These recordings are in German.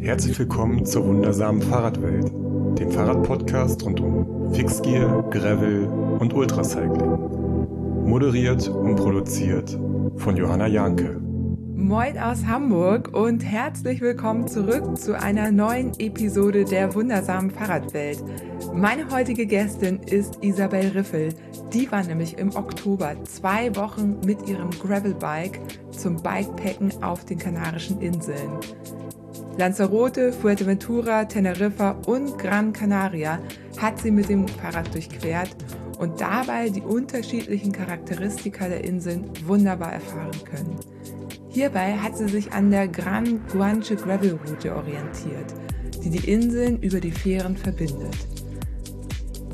Herzlich willkommen zur wundersamen Fahrradwelt, dem Fahrradpodcast rund um Fixgear, Gravel und Ultracycling. Moderiert und produziert von Johanna Janke. Moin aus Hamburg und herzlich willkommen zurück zu einer neuen Episode der wundersamen Fahrradwelt. Meine heutige Gästin ist Isabel Riffel. Die war nämlich im Oktober zwei Wochen mit ihrem Gravelbike zum Bikepacken auf den Kanarischen Inseln. Lanzarote, Fuerteventura, Teneriffa und Gran Canaria hat sie mit dem Fahrrad durchquert und dabei die unterschiedlichen Charakteristika der Inseln wunderbar erfahren können. Hierbei hat sie sich an der Gran Guanche Gravel Route orientiert, die die Inseln über die Fähren verbindet.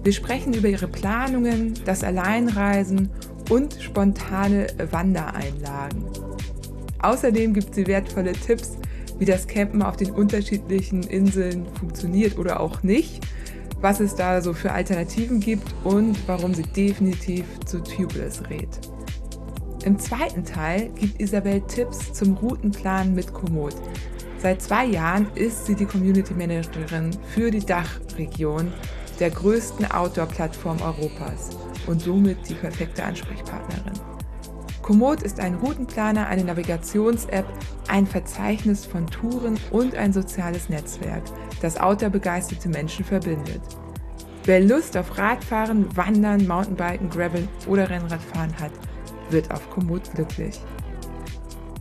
Wir sprechen über ihre Planungen, das Alleinreisen und spontane Wandereinlagen. Außerdem gibt sie wertvolle Tipps, wie das Campen auf den unterschiedlichen Inseln funktioniert oder auch nicht, was es da so für Alternativen gibt und warum sie definitiv zu Tubeless rät. Im zweiten Teil gibt Isabel Tipps zum Routenplan mit Komoot. Seit zwei Jahren ist sie die Community Managerin für die Dachregion der größten Outdoor-Plattform Europas und somit die perfekte Ansprechpartnerin. Komoot ist ein Routenplaner, eine Navigations-App, ein Verzeichnis von Touren und ein soziales Netzwerk, das outdoor-begeisterte Menschen verbindet. Wer Lust auf Radfahren, Wandern, Mountainbiken, Graveln oder Rennradfahren hat, wird auf Komoot glücklich.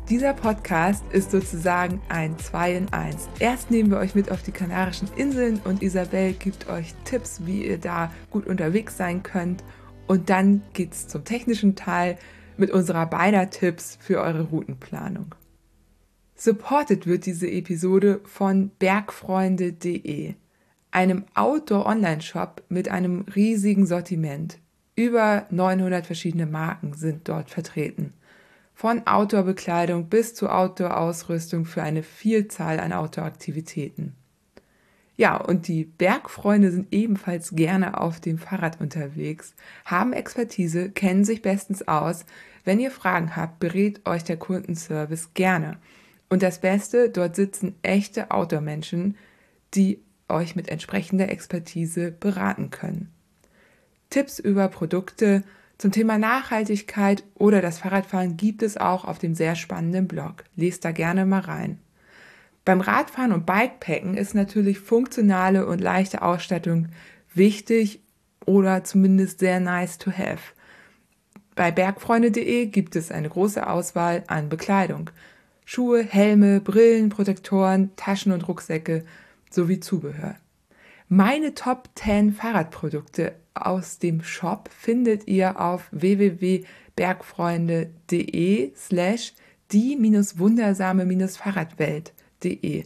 Dieser Podcast ist sozusagen ein 2 in 1. Erst nehmen wir euch mit auf die Kanarischen Inseln und Isabel gibt euch Tipps, wie ihr da gut unterwegs sein könnt. Und dann geht's zum technischen Teil mit unserer beider Tipps für eure Routenplanung. Supported wird diese Episode von bergfreunde.de, einem Outdoor-Online-Shop mit einem riesigen Sortiment. Über 900 verschiedene Marken sind dort vertreten. Von Outdoor-Bekleidung bis zu Outdoor-Ausrüstung für eine Vielzahl an Outdoor-Aktivitäten. Ja, und die Bergfreunde sind ebenfalls gerne auf dem Fahrrad unterwegs, haben Expertise, kennen sich bestens aus. Wenn ihr Fragen habt, berät euch der Kundenservice gerne. Und das Beste, dort sitzen echte Outdoor-Menschen, die euch mit entsprechender Expertise beraten können. Tipps über Produkte zum Thema Nachhaltigkeit oder das Fahrradfahren gibt es auch auf dem sehr spannenden Blog. Lest da gerne mal rein. Beim Radfahren und Bikepacken ist natürlich funktionale und leichte Ausstattung wichtig oder zumindest sehr nice to have. Bei bergfreunde.de gibt es eine große Auswahl an Bekleidung. Schuhe, Helme, Brillen, Protektoren, Taschen und Rucksäcke sowie Zubehör. Meine Top 10 Fahrradprodukte aus dem Shop findet ihr auf www.bergfreunde.de slash die-wundersame-fahrradwelt.de.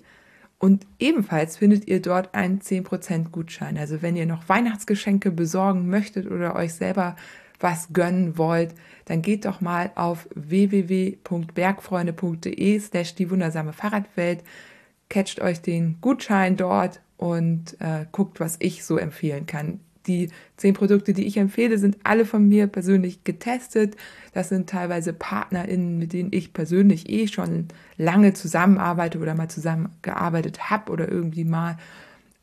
Und ebenfalls findet ihr dort einen 10% Gutschein. Also wenn ihr noch Weihnachtsgeschenke besorgen möchtet oder euch selber was gönnen wollt, dann geht doch mal auf www.bergfreunde.de slash die wundersame Fahrradwelt, catcht euch den Gutschein dort und äh, guckt, was ich so empfehlen kann. Die zehn Produkte, die ich empfehle, sind alle von mir persönlich getestet. Das sind teilweise PartnerInnen, mit denen ich persönlich eh schon lange zusammenarbeite oder mal zusammengearbeitet habe oder irgendwie mal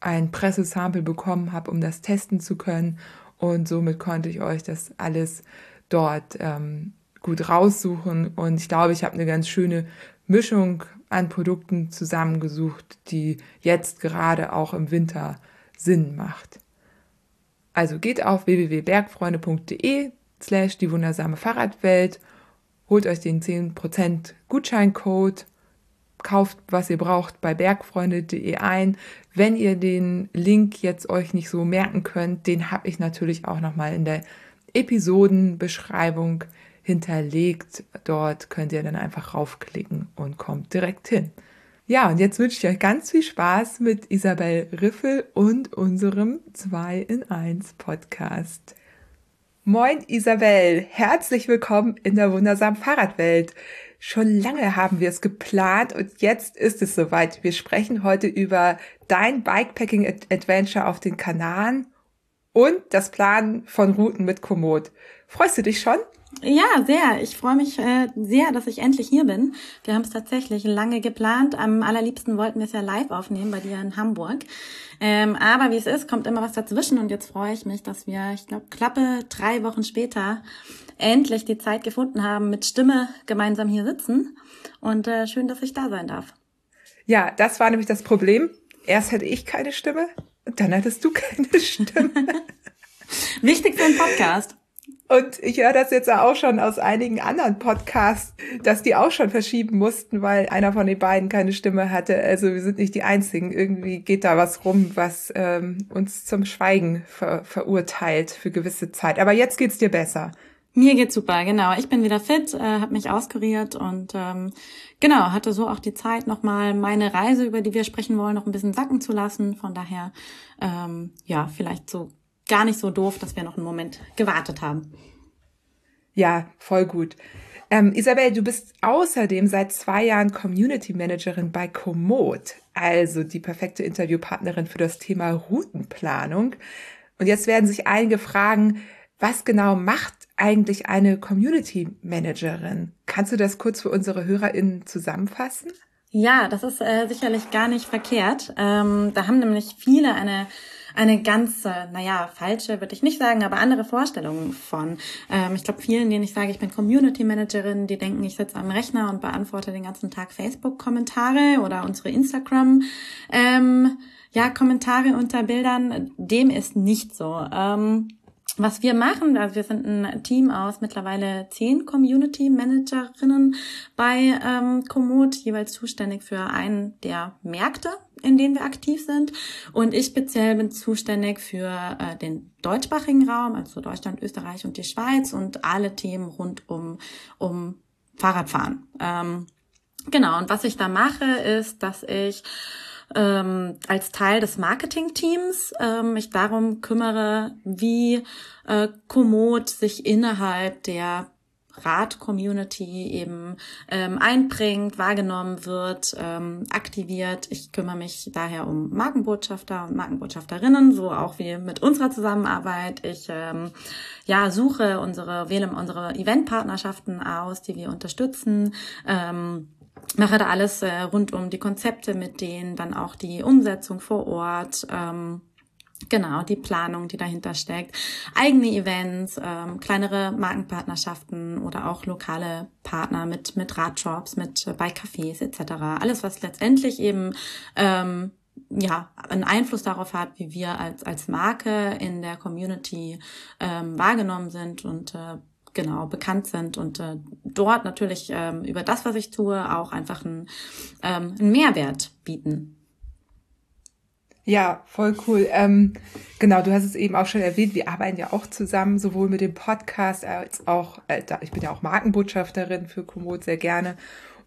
ein Pressesample bekommen habe, um das testen zu können. Und somit konnte ich euch das alles dort ähm, gut raussuchen. Und ich glaube, ich habe eine ganz schöne Mischung an Produkten zusammengesucht, die jetzt gerade auch im Winter Sinn macht. Also geht auf www.bergfreunde.de slash die wundersame Fahrradwelt, holt euch den 10% Gutscheincode, kauft, was ihr braucht bei bergfreunde.de ein. Wenn ihr den Link jetzt euch nicht so merken könnt, den habe ich natürlich auch nochmal in der Episodenbeschreibung hinterlegt. Dort könnt ihr dann einfach raufklicken und kommt direkt hin. Ja, und jetzt wünsche ich euch ganz viel Spaß mit Isabel Riffel und unserem 2 in 1 Podcast. Moin Isabel, herzlich willkommen in der wundersamen Fahrradwelt. Schon lange haben wir es geplant und jetzt ist es soweit. Wir sprechen heute über dein Bikepacking Adventure auf den Kanaren und das Planen von Routen mit Komoot. Freust du dich schon? Ja, sehr. Ich freue mich äh, sehr, dass ich endlich hier bin. Wir haben es tatsächlich lange geplant. Am allerliebsten wollten wir es ja live aufnehmen bei dir in Hamburg. Ähm, aber wie es ist, kommt immer was dazwischen und jetzt freue ich mich, dass wir, ich glaube, klappe drei Wochen später endlich die Zeit gefunden haben, mit Stimme gemeinsam hier sitzen. Und äh, schön, dass ich da sein darf. Ja, das war nämlich das Problem. Erst hatte ich keine Stimme und dann hattest du keine Stimme. Wichtig für einen Podcast. Und ich höre das jetzt auch schon aus einigen anderen Podcasts, dass die auch schon verschieben mussten, weil einer von den beiden keine Stimme hatte. Also wir sind nicht die Einzigen. Irgendwie geht da was rum, was ähm, uns zum Schweigen ver verurteilt für gewisse Zeit. Aber jetzt geht's dir besser. Mir geht's super, genau. Ich bin wieder fit, äh, habe mich auskuriert und ähm, genau hatte so auch die Zeit, nochmal meine Reise, über die wir sprechen wollen, noch ein bisschen sacken zu lassen. Von daher, ähm, ja, vielleicht so gar nicht so doof, dass wir noch einen Moment gewartet haben. Ja, voll gut. Ähm, Isabel, du bist außerdem seit zwei Jahren Community Managerin bei Komoot, also die perfekte Interviewpartnerin für das Thema Routenplanung. Und jetzt werden sich einige fragen, was genau macht eigentlich eine Community Managerin? Kannst du das kurz für unsere HörerInnen zusammenfassen? Ja, das ist äh, sicherlich gar nicht verkehrt. Ähm, da haben nämlich viele eine eine ganz, naja, falsche würde ich nicht sagen, aber andere Vorstellungen von. Ähm, ich glaube, vielen, denen ich sage, ich bin Community Managerin, die denken, ich sitze am Rechner und beantworte den ganzen Tag Facebook-Kommentare oder unsere Instagram. Ähm, ja, Kommentare unter Bildern, dem ist nicht so. Ähm, was wir machen, also wir sind ein Team aus mittlerweile zehn Community Managerinnen bei ähm, Komoot, jeweils zuständig für einen der Märkte, in denen wir aktiv sind. Und ich speziell bin zuständig für äh, den deutschsprachigen Raum, also Deutschland, Österreich und die Schweiz und alle Themen rund um, um Fahrradfahren. Ähm, genau, und was ich da mache, ist, dass ich ähm, als Teil des Marketing-Teams ähm, mich darum kümmere, wie äh, Komoot sich innerhalb der Rad-Community eben ähm, einbringt, wahrgenommen wird, ähm, aktiviert. Ich kümmere mich daher um Markenbotschafter und Markenbotschafterinnen, so auch wie mit unserer Zusammenarbeit. Ich ähm, ja suche unsere, wähle unsere Eventpartnerschaften aus, die wir unterstützen. Ähm, mache da alles äh, rund um die Konzepte mit denen, dann auch die Umsetzung vor Ort. Ähm, Genau, die Planung, die dahinter steckt. Eigene Events, ähm, kleinere Markenpartnerschaften oder auch lokale Partner mit, mit Radshops, mit äh, bei Cafés etc. Alles, was letztendlich eben ähm, ja, einen Einfluss darauf hat, wie wir als, als Marke in der Community ähm, wahrgenommen sind und äh, genau bekannt sind und äh, dort natürlich ähm, über das, was ich tue, auch einfach einen, ähm, einen Mehrwert bieten. Ja, voll cool. Ähm, genau, du hast es eben auch schon erwähnt, wir arbeiten ja auch zusammen, sowohl mit dem Podcast als auch, äh, ich bin ja auch Markenbotschafterin für Komoot sehr gerne.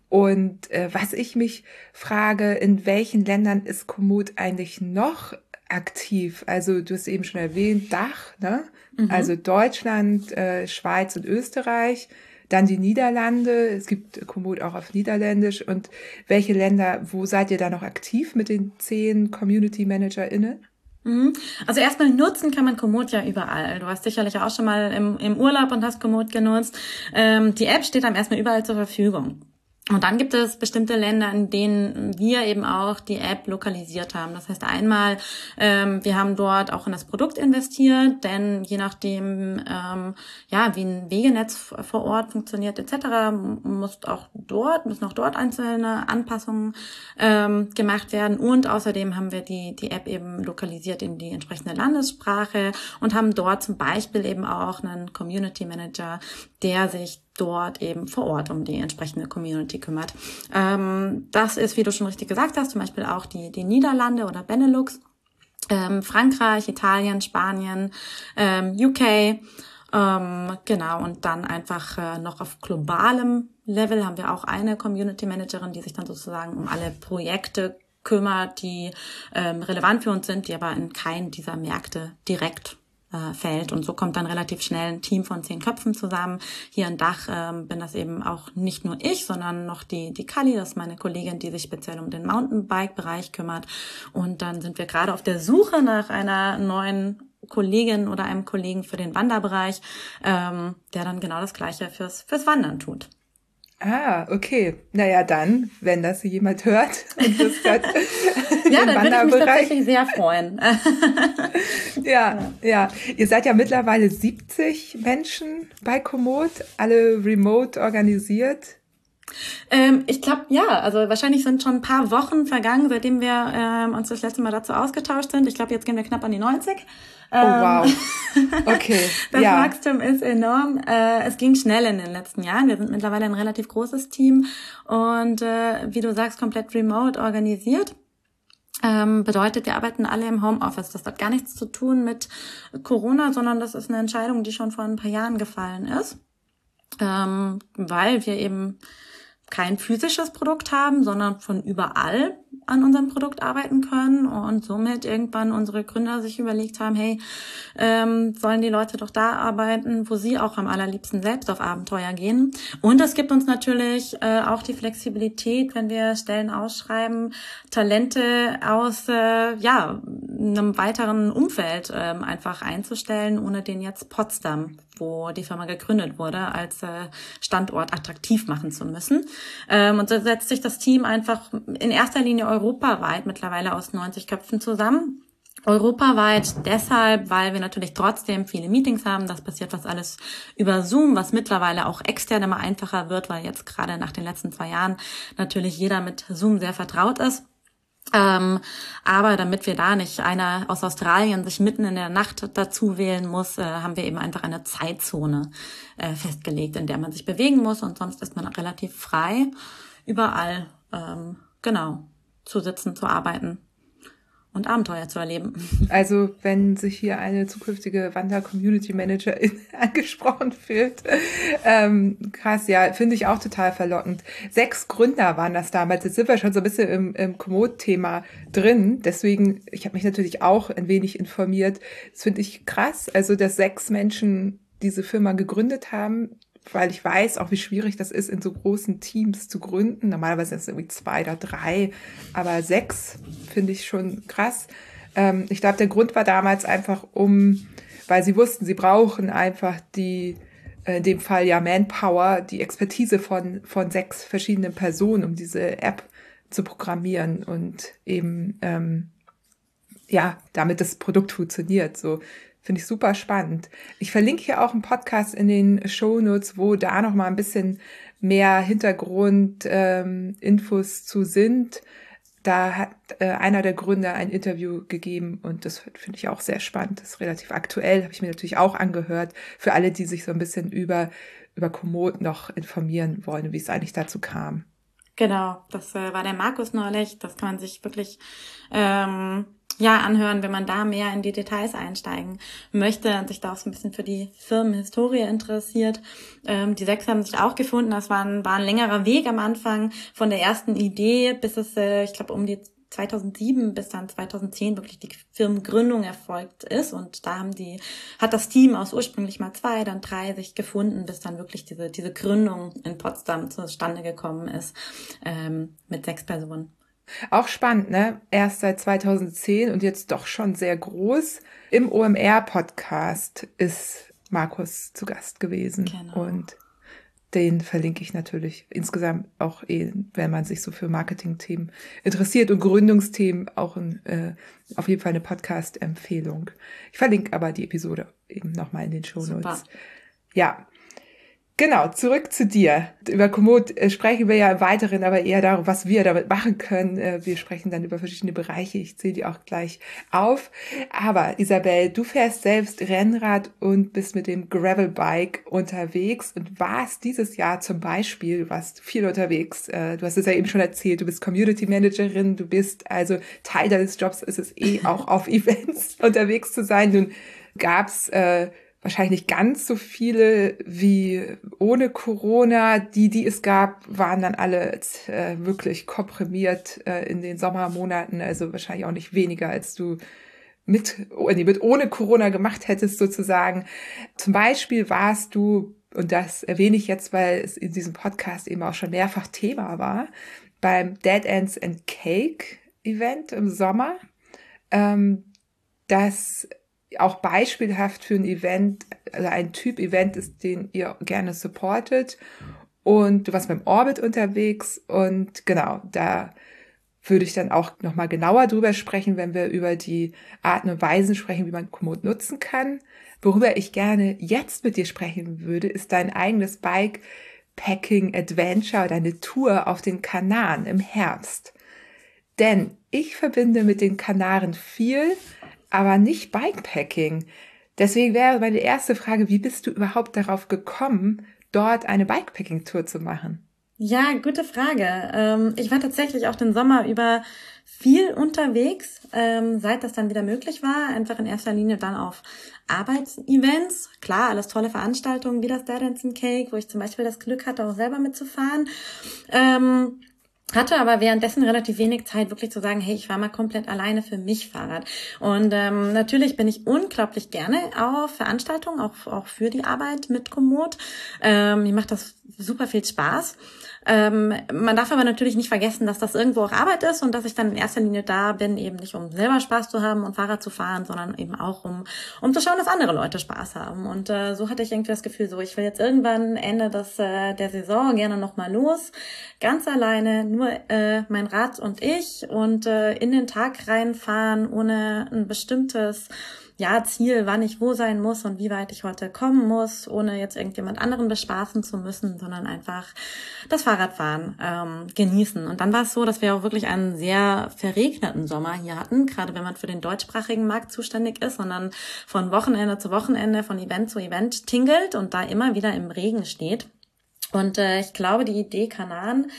Und äh, was ich mich frage, in welchen Ländern ist Komoot eigentlich noch aktiv? Also du hast eben schon erwähnt, Dach, ne? Mhm. Also Deutschland, äh, Schweiz und Österreich. Dann die Niederlande. Es gibt Komoot auch auf Niederländisch. Und welche Länder, wo seid ihr da noch aktiv mit den zehn Community ManagerInnen? Mhm. Also erstmal nutzen kann man Komoot ja überall. Du warst sicherlich auch schon mal im, im Urlaub und hast Komoot genutzt. Ähm, die App steht einem erstmal überall zur Verfügung. Und dann gibt es bestimmte Länder, in denen wir eben auch die App lokalisiert haben. Das heißt einmal, ähm, wir haben dort auch in das Produkt investiert, denn je nachdem, ähm, ja, wie ein Wegenetz vor Ort funktioniert etc., muss auch dort müssen auch dort einzelne Anpassungen ähm, gemacht werden. Und außerdem haben wir die die App eben lokalisiert in die entsprechende Landessprache und haben dort zum Beispiel eben auch einen Community Manager, der sich dort eben vor Ort um die entsprechende Community kümmert. Ähm, das ist, wie du schon richtig gesagt hast, zum Beispiel auch die, die Niederlande oder Benelux, ähm, Frankreich, Italien, Spanien, ähm, UK. Ähm, genau, und dann einfach äh, noch auf globalem Level haben wir auch eine Community Managerin, die sich dann sozusagen um alle Projekte kümmert, die ähm, relevant für uns sind, die aber in keinen dieser Märkte direkt äh, fällt. Und so kommt dann relativ schnell ein Team von zehn Köpfen zusammen. Hier in Dach ähm, bin das eben auch nicht nur ich, sondern noch die, die Kali, das ist meine Kollegin, die sich speziell um den Mountainbike-Bereich kümmert. Und dann sind wir gerade auf der Suche nach einer neuen Kollegin oder einem Kollegen für den Wanderbereich, ähm, der dann genau das Gleiche fürs, fürs Wandern tut. Ah, okay. Naja, dann, wenn das jemand hört und das hört, ja, dann würde ich mich tatsächlich sehr freuen. ja, ja. Ihr seid ja mittlerweile 70 Menschen bei Komoot, alle remote organisiert. Ähm, ich glaube, ja, also wahrscheinlich sind schon ein paar Wochen vergangen, seitdem wir ähm, uns das letzte Mal dazu ausgetauscht sind. Ich glaube, jetzt gehen wir knapp an die 90. Oh wow. Ähm, okay. das ja. Wachstum ist enorm. Äh, es ging schnell in den letzten Jahren. Wir sind mittlerweile ein relativ großes Team und äh, wie du sagst, komplett remote organisiert. Ähm, bedeutet, wir arbeiten alle im Homeoffice. Das hat gar nichts zu tun mit Corona, sondern das ist eine Entscheidung, die schon vor ein paar Jahren gefallen ist, ähm, weil wir eben kein physisches Produkt haben, sondern von überall an unserem Produkt arbeiten können und somit irgendwann unsere Gründer sich überlegt haben, hey, ähm, sollen die Leute doch da arbeiten, wo sie auch am allerliebsten selbst auf Abenteuer gehen. Und es gibt uns natürlich äh, auch die Flexibilität, wenn wir Stellen ausschreiben, Talente aus äh, ja einem weiteren Umfeld ähm, einfach einzustellen, ohne den jetzt Potsdam wo die Firma gegründet wurde, als äh, Standort attraktiv machen zu müssen. Ähm, und so setzt sich das Team einfach in erster Linie europaweit mittlerweile aus 90 Köpfen zusammen. Europaweit deshalb, weil wir natürlich trotzdem viele Meetings haben. Das passiert was alles über Zoom, was mittlerweile auch extern immer einfacher wird, weil jetzt gerade nach den letzten zwei Jahren natürlich jeder mit Zoom sehr vertraut ist. Ähm, aber damit wir da nicht einer aus Australien sich mitten in der Nacht dazu wählen muss, äh, haben wir eben einfach eine Zeitzone äh, festgelegt, in der man sich bewegen muss. Und sonst ist man relativ frei, überall ähm, genau zu sitzen, zu arbeiten und Abenteuer zu erleben. Also wenn sich hier eine zukünftige Wander-Community Managerin angesprochen fühlt, ähm, krass, ja, finde ich auch total verlockend. Sechs Gründer waren das damals. Jetzt sind wir schon so ein bisschen im, im Komoot-Thema drin. Deswegen, ich habe mich natürlich auch ein wenig informiert. Das finde ich krass. Also, dass sechs Menschen diese Firma gegründet haben, weil ich weiß auch, wie schwierig das ist, in so großen Teams zu gründen. Normalerweise sind es irgendwie zwei oder drei, aber sechs finde ich schon krass. Ähm, ich glaube, der Grund war damals einfach um, weil sie wussten, sie brauchen einfach die, äh, in dem Fall ja Manpower, die Expertise von, von sechs verschiedenen Personen, um diese App zu programmieren und eben, ähm, ja, damit das Produkt funktioniert. So, Finde ich super spannend. Ich verlinke hier auch einen Podcast in den Show Notes, wo da noch mal ein bisschen mehr Hintergrundinfos ähm, zu sind. Da hat äh, einer der Gründer ein Interview gegeben und das finde ich auch sehr spannend. Das ist relativ aktuell, habe ich mir natürlich auch angehört. Für alle, die sich so ein bisschen über, über Komoot noch informieren wollen, wie es eigentlich dazu kam. Genau, das äh, war der Markus neulich. Das kann man sich wirklich ähm, ja anhören, wenn man da mehr in die Details einsteigen möchte und sich da auch so ein bisschen für die Firmenhistorie interessiert. Ähm, die sechs haben sich auch gefunden. Das war ein, war ein längerer Weg am Anfang von der ersten Idee, bis es, äh, ich glaube, um die 2007 bis dann 2010 wirklich die Firmengründung erfolgt ist und da haben die hat das Team aus ursprünglich mal zwei, dann drei sich gefunden, bis dann wirklich diese diese Gründung in Potsdam zustande gekommen ist ähm, mit sechs Personen. Auch spannend, ne? Erst seit 2010 und jetzt doch schon sehr groß. Im OMR-Podcast ist Markus zu Gast gewesen. Genau. Und den verlinke ich natürlich insgesamt auch, eh, wenn man sich so für Marketing-Themen interessiert und Gründungsthemen auch ein, äh, auf jeden Fall eine Podcast-Empfehlung. Ich verlinke aber die Episode eben nochmal in den Show Notes. Ja, Genau, zurück zu dir. Über Komoot äh, sprechen wir ja im Weiteren, aber eher darüber, was wir damit machen können. Äh, wir sprechen dann über verschiedene Bereiche. Ich zähle die auch gleich auf. Aber Isabel, du fährst selbst Rennrad und bist mit dem Gravelbike unterwegs und warst dieses Jahr zum Beispiel, du warst viel unterwegs. Äh, du hast es ja eben schon erzählt, du bist Community Managerin, du bist also Teil deines Jobs ist es eh auch auf Events unterwegs zu sein. Nun gab's äh, wahrscheinlich nicht ganz so viele wie ohne Corona. Die, die es gab, waren dann alle äh, wirklich komprimiert äh, in den Sommermonaten, also wahrscheinlich auch nicht weniger, als du mit, nee, mit ohne Corona gemacht hättest sozusagen. Zum Beispiel warst du, und das erwähne ich jetzt, weil es in diesem Podcast eben auch schon mehrfach Thema war, beim Dead Ends and Cake Event im Sommer. Ähm, das auch beispielhaft für ein Event, also ein Typ Event ist, den ihr gerne supportet. Und du warst beim Orbit unterwegs und genau, da würde ich dann auch nochmal genauer drüber sprechen, wenn wir über die Arten und Weisen sprechen, wie man Komoot nutzen kann. Worüber ich gerne jetzt mit dir sprechen würde, ist dein eigenes Bikepacking Adventure, deine Tour auf den Kanaren im Herbst. Denn ich verbinde mit den Kanaren viel, aber nicht Bikepacking. Deswegen wäre meine erste Frage, wie bist du überhaupt darauf gekommen, dort eine Bikepacking-Tour zu machen? Ja, gute Frage. Ähm, ich war tatsächlich auch den Sommer über viel unterwegs, ähm, seit das dann wieder möglich war. Einfach in erster Linie dann auf Arbeitsevents. Klar, alles tolle Veranstaltungen wie das Dance Cake, wo ich zum Beispiel das Glück hatte, auch selber mitzufahren. Hatte aber währenddessen relativ wenig Zeit, wirklich zu sagen, hey, ich war mal komplett alleine für mich Fahrrad. Und ähm, natürlich bin ich unglaublich gerne auf Veranstaltungen, auch, auch für die Arbeit mit Komoot. Ähm, mir macht das super viel Spaß. Ähm, man darf aber natürlich nicht vergessen, dass das irgendwo auch Arbeit ist und dass ich dann in erster Linie da bin, eben nicht um selber Spaß zu haben und Fahrrad zu fahren, sondern eben auch um, um zu schauen, dass andere Leute Spaß haben. Und äh, so hatte ich irgendwie das Gefühl, so ich will jetzt irgendwann Ende des, äh, der Saison gerne nochmal los, ganz alleine, nur äh, mein Rad und ich und äh, in den Tag reinfahren, ohne ein bestimmtes ja, Ziel, wann ich wo sein muss und wie weit ich heute kommen muss, ohne jetzt irgendjemand anderen bespaßen zu müssen, sondern einfach das Fahrradfahren ähm, genießen. Und dann war es so, dass wir auch wirklich einen sehr verregneten Sommer hier hatten, gerade wenn man für den deutschsprachigen Markt zuständig ist, sondern von Wochenende zu Wochenende, von Event zu Event tingelt und da immer wieder im Regen steht. Und äh, ich glaube, die Idee Kanan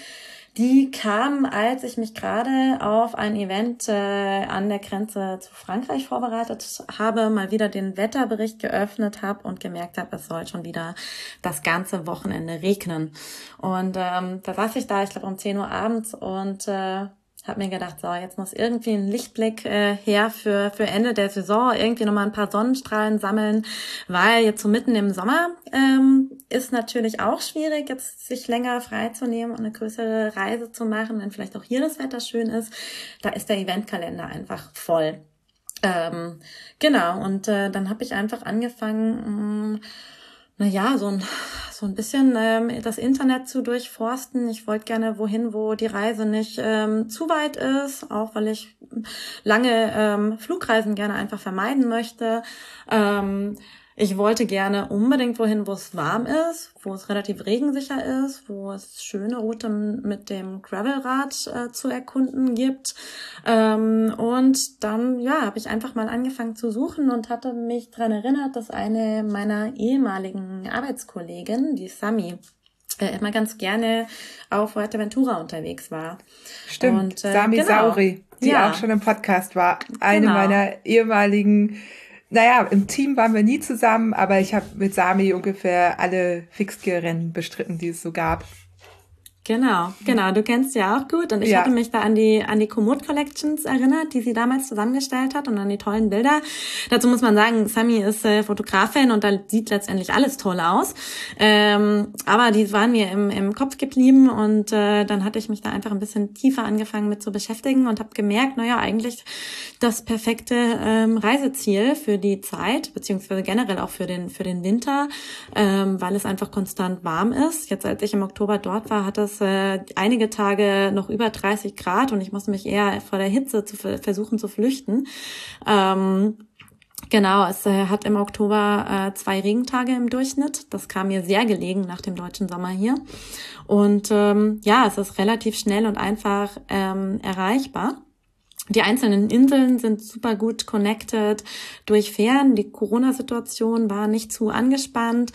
die kam, als ich mich gerade auf ein Event äh, an der Grenze zu Frankreich vorbereitet habe, mal wieder den Wetterbericht geöffnet habe und gemerkt habe, es soll schon wieder das ganze Wochenende regnen. Und ähm, da saß ich da, ich glaube um 10 Uhr abends und äh, habe mir gedacht, so, jetzt muss irgendwie ein Lichtblick äh, her für, für Ende der Saison, irgendwie nochmal ein paar Sonnenstrahlen sammeln, weil jetzt so mitten im Sommer ähm, ist natürlich auch schwierig, jetzt sich länger freizunehmen und eine größere Reise zu machen, wenn vielleicht auch hier das Wetter schön ist. Da ist der Eventkalender einfach voll. Ähm, genau, und äh, dann habe ich einfach angefangen, mh, naja, so ein, so ein bisschen ähm, das Internet zu durchforsten. Ich wollte gerne wohin, wo die Reise nicht ähm, zu weit ist, auch weil ich lange ähm, Flugreisen gerne einfach vermeiden möchte. Ähm, ich wollte gerne unbedingt wohin, wo es warm ist, wo es relativ regensicher ist, wo es schöne Routen mit dem Gravelrad äh, zu erkunden gibt. Ähm, und dann, ja, habe ich einfach mal angefangen zu suchen und hatte mich dran erinnert, dass eine meiner ehemaligen Arbeitskollegen, die Sami, äh, immer ganz gerne auf Fuerteventura unterwegs war. Stimmt, und, äh, Sami genau. Sauri, die ja. auch schon im Podcast war. Eine genau. meiner ehemaligen naja, im Team waren wir nie zusammen, aber ich habe mit Sami ungefähr alle Fixgear-Rennen bestritten, die es so gab. Genau, genau. Du kennst sie ja auch gut. Und ich ja. hatte mich da an die, an die Komoot Collections erinnert, die sie damals zusammengestellt hat und an die tollen Bilder. Dazu muss man sagen, Sami ist äh, Fotografin und da sieht letztendlich alles toll aus. Ähm, aber die waren mir im, im Kopf geblieben und äh, dann hatte ich mich da einfach ein bisschen tiefer angefangen mit zu beschäftigen und habe gemerkt, naja, eigentlich das perfekte ähm, Reiseziel für die Zeit, beziehungsweise generell auch für den, für den Winter, ähm, weil es einfach konstant warm ist. Jetzt, als ich im Oktober dort war, hat es äh, einige Tage noch über 30 Grad und ich musste mich eher vor der Hitze zu versuchen zu flüchten. Ähm, Genau, es äh, hat im Oktober äh, zwei Regentage im Durchschnitt. Das kam mir sehr gelegen nach dem deutschen Sommer hier. Und ähm, ja, es ist relativ schnell und einfach ähm, erreichbar. Die einzelnen Inseln sind super gut connected durch Fähren. Die Corona-Situation war nicht zu angespannt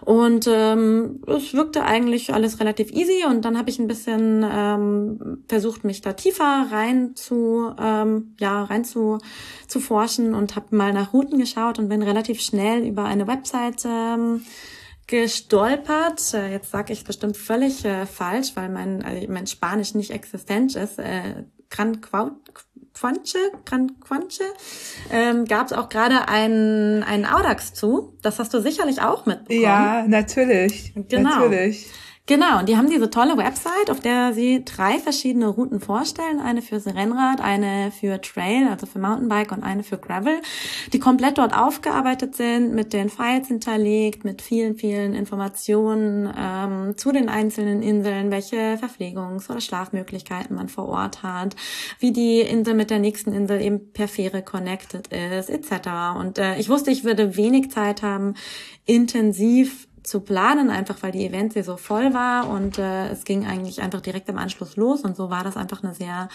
und ähm, es wirkte eigentlich alles relativ easy. Und dann habe ich ein bisschen ähm, versucht, mich da tiefer rein zu ähm, ja rein zu, zu forschen und habe mal nach Routen geschaut und bin relativ schnell über eine Website ähm, gestolpert. Äh, jetzt sage ich bestimmt völlig äh, falsch, weil mein, äh, mein Spanisch nicht existent ist. Äh, Gran Quanche, Gran Quanche, ähm, gab es auch gerade einen, einen Audax zu. Das hast du sicherlich auch mitbekommen. Ja, natürlich. Genau. Natürlich. Genau, und die haben diese tolle Website, auf der sie drei verschiedene Routen vorstellen. Eine fürs Rennrad, eine für Trail, also für Mountainbike und eine für Gravel, die komplett dort aufgearbeitet sind, mit den Files hinterlegt, mit vielen, vielen Informationen ähm, zu den einzelnen Inseln, welche Verpflegungs- oder Schlafmöglichkeiten man vor Ort hat, wie die Insel mit der nächsten Insel eben per Fähre connected ist, etc. Und äh, ich wusste, ich würde wenig Zeit haben, intensiv zu planen, einfach weil die Events hier so voll war und äh, es ging eigentlich einfach direkt im Anschluss los und so war das einfach eine sehr,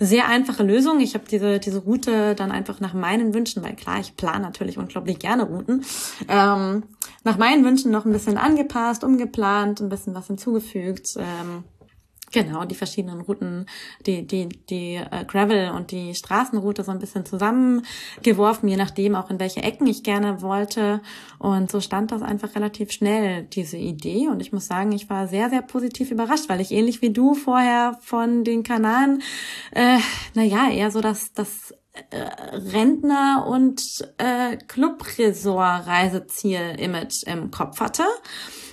sehr einfache Lösung. Ich habe diese, diese Route dann einfach nach meinen Wünschen, weil klar, ich plane natürlich unglaublich gerne Routen, ähm, nach meinen Wünschen noch ein bisschen angepasst, umgeplant, ein bisschen was hinzugefügt. Ähm, Genau, die verschiedenen Routen, die, die, die äh, Gravel und die Straßenroute so ein bisschen zusammengeworfen, je nachdem auch in welche Ecken ich gerne wollte. Und so stand das einfach relativ schnell, diese Idee. Und ich muss sagen, ich war sehr, sehr positiv überrascht, weil ich ähnlich wie du vorher von den Kanaren, äh, naja, eher so das, das äh, Rentner- und äh, Clubresort-Reiseziel-Image im Kopf hatte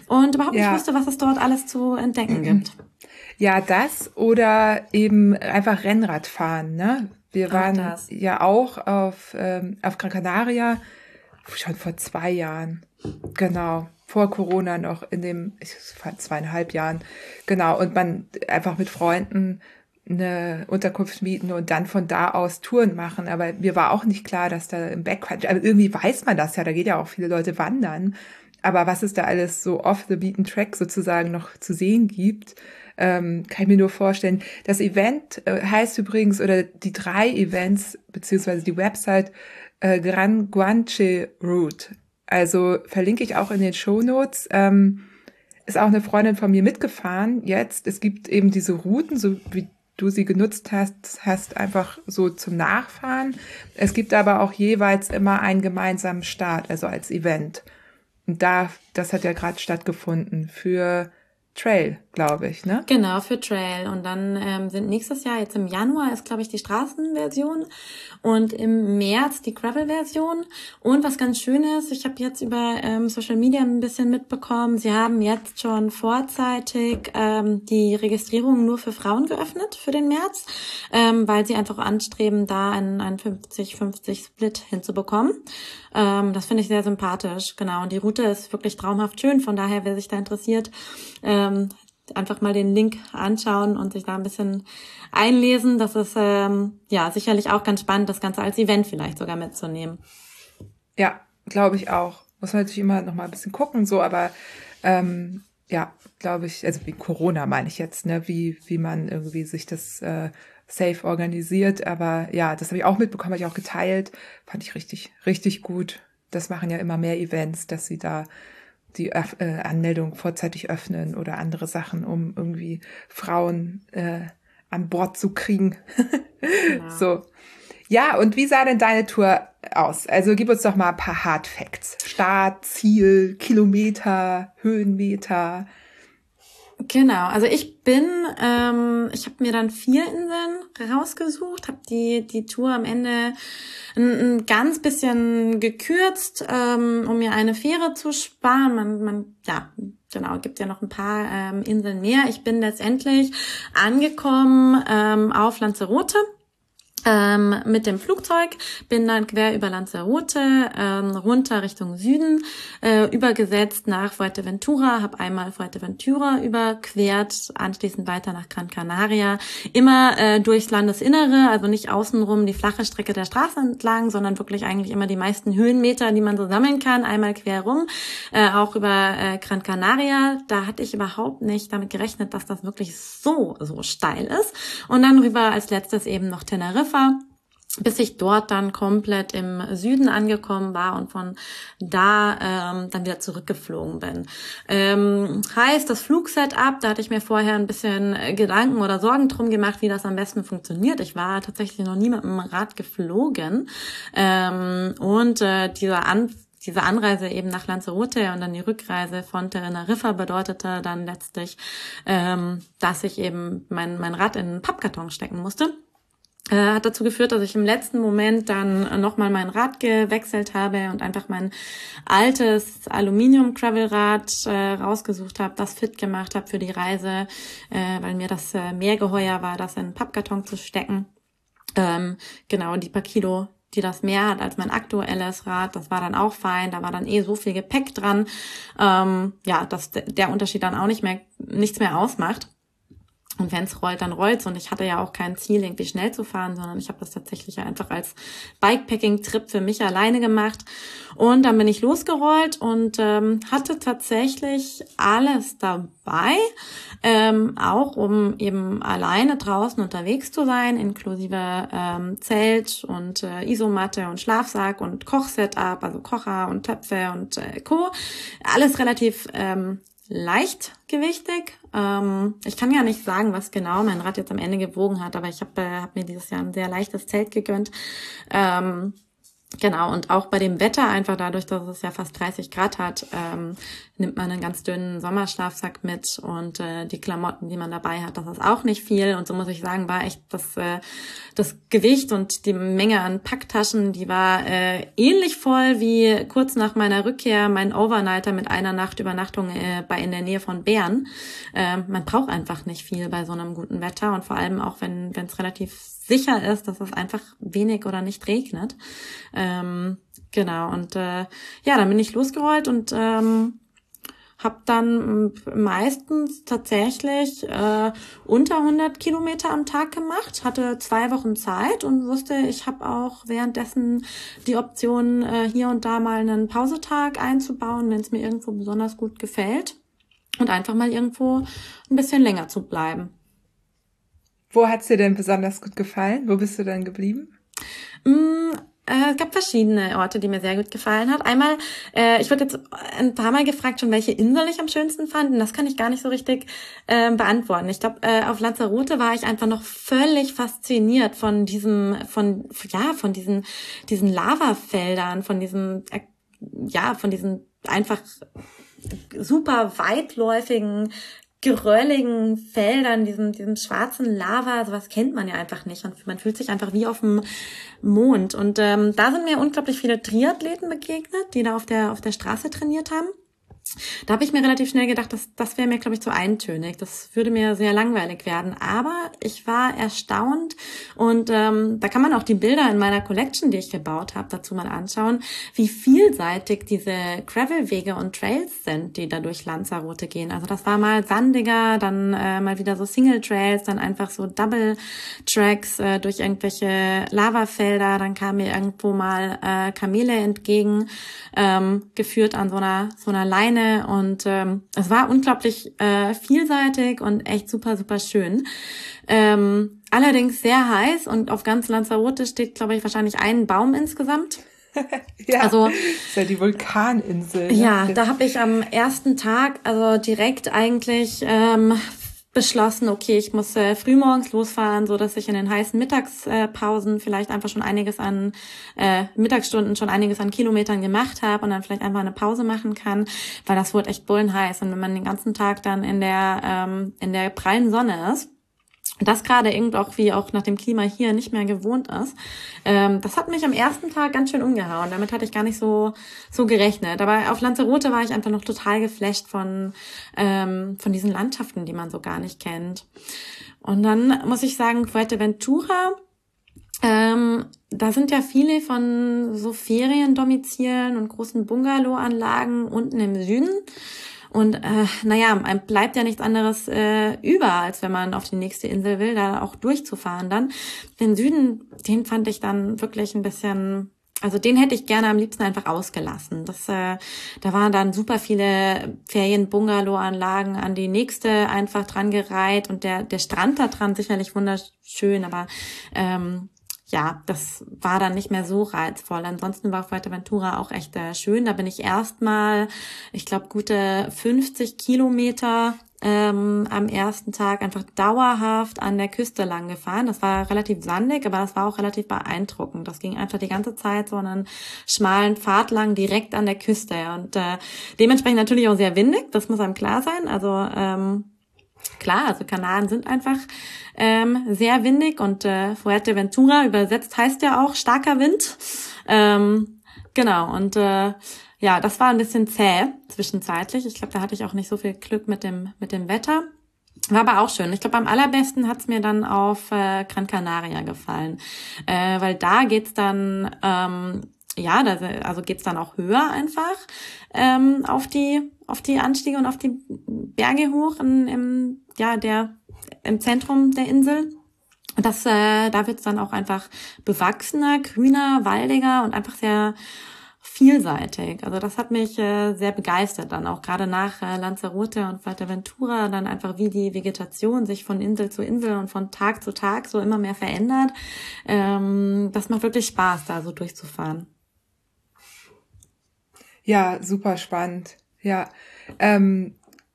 und überhaupt ja. nicht wusste, was es dort alles zu entdecken gibt. Ja, das oder eben einfach Rennrad fahren. Ne? Wir waren ja auch auf, ähm, auf Gran Canaria schon vor zwei Jahren. Genau. Vor Corona noch in dem, ich zweieinhalb Jahren. Genau. Und man einfach mit Freunden eine Unterkunft mieten und dann von da aus Touren machen. Aber mir war auch nicht klar, dass da im Backcountry, also irgendwie weiß man das ja, da geht ja auch viele Leute wandern. Aber was es da alles so off the beaten track sozusagen noch zu sehen gibt, ähm, kann ich mir nur vorstellen. Das Event äh, heißt übrigens, oder die drei Events, beziehungsweise die Website äh, Gran Guanche Route. Also verlinke ich auch in den Show Notes. Ähm, ist auch eine Freundin von mir mitgefahren jetzt. Es gibt eben diese Routen, so wie du sie genutzt hast, hast einfach so zum Nachfahren. Es gibt aber auch jeweils immer einen gemeinsamen Start, also als Event. Und da, das hat ja gerade stattgefunden für Trail, glaube ich, ne? Genau, für Trail. Und dann ähm, sind nächstes Jahr, jetzt im Januar, ist, glaube ich, die Straßenversion und im März die Gravel-Version. Und was ganz schön ist, ich habe jetzt über ähm, Social Media ein bisschen mitbekommen, sie haben jetzt schon vorzeitig ähm, die Registrierung nur für Frauen geöffnet für den März, ähm, weil sie einfach anstreben, da einen, einen 50-50-Split hinzubekommen. Ähm, das finde ich sehr sympathisch, genau. Und die Route ist wirklich traumhaft schön, von daher, wer sich da interessiert, ähm, einfach mal den Link anschauen und sich da ein bisschen einlesen. Das ist ähm, ja sicherlich auch ganz spannend, das Ganze als Event vielleicht sogar mitzunehmen. Ja, glaube ich auch. Muss man natürlich immer noch mal ein bisschen gucken, so, aber ähm, ja, glaube ich, also wie Corona meine ich jetzt, ne, wie, wie man irgendwie sich das äh, safe organisiert. Aber ja, das habe ich auch mitbekommen, habe ich auch geteilt. Fand ich richtig, richtig gut. Das machen ja immer mehr Events, dass sie da die äh, Anmeldung vorzeitig öffnen oder andere Sachen, um irgendwie Frauen äh, an Bord zu kriegen. genau. So. Ja, und wie sah denn deine Tour aus? Also gib uns doch mal ein paar Hard Facts. Start, Ziel, Kilometer, Höhenmeter. Genau, also ich bin, ähm, ich habe mir dann vier Inseln rausgesucht, habe die die Tour am Ende ein, ein ganz bisschen gekürzt, ähm, um mir eine Fähre zu sparen. Man, man, ja, genau, gibt ja noch ein paar ähm, Inseln mehr. Ich bin letztendlich angekommen ähm, auf Lanzarote ähm, mit dem Flugzeug, bin dann quer über Lanzarote ähm, runter Richtung Süden, äh, übergesetzt nach Fuerteventura, habe einmal Fuerteventura überquert, anschließend weiter nach Gran Canaria, immer äh, durchs Landesinnere, also nicht außenrum die flache Strecke der Straße entlang, sondern wirklich eigentlich immer die meisten Höhenmeter, die man so sammeln kann, einmal quer rum, äh, auch über äh, Gran Canaria. Da hatte ich überhaupt nicht damit gerechnet, dass das wirklich so, so steil ist. Und dann rüber als letztes eben noch Teneriffa Hannover bis ich dort dann komplett im Süden angekommen war und von da ähm, dann wieder zurückgeflogen bin. Ähm, heißt, das Flugsetup, da hatte ich mir vorher ein bisschen Gedanken oder Sorgen drum gemacht, wie das am besten funktioniert. Ich war tatsächlich noch nie mit dem Rad geflogen ähm, und äh, dieser An diese Anreise eben nach Lanzarote und dann die Rückreise von Teneriffa bedeutete dann letztlich, ähm, dass ich eben mein, mein Rad in einen Pappkarton stecken musste äh, hat dazu geführt, dass ich im letzten Moment dann nochmal mein Rad gewechselt habe und einfach mein altes Aluminium-Gravelrad äh, rausgesucht habe, das fit gemacht habe für die Reise, äh, weil mir das äh, mehr geheuer war, das in einen Pappkarton zu stecken. Ähm, genau, die paar Kilo, die das mehr hat als mein aktuelles Rad. Das war dann auch fein. Da war dann eh so viel Gepäck dran. Ähm, ja, dass der Unterschied dann auch nicht mehr, nichts mehr ausmacht. Und wenn es rollt, dann rollt's. Und ich hatte ja auch kein Ziel, irgendwie schnell zu fahren, sondern ich habe das tatsächlich einfach als Bikepacking-Trip für mich alleine gemacht. Und dann bin ich losgerollt und ähm, hatte tatsächlich alles dabei, ähm, auch um eben alleine draußen unterwegs zu sein, inklusive ähm, Zelt und äh, Isomatte und Schlafsack und Kochsetup, also Kocher und Töpfe und äh, Co. Alles relativ ähm, leichtgewichtig. Ähm, ich kann ja nicht sagen, was genau mein Rad jetzt am Ende gewogen hat, aber ich habe äh, hab mir dieses Jahr ein sehr leichtes Zelt gegönnt. Ähm, Genau, und auch bei dem Wetter, einfach dadurch, dass es ja fast 30 Grad hat, ähm, nimmt man einen ganz dünnen Sommerschlafsack mit und äh, die Klamotten, die man dabei hat, das ist auch nicht viel. Und so muss ich sagen, war echt das, äh, das Gewicht und die Menge an Packtaschen, die war äh, ähnlich voll wie kurz nach meiner Rückkehr mein Overnighter mit einer Nachtübernachtung äh, bei in der Nähe von Bern. Äh, man braucht einfach nicht viel bei so einem guten Wetter und vor allem auch, wenn es relativ sicher ist, dass es einfach wenig oder nicht regnet. Ähm, genau, und äh, ja, dann bin ich losgerollt und ähm, habe dann meistens tatsächlich äh, unter 100 Kilometer am Tag gemacht, hatte zwei Wochen Zeit und wusste, ich habe auch währenddessen die Option, äh, hier und da mal einen Pausetag einzubauen, wenn es mir irgendwo besonders gut gefällt und einfach mal irgendwo ein bisschen länger zu bleiben. Wo hat's dir denn besonders gut gefallen? Wo bist du dann geblieben? Mm, äh, es gab verschiedene Orte, die mir sehr gut gefallen hat. Einmal, äh, ich wurde jetzt ein paar Mal gefragt, schon welche Insel ich am schönsten fand. Und das kann ich gar nicht so richtig äh, beantworten. Ich glaube, äh, auf Lanzarote war ich einfach noch völlig fasziniert von diesem, von ja, von diesen diesen Lavafeldern, von diesem äh, ja, von diesen einfach super weitläufigen gerölligen Feldern, diesem, diesem schwarzen Lava, sowas kennt man ja einfach nicht. Und man fühlt sich einfach wie auf dem Mond. Und ähm, da sind mir unglaublich viele Triathleten begegnet, die da auf der, auf der Straße trainiert haben. Da habe ich mir relativ schnell gedacht, das, das wäre mir, glaube ich, zu eintönig. Das würde mir sehr langweilig werden. Aber ich war erstaunt und ähm, da kann man auch die Bilder in meiner Collection, die ich gebaut habe, dazu mal anschauen, wie vielseitig diese Gravelwege und Trails sind, die da durch Lanzarote gehen. Also das war mal sandiger, dann äh, mal wieder so Single Trails, dann einfach so Double Tracks äh, durch irgendwelche Lavafelder. Dann kam mir irgendwo mal äh, Kamele entgegen, ähm, geführt an so einer so einer Leine Und ähm, es war unglaublich äh, vielseitig und echt super, super schön. Ähm, allerdings sehr heiß und auf ganz Lanzarote steht, glaube ich, wahrscheinlich ein Baum insgesamt. ja, also ist ja die Vulkaninsel. Ne? Ja, da habe ich am ersten Tag, also direkt eigentlich ähm, beschlossen, okay, ich muss äh, frühmorgens losfahren, so dass ich in den heißen Mittagspausen vielleicht einfach schon einiges an äh, Mittagsstunden schon einiges an Kilometern gemacht habe und dann vielleicht einfach eine Pause machen kann, weil das wurde echt bullenheiß. Und wenn man den ganzen Tag dann in der ähm, in der prallen Sonne ist das gerade irgendwie auch wie auch nach dem Klima hier nicht mehr gewohnt ist. Ähm, das hat mich am ersten Tag ganz schön umgehauen. Damit hatte ich gar nicht so so gerechnet. Aber auf Lanzarote war ich einfach noch total geflasht von ähm, von diesen Landschaften, die man so gar nicht kennt. Und dann muss ich sagen, Fuerteventura. Ähm, da sind ja viele von so Feriendomizilen und großen Bungalow-Anlagen unten im Süden. Und äh, naja, einem bleibt ja nichts anderes äh, über, als wenn man auf die nächste Insel will, da auch durchzufahren dann. Den Süden, den fand ich dann wirklich ein bisschen also den hätte ich gerne am liebsten einfach ausgelassen. Das, äh, da waren dann super viele Ferien-Bungalow-Anlagen an die nächste einfach dran gereiht und der, der Strand da dran sicherlich wunderschön, aber ähm, ja, das war dann nicht mehr so reizvoll. Ansonsten war Fuerteventura auch echt äh, schön. Da bin ich erstmal, ich glaube, gute 50 Kilometer ähm, am ersten Tag einfach dauerhaft an der Küste lang gefahren. Das war relativ sandig, aber das war auch relativ beeindruckend. Das ging einfach die ganze Zeit so einen schmalen Pfad lang direkt an der Küste und äh, dementsprechend natürlich auch sehr windig. Das muss einem klar sein. Also ähm, Klar, also Kanaren sind einfach ähm, sehr windig und äh, Fuerteventura übersetzt heißt ja auch starker Wind. Ähm, genau, und äh, ja, das war ein bisschen zäh zwischenzeitlich. Ich glaube, da hatte ich auch nicht so viel Glück mit dem, mit dem Wetter. War aber auch schön. Ich glaube, am allerbesten hat's mir dann auf äh, Gran Canaria gefallen, äh, weil da geht's dann ähm, ja, da, also geht's dann auch höher einfach ähm, auf die auf die Anstiege und auf die Berge hoch in, im ja der im Zentrum der Insel. Und das äh, da wird's dann auch einfach bewachsener, grüner, waldiger und einfach sehr vielseitig. Also das hat mich äh, sehr begeistert dann auch gerade nach äh, Lanzarote und Fuerteventura dann einfach wie die Vegetation sich von Insel zu Insel und von Tag zu Tag so immer mehr verändert. Ähm, das macht wirklich Spaß, da so durchzufahren. Ja, super spannend. Ja. Ähm,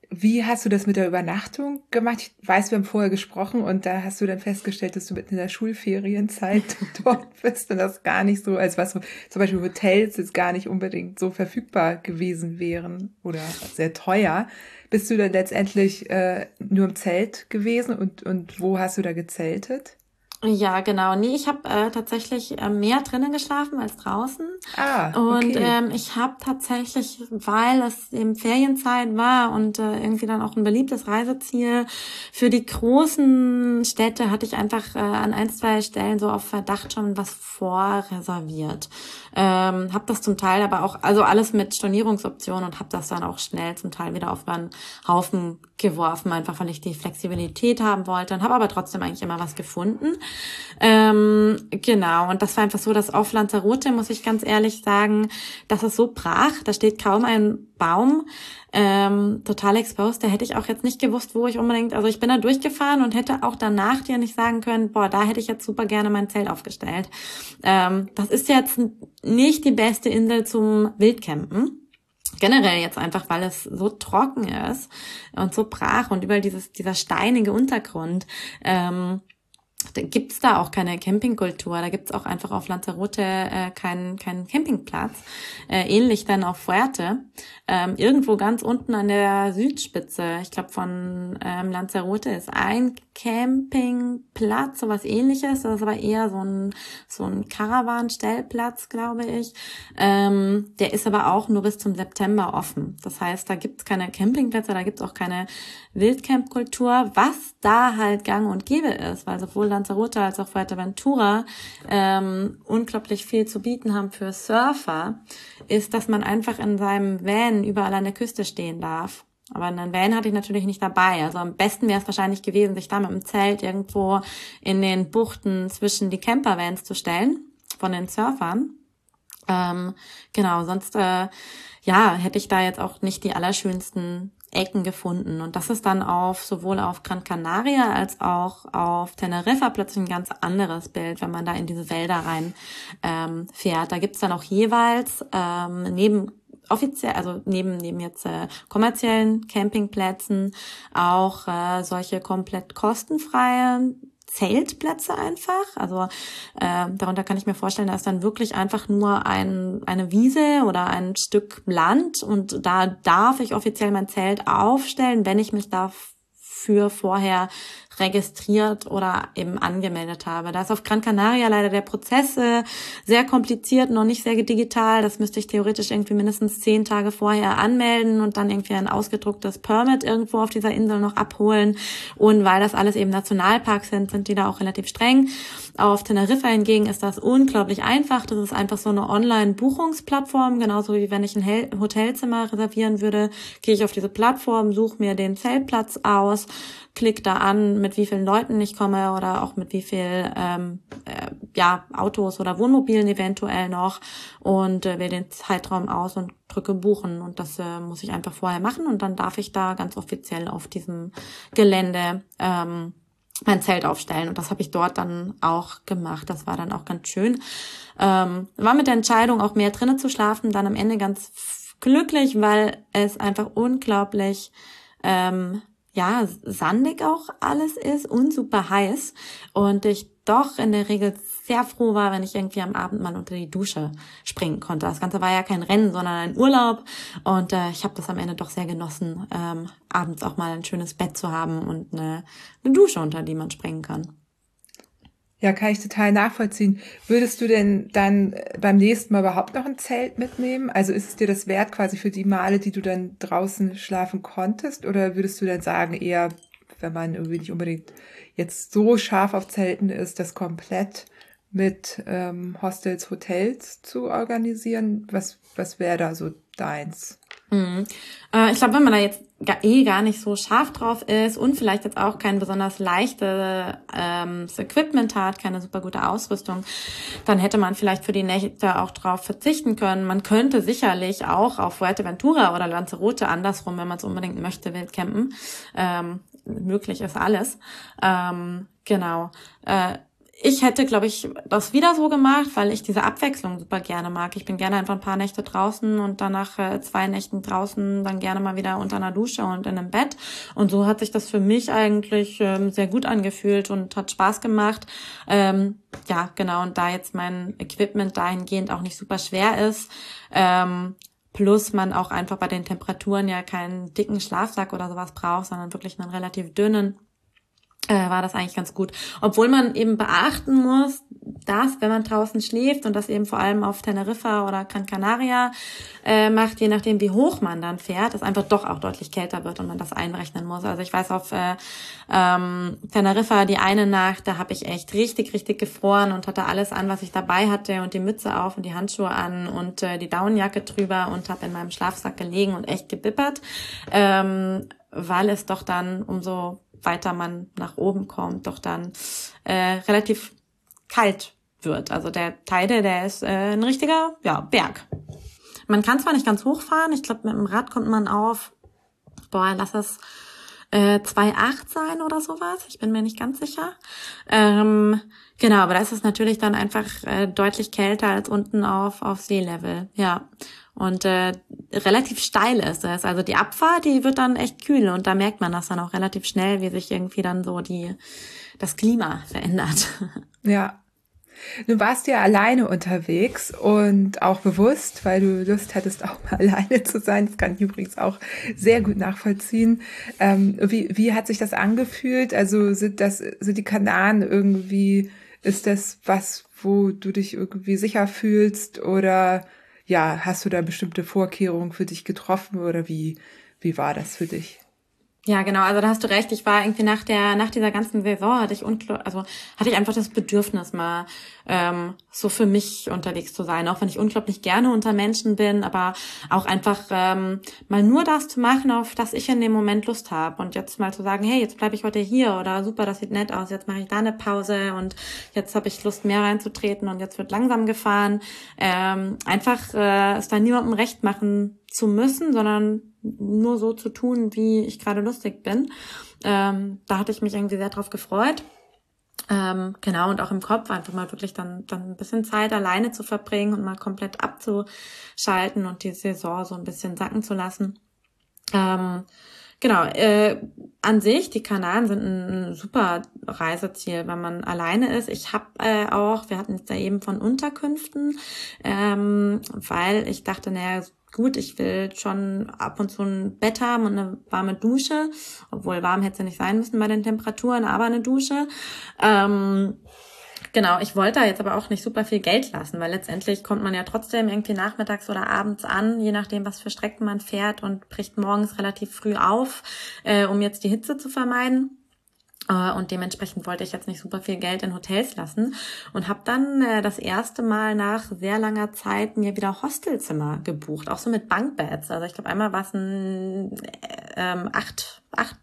wie hast du das mit der Übernachtung gemacht? Ich weiß, wir haben vorher gesprochen und da hast du dann festgestellt, dass du mitten in der Schulferienzeit dort bist und das gar nicht so, als was zum Beispiel Hotels jetzt gar nicht unbedingt so verfügbar gewesen wären oder sehr teuer. Bist du dann letztendlich äh, nur im Zelt gewesen und, und wo hast du da gezeltet? Ja, genau. Nee, ich habe äh, tatsächlich äh, mehr drinnen geschlafen als draußen. Ah, okay. Und ähm, ich habe tatsächlich, weil es eben Ferienzeit war und äh, irgendwie dann auch ein beliebtes Reiseziel, für die großen Städte hatte ich einfach äh, an ein, zwei Stellen so auf Verdacht schon was vorreserviert. Ähm, habe das zum Teil aber auch, also alles mit Stornierungsoptionen und habe das dann auch schnell zum Teil wieder auf einen Haufen geworfen, einfach weil ich die Flexibilität haben wollte und habe aber trotzdem eigentlich immer was gefunden. Ähm, genau, und das war einfach so, dass auf Lanzarote, muss ich ganz ehrlich sagen, das ist so brach, da steht kaum ein Baum, ähm, total exposed, da hätte ich auch jetzt nicht gewusst, wo ich unbedingt, also ich bin da durchgefahren und hätte auch danach dir nicht sagen können, boah, da hätte ich jetzt super gerne mein Zelt aufgestellt. Ähm, das ist jetzt nicht die beste Insel zum Wildcampen generell jetzt einfach, weil es so trocken ist und so brach und überall dieses, dieser steinige Untergrund. Ähm, da gibt's da auch keine Campingkultur. Da gibt's auch einfach auf Lanzarote äh, keinen keinen Campingplatz. Äh, ähnlich dann auf Fuerte. Ähm, irgendwo ganz unten an der Südspitze, ich glaube von ähm, Lanzarote, ist ein Campingplatz, sowas ähnliches. Das ist aber eher so ein, so ein Caravan-Stellplatz, glaube ich. Ähm, der ist aber auch nur bis zum September offen. Das heißt, da gibt's keine Campingplätze, da gibt's auch keine Wildcamp-Kultur, was da halt gang und gäbe ist, weil sowohl Lanzarote als auch Fuerteventura ähm, unglaublich viel zu bieten haben für Surfer, ist, dass man einfach in seinem Van überall an der Küste stehen darf. Aber einen Van hatte ich natürlich nicht dabei. Also am besten wäre es wahrscheinlich gewesen, sich da mit dem Zelt irgendwo in den Buchten zwischen die Campervans zu stellen von den Surfern. Ähm, genau, sonst äh, ja hätte ich da jetzt auch nicht die allerschönsten Ecken gefunden. Und das ist dann auf sowohl auf Gran Canaria als auch auf Teneriffa plötzlich ein ganz anderes Bild, wenn man da in diese Wälder rein ähm, fährt. Da gibt's dann auch jeweils ähm, neben offiziell, also neben, neben jetzt äh, kommerziellen Campingplätzen auch äh, solche komplett kostenfreien Zeltplätze einfach. Also äh, darunter kann ich mir vorstellen, da ist dann wirklich einfach nur ein, eine Wiese oder ein Stück Land und da darf ich offiziell mein Zelt aufstellen, wenn ich mich dafür vorher registriert oder eben angemeldet habe. Da ist auf Gran Canaria leider der Prozess äh, sehr kompliziert, noch nicht sehr digital. Das müsste ich theoretisch irgendwie mindestens zehn Tage vorher anmelden und dann irgendwie ein ausgedrucktes Permit irgendwo auf dieser Insel noch abholen. Und weil das alles eben Nationalparks sind, sind die da auch relativ streng. Auf Teneriffa hingegen ist das unglaublich einfach. Das ist einfach so eine Online-Buchungsplattform, genauso wie wenn ich ein Hotelzimmer reservieren würde, gehe ich auf diese Plattform, suche mir den Zeltplatz aus, klick da an, mit wie vielen Leuten ich komme oder auch mit wie viel ähm, äh, ja, Autos oder Wohnmobilen eventuell noch und äh, wähle den Zeitraum aus und drücke buchen und das äh, muss ich einfach vorher machen und dann darf ich da ganz offiziell auf diesem Gelände ähm, mein Zelt aufstellen und das habe ich dort dann auch gemacht. Das war dann auch ganz schön. Ähm, war mit der Entscheidung auch mehr drinnen zu schlafen dann am Ende ganz glücklich, weil es einfach unglaublich ähm, ja, sandig auch alles ist und super heiß. Und ich doch in der Regel sehr froh war, wenn ich irgendwie am Abend mal unter die Dusche springen konnte. Das Ganze war ja kein Rennen, sondern ein Urlaub und äh, ich habe das am Ende doch sehr genossen, ähm, abends auch mal ein schönes Bett zu haben und eine, eine Dusche, unter die man springen kann. Ja, kann ich total nachvollziehen. Würdest du denn dann beim nächsten Mal überhaupt noch ein Zelt mitnehmen? Also ist es dir das wert quasi für die Male, die du dann draußen schlafen konntest? Oder würdest du dann sagen, eher, wenn man irgendwie nicht unbedingt jetzt so scharf auf Zelten ist, das komplett mit ähm, Hostels, Hotels zu organisieren? Was, was wäre da so deins? Mhm. Äh, ich glaube, wenn man da jetzt eh gar nicht so scharf drauf ist und vielleicht jetzt auch kein besonders leichtes ähm, Equipment hat, keine super gute Ausrüstung, dann hätte man vielleicht für die Nächte auch drauf verzichten können. Man könnte sicherlich auch auf Fuerteventura oder Lanzarote andersrum, wenn man es unbedingt möchte, wild campen. Ähm, möglich ist alles. Ähm, genau. Äh, ich hätte, glaube ich, das wieder so gemacht, weil ich diese Abwechslung super gerne mag. Ich bin gerne einfach ein paar Nächte draußen und danach äh, zwei Nächten draußen dann gerne mal wieder unter einer Dusche und in einem Bett. Und so hat sich das für mich eigentlich ähm, sehr gut angefühlt und hat Spaß gemacht. Ähm, ja, genau. Und da jetzt mein Equipment dahingehend auch nicht super schwer ist, ähm, plus man auch einfach bei den Temperaturen ja keinen dicken Schlafsack oder sowas braucht, sondern wirklich einen relativ dünnen äh, war das eigentlich ganz gut. Obwohl man eben beachten muss, dass, wenn man draußen schläft und das eben vor allem auf Teneriffa oder Gran Canaria äh, macht, je nachdem wie hoch man dann fährt, es einfach doch auch deutlich kälter wird und man das einrechnen muss. Also ich weiß auf äh, ähm, Teneriffa die eine Nacht, da habe ich echt richtig, richtig gefroren und hatte alles an, was ich dabei hatte und die Mütze auf und die Handschuhe an und äh, die Daunenjacke drüber und habe in meinem Schlafsack gelegen und echt gebippert, ähm, weil es doch dann umso weiter man nach oben kommt, doch dann äh, relativ kalt wird. Also der Teide, der ist äh, ein richtiger ja, Berg. Man kann zwar nicht ganz hochfahren, ich glaube, mit dem Rad kommt man auf, boah, lass es äh, 2,8 sein oder sowas. Ich bin mir nicht ganz sicher. Ähm, genau, aber da ist es natürlich dann einfach äh, deutlich kälter als unten auf, auf Seelevel. Ja. Und äh, relativ steil ist es. Also die Abfahrt, die wird dann echt kühl und da merkt man das dann auch relativ schnell, wie sich irgendwie dann so die das Klima verändert. Ja. Du warst ja alleine unterwegs und auch bewusst, weil du Lust hattest, auch mal alleine zu sein. Das kann ich übrigens auch sehr gut nachvollziehen. Ähm, wie, wie hat sich das angefühlt? Also sind das, sind die Kanaren irgendwie, ist das was, wo du dich irgendwie sicher fühlst oder ja, hast du da bestimmte Vorkehrungen für dich getroffen oder wie, wie war das für dich? Ja, genau. Also da hast du recht. Ich war irgendwie nach der nach dieser ganzen Saison hatte ich unklar, also hatte ich einfach das Bedürfnis mal ähm, so für mich unterwegs zu sein, auch wenn ich unglaublich gerne unter Menschen bin, aber auch einfach ähm, mal nur das zu machen, auf das ich in dem Moment Lust habe und jetzt mal zu sagen, hey, jetzt bleibe ich heute hier oder super, das sieht nett aus, jetzt mache ich da eine Pause und jetzt habe ich Lust mehr reinzutreten und jetzt wird langsam gefahren. Ähm, einfach äh, es da niemandem recht machen zu müssen, sondern nur so zu tun, wie ich gerade lustig bin. Ähm, da hatte ich mich irgendwie sehr drauf gefreut. Ähm, genau, und auch im Kopf einfach mal wirklich dann, dann ein bisschen Zeit alleine zu verbringen und mal komplett abzuschalten und die Saison so ein bisschen sacken zu lassen. Ähm, genau, äh, an sich, die Kanaren sind ein super Reiseziel, wenn man alleine ist. Ich habe äh, auch, wir hatten jetzt ja eben von Unterkünften, ähm, weil ich dachte, naja, gut, ich will schon ab und zu ein Bett haben und eine warme Dusche, obwohl warm hätte sie nicht sein müssen bei den Temperaturen, aber eine Dusche. Ähm, genau, ich wollte da jetzt aber auch nicht super viel Geld lassen, weil letztendlich kommt man ja trotzdem irgendwie nachmittags oder abends an, je nachdem, was für Strecken man fährt und bricht morgens relativ früh auf, äh, um jetzt die Hitze zu vermeiden. Äh, und dementsprechend wollte ich jetzt nicht super viel Geld in Hotels lassen und habe dann äh, das erste Mal nach sehr langer Zeit mir wieder Hostelzimmer gebucht, auch so mit Bankbeds. Also ich glaube, einmal war es ein äh, ähm, acht, acht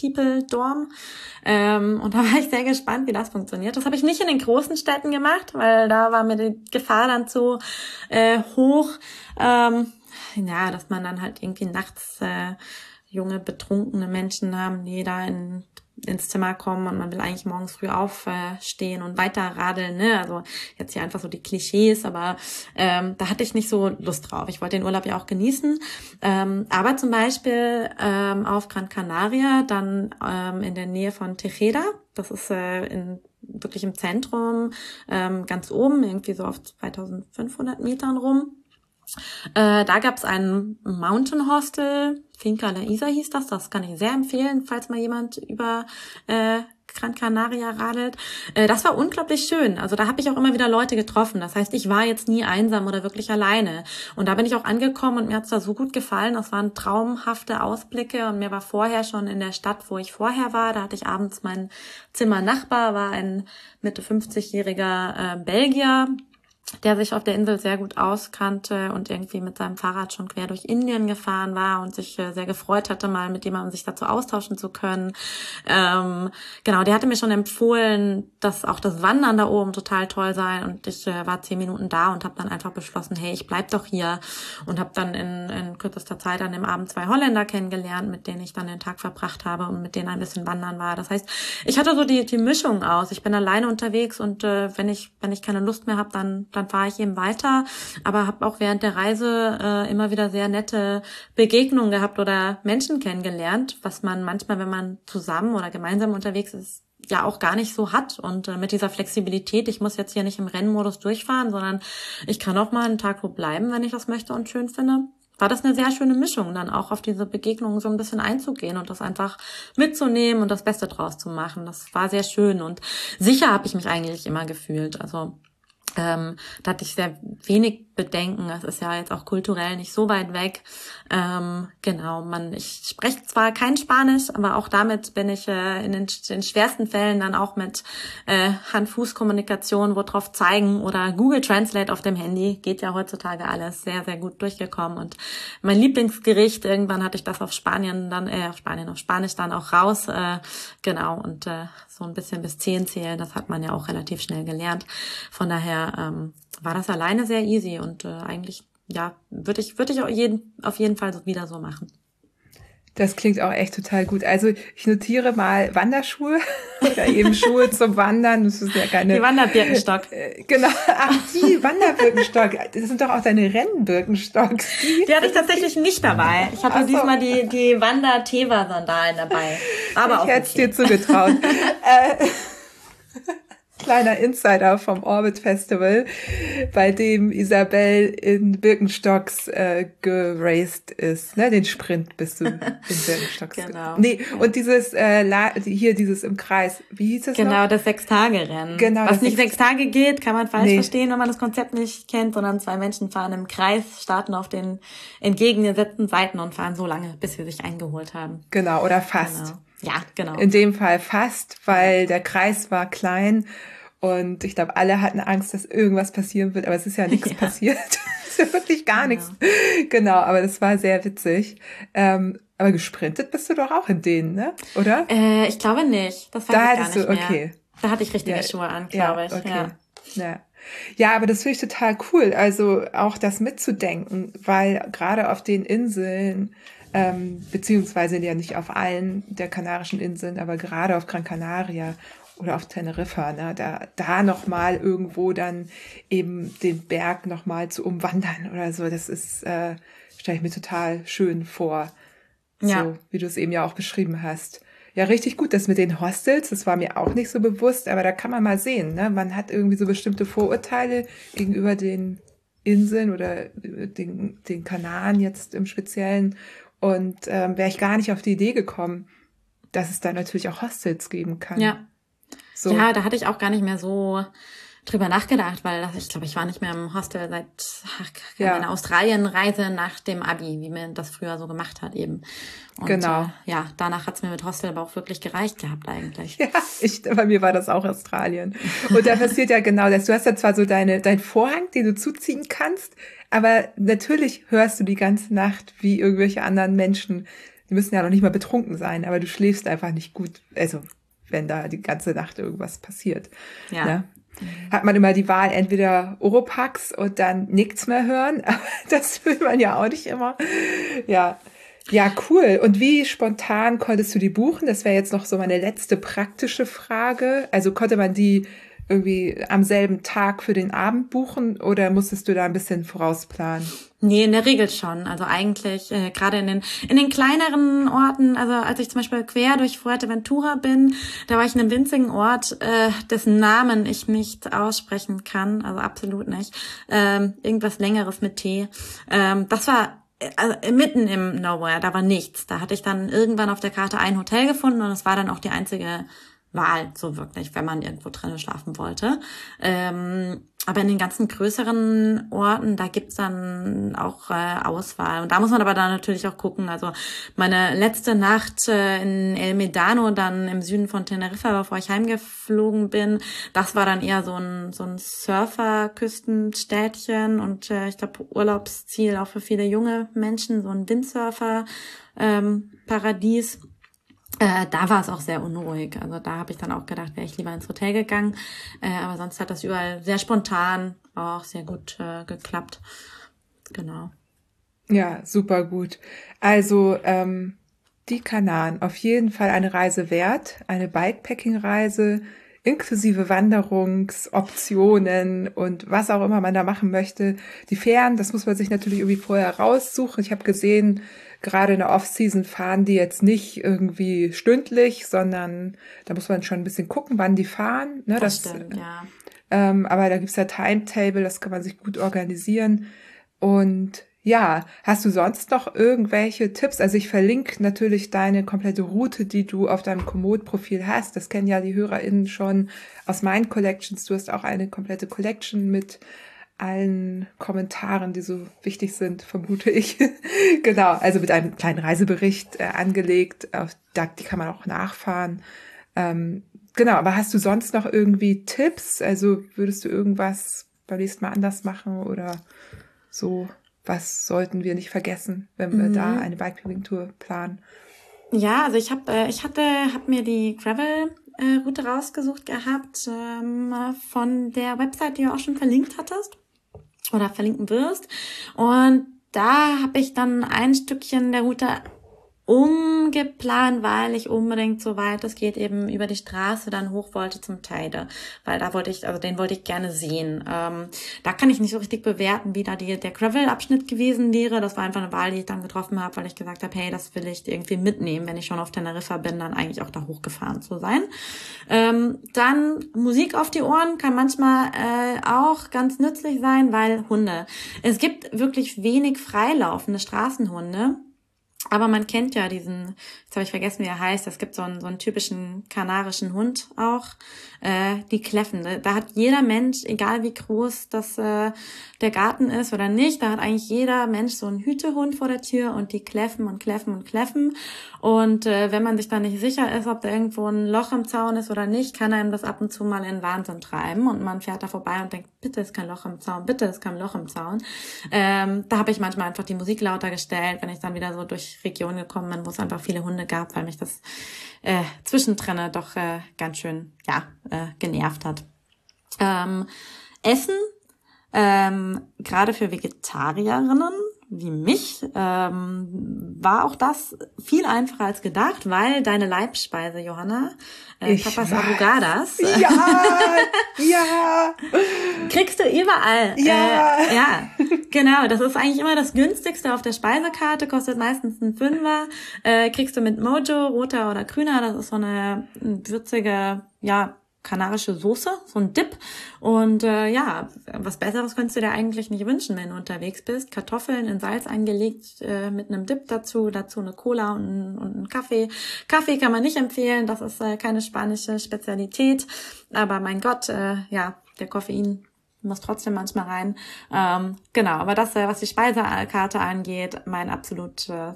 People Dorm. Ähm, und da war ich sehr gespannt, wie das funktioniert. Das habe ich nicht in den großen Städten gemacht, weil da war mir die Gefahr dann zu äh, hoch. Ähm, ja, dass man dann halt irgendwie nachts äh, junge, betrunkene Menschen haben, die da in ins Zimmer kommen und man will eigentlich morgens früh aufstehen und weiter radeln. Ne? Also jetzt hier einfach so die Klischees, aber ähm, da hatte ich nicht so Lust drauf. Ich wollte den Urlaub ja auch genießen. Ähm, aber zum Beispiel ähm, auf Gran Canaria, dann ähm, in der Nähe von Tejeda, das ist äh, in wirklich im Zentrum, ähm, ganz oben, irgendwie so auf 2500 Metern rum. Äh, da gab es ein Mountain Hostel, Finca La Isa hieß das, das kann ich sehr empfehlen, falls mal jemand über äh, Gran Canaria radelt. Äh, das war unglaublich schön. Also da habe ich auch immer wieder Leute getroffen. Das heißt, ich war jetzt nie einsam oder wirklich alleine. Und da bin ich auch angekommen und mir hat's da so gut gefallen. Das waren traumhafte Ausblicke und mir war vorher schon in der Stadt, wo ich vorher war, da hatte ich abends mein Zimmernachbar, war ein Mitte 50-jähriger äh, Belgier, der sich auf der Insel sehr gut auskannte und irgendwie mit seinem Fahrrad schon quer durch Indien gefahren war und sich äh, sehr gefreut hatte, mal mit jemandem sich dazu austauschen zu können. Ähm, genau, der hatte mir schon empfohlen, dass auch das Wandern da oben total toll sei und ich äh, war zehn Minuten da und habe dann einfach beschlossen, hey, ich bleib doch hier und habe dann in, in kürzester Zeit an dem Abend zwei Holländer kennengelernt, mit denen ich dann den Tag verbracht habe und mit denen ein bisschen wandern war. Das heißt, ich hatte so die, die Mischung aus. Ich bin alleine unterwegs und äh, wenn ich wenn ich keine Lust mehr habe, dann dann fahre ich eben weiter, aber habe auch während der Reise äh, immer wieder sehr nette Begegnungen gehabt oder Menschen kennengelernt, was man manchmal, wenn man zusammen oder gemeinsam unterwegs ist, ja auch gar nicht so hat. Und äh, mit dieser Flexibilität, ich muss jetzt hier nicht im Rennmodus durchfahren, sondern ich kann auch mal einen Tag wo bleiben, wenn ich das möchte und schön finde war das eine sehr schöne Mischung, dann auch auf diese Begegnungen so ein bisschen einzugehen und das einfach mitzunehmen und das Beste draus zu machen. Das war sehr schön und sicher habe ich mich eigentlich immer gefühlt. Also ähm, da hatte ich sehr wenig Bedenken. Das ist ja jetzt auch kulturell nicht so weit weg. Ähm, genau, man, ich spreche zwar kein Spanisch, aber auch damit bin ich äh, in den, den, schwersten Fällen dann auch mit äh, Hand-Fuß-Kommunikation, wo drauf zeigen oder Google Translate auf dem Handy geht ja heutzutage alles sehr, sehr gut durchgekommen. Und mein Lieblingsgericht, irgendwann hatte ich das auf Spanien dann, äh, auf Spanien, auf Spanisch dann auch raus. Äh, genau, und äh, so ein bisschen bis zehn zählen, das hat man ja auch relativ schnell gelernt. Von daher ähm, war das alleine sehr easy und äh, eigentlich, ja, würde ich, würde ich auch jeden, auf jeden Fall wieder so machen. Das klingt auch echt total gut. Also ich notiere mal Wanderschuhe oder eben Schuhe zum Wandern. Das ist ja keine. Die Wanderbirkenstock. Äh, genau. Ach, die Wanderbirkenstock. Das sind doch auch deine Rennbirkenstocks. Die, die hatte ich tatsächlich nicht dabei. Ich hatte so. diesmal die, die Wander-Teva-Sandalen dabei. Aber ich auch hätte es dir zugetraut. kleiner Insider vom Orbit Festival, bei dem Isabel in Birkenstocks äh, geraced ist. Ne, den Sprint bist du in Birkenstocks. genau. Nee, und dieses äh, hier dieses im Kreis. Wie hieß es Genau, noch? das Sechs-Tage-Rennen. Genau. Was nicht sechs Tage geht, kann man falsch nee. verstehen, wenn man das Konzept nicht kennt, sondern zwei Menschen fahren im Kreis, starten auf den entgegengesetzten Seiten und fahren so lange, bis sie sich eingeholt haben. Genau, oder fast. Genau. Ja, genau. In dem Fall fast, weil der Kreis war klein und ich glaube, alle hatten Angst, dass irgendwas passieren wird, aber es ist ja nichts ja. passiert. es ist ja wirklich gar nichts. Genau, aber das war sehr witzig. Ähm, aber gesprintet bist du doch auch in denen, ne? Oder? Äh, ich glaube nicht. Das weiß da ich gar nicht du, mehr. okay. Da hatte ich richtige ja, Schuhe an, glaube ja, ich. Okay. Ja. ja. Ja, aber das finde ich total cool. Also auch das mitzudenken, weil gerade auf den Inseln ähm, beziehungsweise ja nicht auf allen der kanarischen Inseln, aber gerade auf Gran Canaria oder auf Teneriffa, ne, da, da nochmal irgendwo dann eben den Berg nochmal zu umwandern oder so, das ist, äh, stelle ich mir total schön vor. Ja. So, wie du es eben ja auch beschrieben hast. Ja, richtig gut. Das mit den Hostels, das war mir auch nicht so bewusst, aber da kann man mal sehen, ne? Man hat irgendwie so bestimmte Vorurteile gegenüber den Inseln oder den, den Kanaren jetzt im Speziellen. Und ähm, wäre ich gar nicht auf die Idee gekommen, dass es da natürlich auch Hostels geben kann. Ja. So. Ja, da hatte ich auch gar nicht mehr so drüber nachgedacht, weil ich glaube, ich war nicht mehr im Hostel seit ach, ja. meiner Australienreise nach dem Abi, wie man das früher so gemacht hat eben. Und, genau. Äh, ja, danach hat's mir mit Hostel aber auch wirklich gereicht gehabt eigentlich. Ja, ich, bei mir war das auch Australien. Und da passiert ja genau das. Du hast ja zwar so deine, dein Vorhang, den du zuziehen kannst, aber natürlich hörst du die ganze Nacht wie irgendwelche anderen Menschen. Die müssen ja noch nicht mal betrunken sein, aber du schläfst einfach nicht gut. Also wenn da die ganze Nacht irgendwas passiert. Ja. Ne? Hat man immer die Wahl, entweder Oropax und dann nichts mehr hören, aber das will man ja auch nicht immer. Ja. Ja, cool. Und wie spontan konntest du die buchen? Das wäre jetzt noch so meine letzte praktische Frage. Also konnte man die irgendwie am selben Tag für den Abend buchen oder musstest du da ein bisschen vorausplanen? Nee, in der Regel schon. Also eigentlich äh, gerade in den in den kleineren Orten, also als ich zum Beispiel quer durch Fuerteventura bin, da war ich in einem winzigen Ort, äh, dessen Namen ich nicht aussprechen kann, also absolut nicht. Ähm, irgendwas längeres mit T. Ähm, das war also mitten im Nowhere, da war nichts. Da hatte ich dann irgendwann auf der Karte ein Hotel gefunden und es war dann auch die einzige Wahl, so wirklich, wenn man irgendwo drinnen schlafen wollte. Ähm, aber in den ganzen größeren Orten, da gibt's dann auch äh, Auswahl. Und da muss man aber dann natürlich auch gucken. Also meine letzte Nacht äh, in El Medano, dann im Süden von Teneriffa, bevor ich heimgeflogen bin, das war dann eher so ein, so ein Surfer-Küstenstädtchen und äh, ich glaube Urlaubsziel auch für viele junge Menschen, so ein Windsurfer-Paradies. Ähm, äh, da war es auch sehr unruhig. Also da habe ich dann auch gedacht, wäre ich lieber ins Hotel gegangen. Äh, aber sonst hat das überall sehr spontan auch sehr gut äh, geklappt. Genau. Ja, super gut. Also ähm, die Kanaren, auf jeden Fall eine Reise wert, eine Bikepacking-Reise inklusive Wanderungsoptionen und was auch immer man da machen möchte. Die Fähren, das muss man sich natürlich irgendwie vorher raussuchen. Ich habe gesehen, gerade in der Off-Season fahren die jetzt nicht irgendwie stündlich, sondern da muss man schon ein bisschen gucken, wann die fahren. Ne? Das, das stimmt, ja. Ähm, aber da gibt's ja Timetable, das kann man sich gut organisieren. Und ja, hast du sonst noch irgendwelche Tipps? Also ich verlinke natürlich deine komplette Route, die du auf deinem Komoot-Profil hast. Das kennen ja die HörerInnen schon aus meinen Collections. Du hast auch eine komplette Collection mit allen Kommentaren, die so wichtig sind, vermute ich. genau, also mit einem kleinen Reisebericht äh, angelegt. Auf, da, die kann man auch nachfahren. Ähm, genau, aber hast du sonst noch irgendwie Tipps? Also würdest du irgendwas beim nächsten Mal anders machen oder so? Was sollten wir nicht vergessen, wenn wir mhm. da eine Bikepacking-Tour planen? Ja, also ich habe, äh, ich hatte, habe mir die Gravel äh, Route rausgesucht gehabt ähm, von der Website, die du auch schon verlinkt hattest oder verlinken wirst. Und da habe ich dann ein Stückchen der Route umgeplant, weil ich unbedingt so weit es geht eben über die Straße dann hoch wollte zum Teide, weil da wollte ich, also den wollte ich gerne sehen. Ähm, da kann ich nicht so richtig bewerten, wie da die, der Gravel-Abschnitt gewesen wäre. Das war einfach eine Wahl, die ich dann getroffen habe, weil ich gesagt habe, hey, das will ich irgendwie mitnehmen, wenn ich schon auf Teneriffa bin, dann eigentlich auch da hochgefahren zu sein. Ähm, dann Musik auf die Ohren kann manchmal äh, auch ganz nützlich sein, weil Hunde. Es gibt wirklich wenig freilaufende Straßenhunde. Aber man kennt ja diesen, jetzt habe ich vergessen, wie er heißt, es gibt so einen, so einen typischen kanarischen Hund auch, äh, die kläffen. Da hat jeder Mensch, egal wie groß das äh, der Garten ist oder nicht, da hat eigentlich jeder Mensch so einen Hütehund vor der Tür und die kläffen und kläffen und kläffen. Und äh, wenn man sich dann nicht sicher ist, ob da irgendwo ein Loch im Zaun ist oder nicht, kann einem das ab und zu mal in Wahnsinn treiben. Und man fährt da vorbei und denkt, bitte ist kein Loch im Zaun, bitte ist kein Loch im Zaun. Ähm, da habe ich manchmal einfach die Musik lauter gestellt, wenn ich dann wieder so durch Regionen gekommen bin, wo es einfach viele Hunde gab, weil mich das äh, Zwischentrenne doch äh, ganz schön ja äh, genervt hat. Ähm, Essen ähm, gerade für Vegetarierinnen wie mich ähm, war auch das viel einfacher als gedacht, weil deine Leibspeise, Johanna, äh, Papas Abogadas, ja, ja, kriegst du überall. Ja, äh, ja, genau. Das ist eigentlich immer das günstigste auf der Speisekarte, kostet meistens ein Fünfer. Äh, kriegst du mit Mojo, roter oder grüner. Das ist so eine würzige, ja, kanarische Soße, so ein Dip. Und äh, ja, was Besseres könntest du dir eigentlich nicht wünschen, wenn du unterwegs bist. Kartoffeln in Salz eingelegt äh, mit einem Dip dazu, dazu eine Cola und, und einen Kaffee. Kaffee kann man nicht empfehlen, das ist äh, keine spanische Spezialität. Aber mein Gott, äh, ja, der Koffein muss trotzdem manchmal rein. Ähm, genau, aber das, äh, was die Speisekarte angeht, mein absolut äh,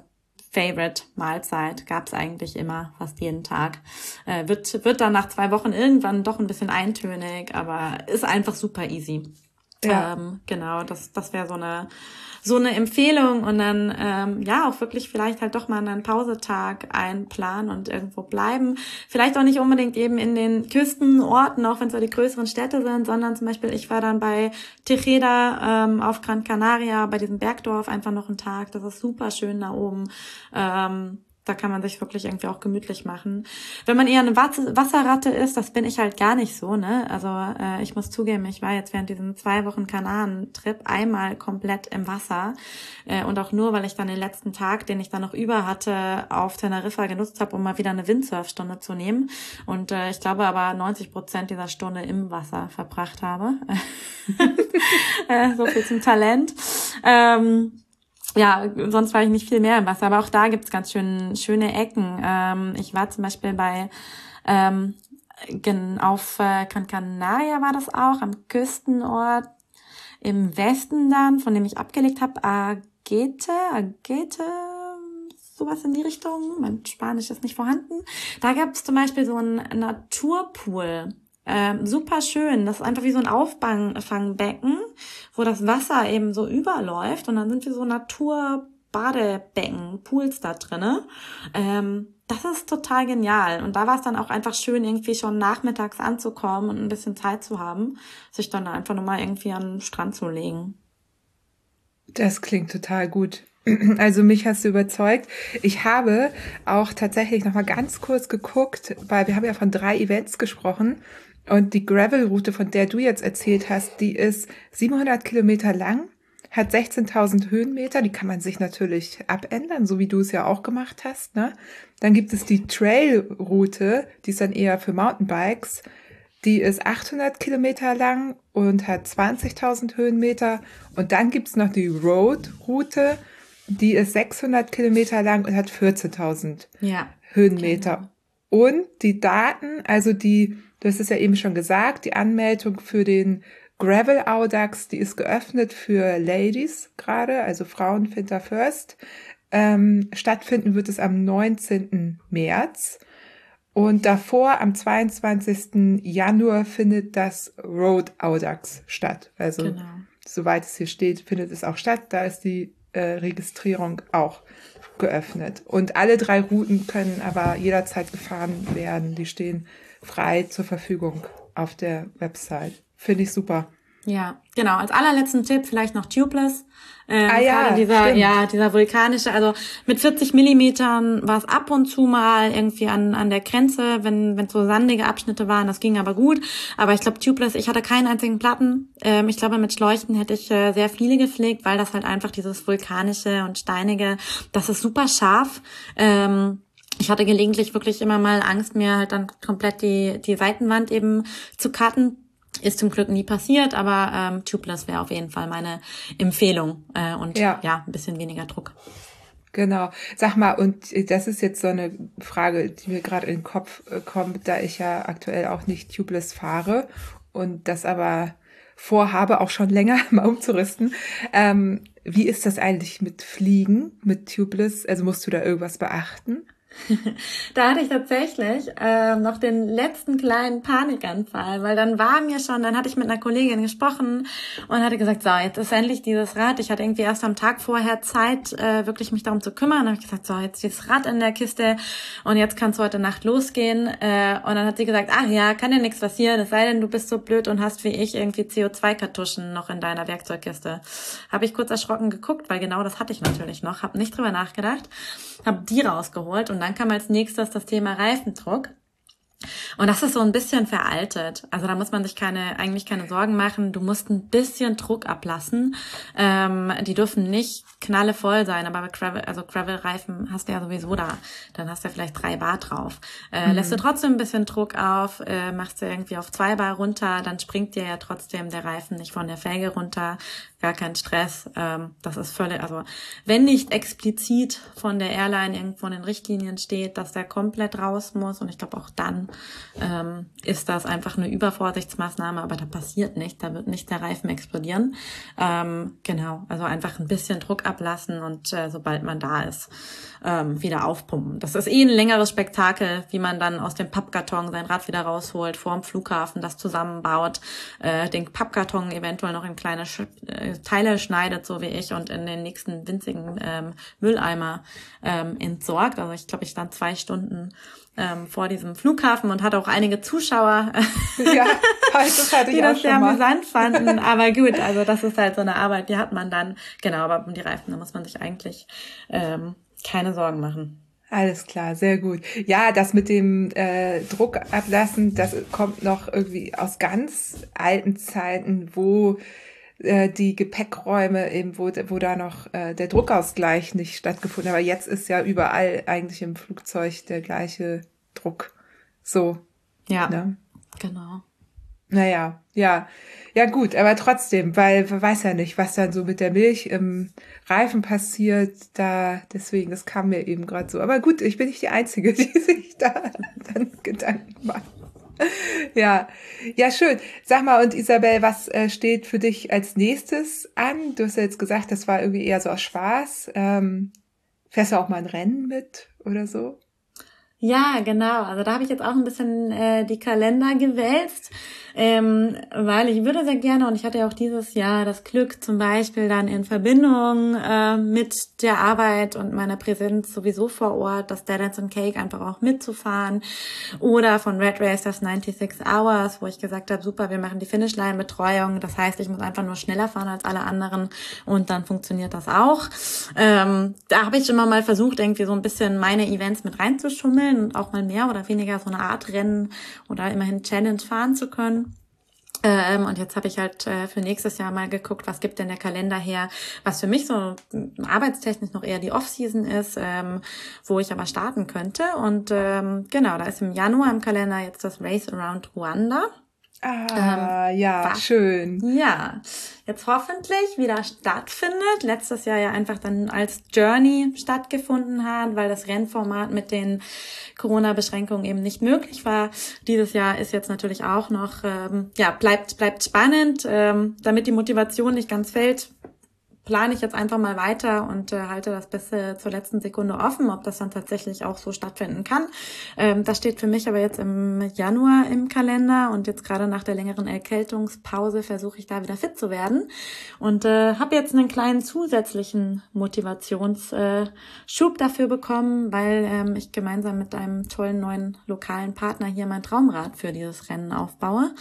Favorite Mahlzeit gab es eigentlich immer, fast jeden Tag. Äh, wird, wird dann nach zwei Wochen irgendwann doch ein bisschen eintönig, aber ist einfach super easy. Ja. Ähm, genau, das, das wäre so eine so eine Empfehlung und dann ähm, ja auch wirklich vielleicht halt doch mal einen Pausetag einplanen und irgendwo bleiben. Vielleicht auch nicht unbedingt eben in den Küstenorten, auch wenn es so die größeren Städte sind, sondern zum Beispiel ich war dann bei Tejeda ähm, auf Gran Canaria, bei diesem Bergdorf einfach noch einen Tag. Das ist super schön da oben. Ähm, da kann man sich wirklich irgendwie auch gemütlich machen. Wenn man eher eine Wasserratte ist, das bin ich halt gar nicht so, ne? Also äh, ich muss zugeben, ich war jetzt während diesem zwei Wochen Kanaren-Trip einmal komplett im Wasser äh, und auch nur, weil ich dann den letzten Tag, den ich dann noch über hatte, auf Teneriffa genutzt habe, um mal wieder eine Windsurfstunde zu nehmen. Und äh, ich glaube aber 90 Prozent dieser Stunde im Wasser verbracht habe. äh, so viel zum Talent. Ähm, ja, sonst war ich nicht viel mehr im Wasser, aber auch da gibt's ganz schön schöne Ecken. Ähm, ich war zum Beispiel bei ähm, auf äh, Canaria war das auch, am Küstenort im Westen dann, von dem ich abgelegt habe, Agete, Agete, sowas in die Richtung. Mein Spanisch ist nicht vorhanden. Da gab's zum Beispiel so einen Naturpool. Ähm, super schön. Das ist einfach wie so ein Auffangbecken, wo das Wasser eben so überläuft und dann sind wir so Naturbadebecken, Pools da drinne. Ähm, das ist total genial. Und da war es dann auch einfach schön, irgendwie schon nachmittags anzukommen und ein bisschen Zeit zu haben, sich dann einfach nochmal irgendwie an den Strand zu legen. Das klingt total gut. Also mich hast du überzeugt. Ich habe auch tatsächlich noch mal ganz kurz geguckt, weil wir haben ja von drei Events gesprochen und die Gravel-Route, von der du jetzt erzählt hast, die ist 700 Kilometer lang, hat 16.000 Höhenmeter. Die kann man sich natürlich abändern, so wie du es ja auch gemacht hast. Ne? Dann gibt es die Trail-Route, die ist dann eher für Mountainbikes. Die ist 800 Kilometer lang und hat 20.000 Höhenmeter. Und dann gibt's noch die Road-Route, die ist 600 Kilometer lang und hat 14.000 ja, Höhenmeter. Genau. Und die Daten, also die Du hast es ja eben schon gesagt, die Anmeldung für den Gravel Audax, die ist geöffnet für Ladies gerade, also Frauen Finter First. Ähm, stattfinden wird es am 19. März. Und davor, am 22. Januar, findet das Road Audax statt. Also, genau. soweit es hier steht, findet es auch statt. Da ist die äh, Registrierung auch geöffnet. Und alle drei Routen können aber jederzeit gefahren werden. Die stehen frei zur Verfügung auf der Website. Finde ich super. Ja, genau. Als allerletzten Tipp vielleicht noch Tubeless. Ähm, ah ja, dieser, stimmt. ja, dieser vulkanische, also mit 40 Millimetern war es ab und zu mal irgendwie an, an der Grenze, wenn wenn so sandige Abschnitte waren, das ging aber gut. Aber ich glaube Tubeless, ich hatte keinen einzigen Platten. Ähm, ich glaube mit Schleuchten hätte ich äh, sehr viele gepflegt, weil das halt einfach dieses vulkanische und steinige, das ist super scharf. Ähm, ich hatte gelegentlich wirklich immer mal Angst, mir halt dann komplett die, die Seitenwand eben zu cutten. Ist zum Glück nie passiert, aber ähm, Tubeless wäre auf jeden Fall meine Empfehlung. Äh, und ja. ja, ein bisschen weniger Druck. Genau. Sag mal, und das ist jetzt so eine Frage, die mir gerade in den Kopf äh, kommt, da ich ja aktuell auch nicht tubeless fahre und das aber vorhabe, auch schon länger mal umzurüsten. Ähm, wie ist das eigentlich mit Fliegen, mit tubeless? Also musst du da irgendwas beachten? da hatte ich tatsächlich äh, noch den letzten kleinen Panikanfall, weil dann war mir schon, dann hatte ich mit einer Kollegin gesprochen und hatte gesagt, so, jetzt ist endlich dieses Rad. Ich hatte irgendwie erst am Tag vorher Zeit, äh, wirklich mich darum zu kümmern. Dann habe ich gesagt, so, jetzt dieses Rad in der Kiste und jetzt kannst du heute Nacht losgehen. Äh, und dann hat sie gesagt, ach ja, kann dir nichts passieren, es sei denn, du bist so blöd und hast wie ich irgendwie CO2-Kartuschen noch in deiner Werkzeugkiste. Habe ich kurz erschrocken geguckt, weil genau das hatte ich natürlich noch, habe nicht drüber nachgedacht, habe die rausgeholt und dann kam als nächstes das Thema Reifendruck. Und das ist so ein bisschen veraltet. Also da muss man sich keine, eigentlich keine Sorgen machen. Du musst ein bisschen Druck ablassen. Ähm, die dürfen nicht knallevoll sein, aber Gravel, also Gravel-Reifen hast du ja sowieso da. Dann hast du ja vielleicht drei Bar drauf. Äh, mhm. Lässt du trotzdem ein bisschen Druck auf, äh, machst du irgendwie auf zwei Bar runter, dann springt dir ja trotzdem der Reifen nicht von der Felge runter. Gar kein Stress. Ähm, das ist völlig, also wenn nicht explizit von der Airline irgendwo in den Richtlinien steht, dass der komplett raus muss, und ich glaube auch dann ähm, ist das einfach eine Übervorsichtsmaßnahme, aber da passiert nichts, da wird nicht der Reifen explodieren. Ähm, genau, also einfach ein bisschen Druck ablassen und äh, sobald man da ist, ähm, wieder aufpumpen. Das ist eh ein längeres Spektakel, wie man dann aus dem Pappkarton sein Rad wieder rausholt, vor dem Flughafen das zusammenbaut, äh, den Pappkarton eventuell noch in kleine Sch äh, Teile schneidet, so wie ich, und in den nächsten winzigen ähm, Mülleimer ähm, entsorgt. Also ich glaube, ich stand zwei Stunden ähm, vor diesem Flughafen und hatte auch einige Zuschauer, ja, das die das sehr amüsant fanden. Aber gut, also das ist halt so eine Arbeit, die hat man dann. Genau, aber um die Reifen, da muss man sich eigentlich ähm, keine Sorgen machen. Alles klar, sehr gut. Ja, das mit dem äh, Druck ablassen, das kommt noch irgendwie aus ganz alten Zeiten, wo äh, die Gepäckräume eben, wo, wo da noch äh, der Druckausgleich nicht stattgefunden hat. Aber jetzt ist ja überall eigentlich im Flugzeug der gleiche Druck. So. Ja. Ne? Genau. Naja, ja. Ja gut, aber trotzdem, weil man weiß ja nicht, was dann so mit der Milch im Reifen passiert. Da deswegen, das kam mir eben gerade so. Aber gut, ich bin nicht die Einzige, die sich da dann Gedanken macht. Ja, ja, schön. Sag mal, und Isabel, was äh, steht für dich als nächstes an? Du hast ja jetzt gesagt, das war irgendwie eher so aus Spaß. Ähm, fährst du auch mal ein Rennen mit oder so? Ja, genau. Also da habe ich jetzt auch ein bisschen äh, die Kalender gewälzt ähm, weil ich würde sehr gerne, und ich hatte ja auch dieses Jahr das Glück, zum Beispiel dann in Verbindung äh, mit der Arbeit und meiner Präsenz sowieso vor Ort, das Dead and Cake einfach auch mitzufahren oder von Red Race das 96 Hours, wo ich gesagt habe, super, wir machen die Finishline-Betreuung, das heißt, ich muss einfach nur schneller fahren als alle anderen und dann funktioniert das auch. Ähm, da habe ich immer mal versucht, irgendwie so ein bisschen meine Events mit reinzuschummeln und auch mal mehr oder weniger so eine Art Rennen oder immerhin Challenge fahren zu können. Ähm, und jetzt habe ich halt äh, für nächstes Jahr mal geguckt, was gibt denn der Kalender her, was für mich so arbeitstechnisch noch eher die Off-Season ist, ähm, wo ich aber starten könnte. Und ähm, genau, da ist im Januar im Kalender jetzt das Race Around Rwanda. Ah, ähm, ja, was, schön. Ja, jetzt hoffentlich wieder stattfindet. Letztes Jahr ja einfach dann als Journey stattgefunden hat, weil das Rennformat mit den Corona-Beschränkungen eben nicht möglich war. Dieses Jahr ist jetzt natürlich auch noch, ähm, ja, bleibt, bleibt spannend, ähm, damit die Motivation nicht ganz fällt plane ich jetzt einfach mal weiter und äh, halte das bis äh, zur letzten Sekunde offen, ob das dann tatsächlich auch so stattfinden kann. Ähm, das steht für mich aber jetzt im Januar im Kalender und jetzt gerade nach der längeren Erkältungspause versuche ich da wieder fit zu werden und äh, habe jetzt einen kleinen zusätzlichen Motivationsschub äh, dafür bekommen, weil ähm, ich gemeinsam mit einem tollen neuen lokalen Partner hier mein Traumrad für dieses Rennen aufbaue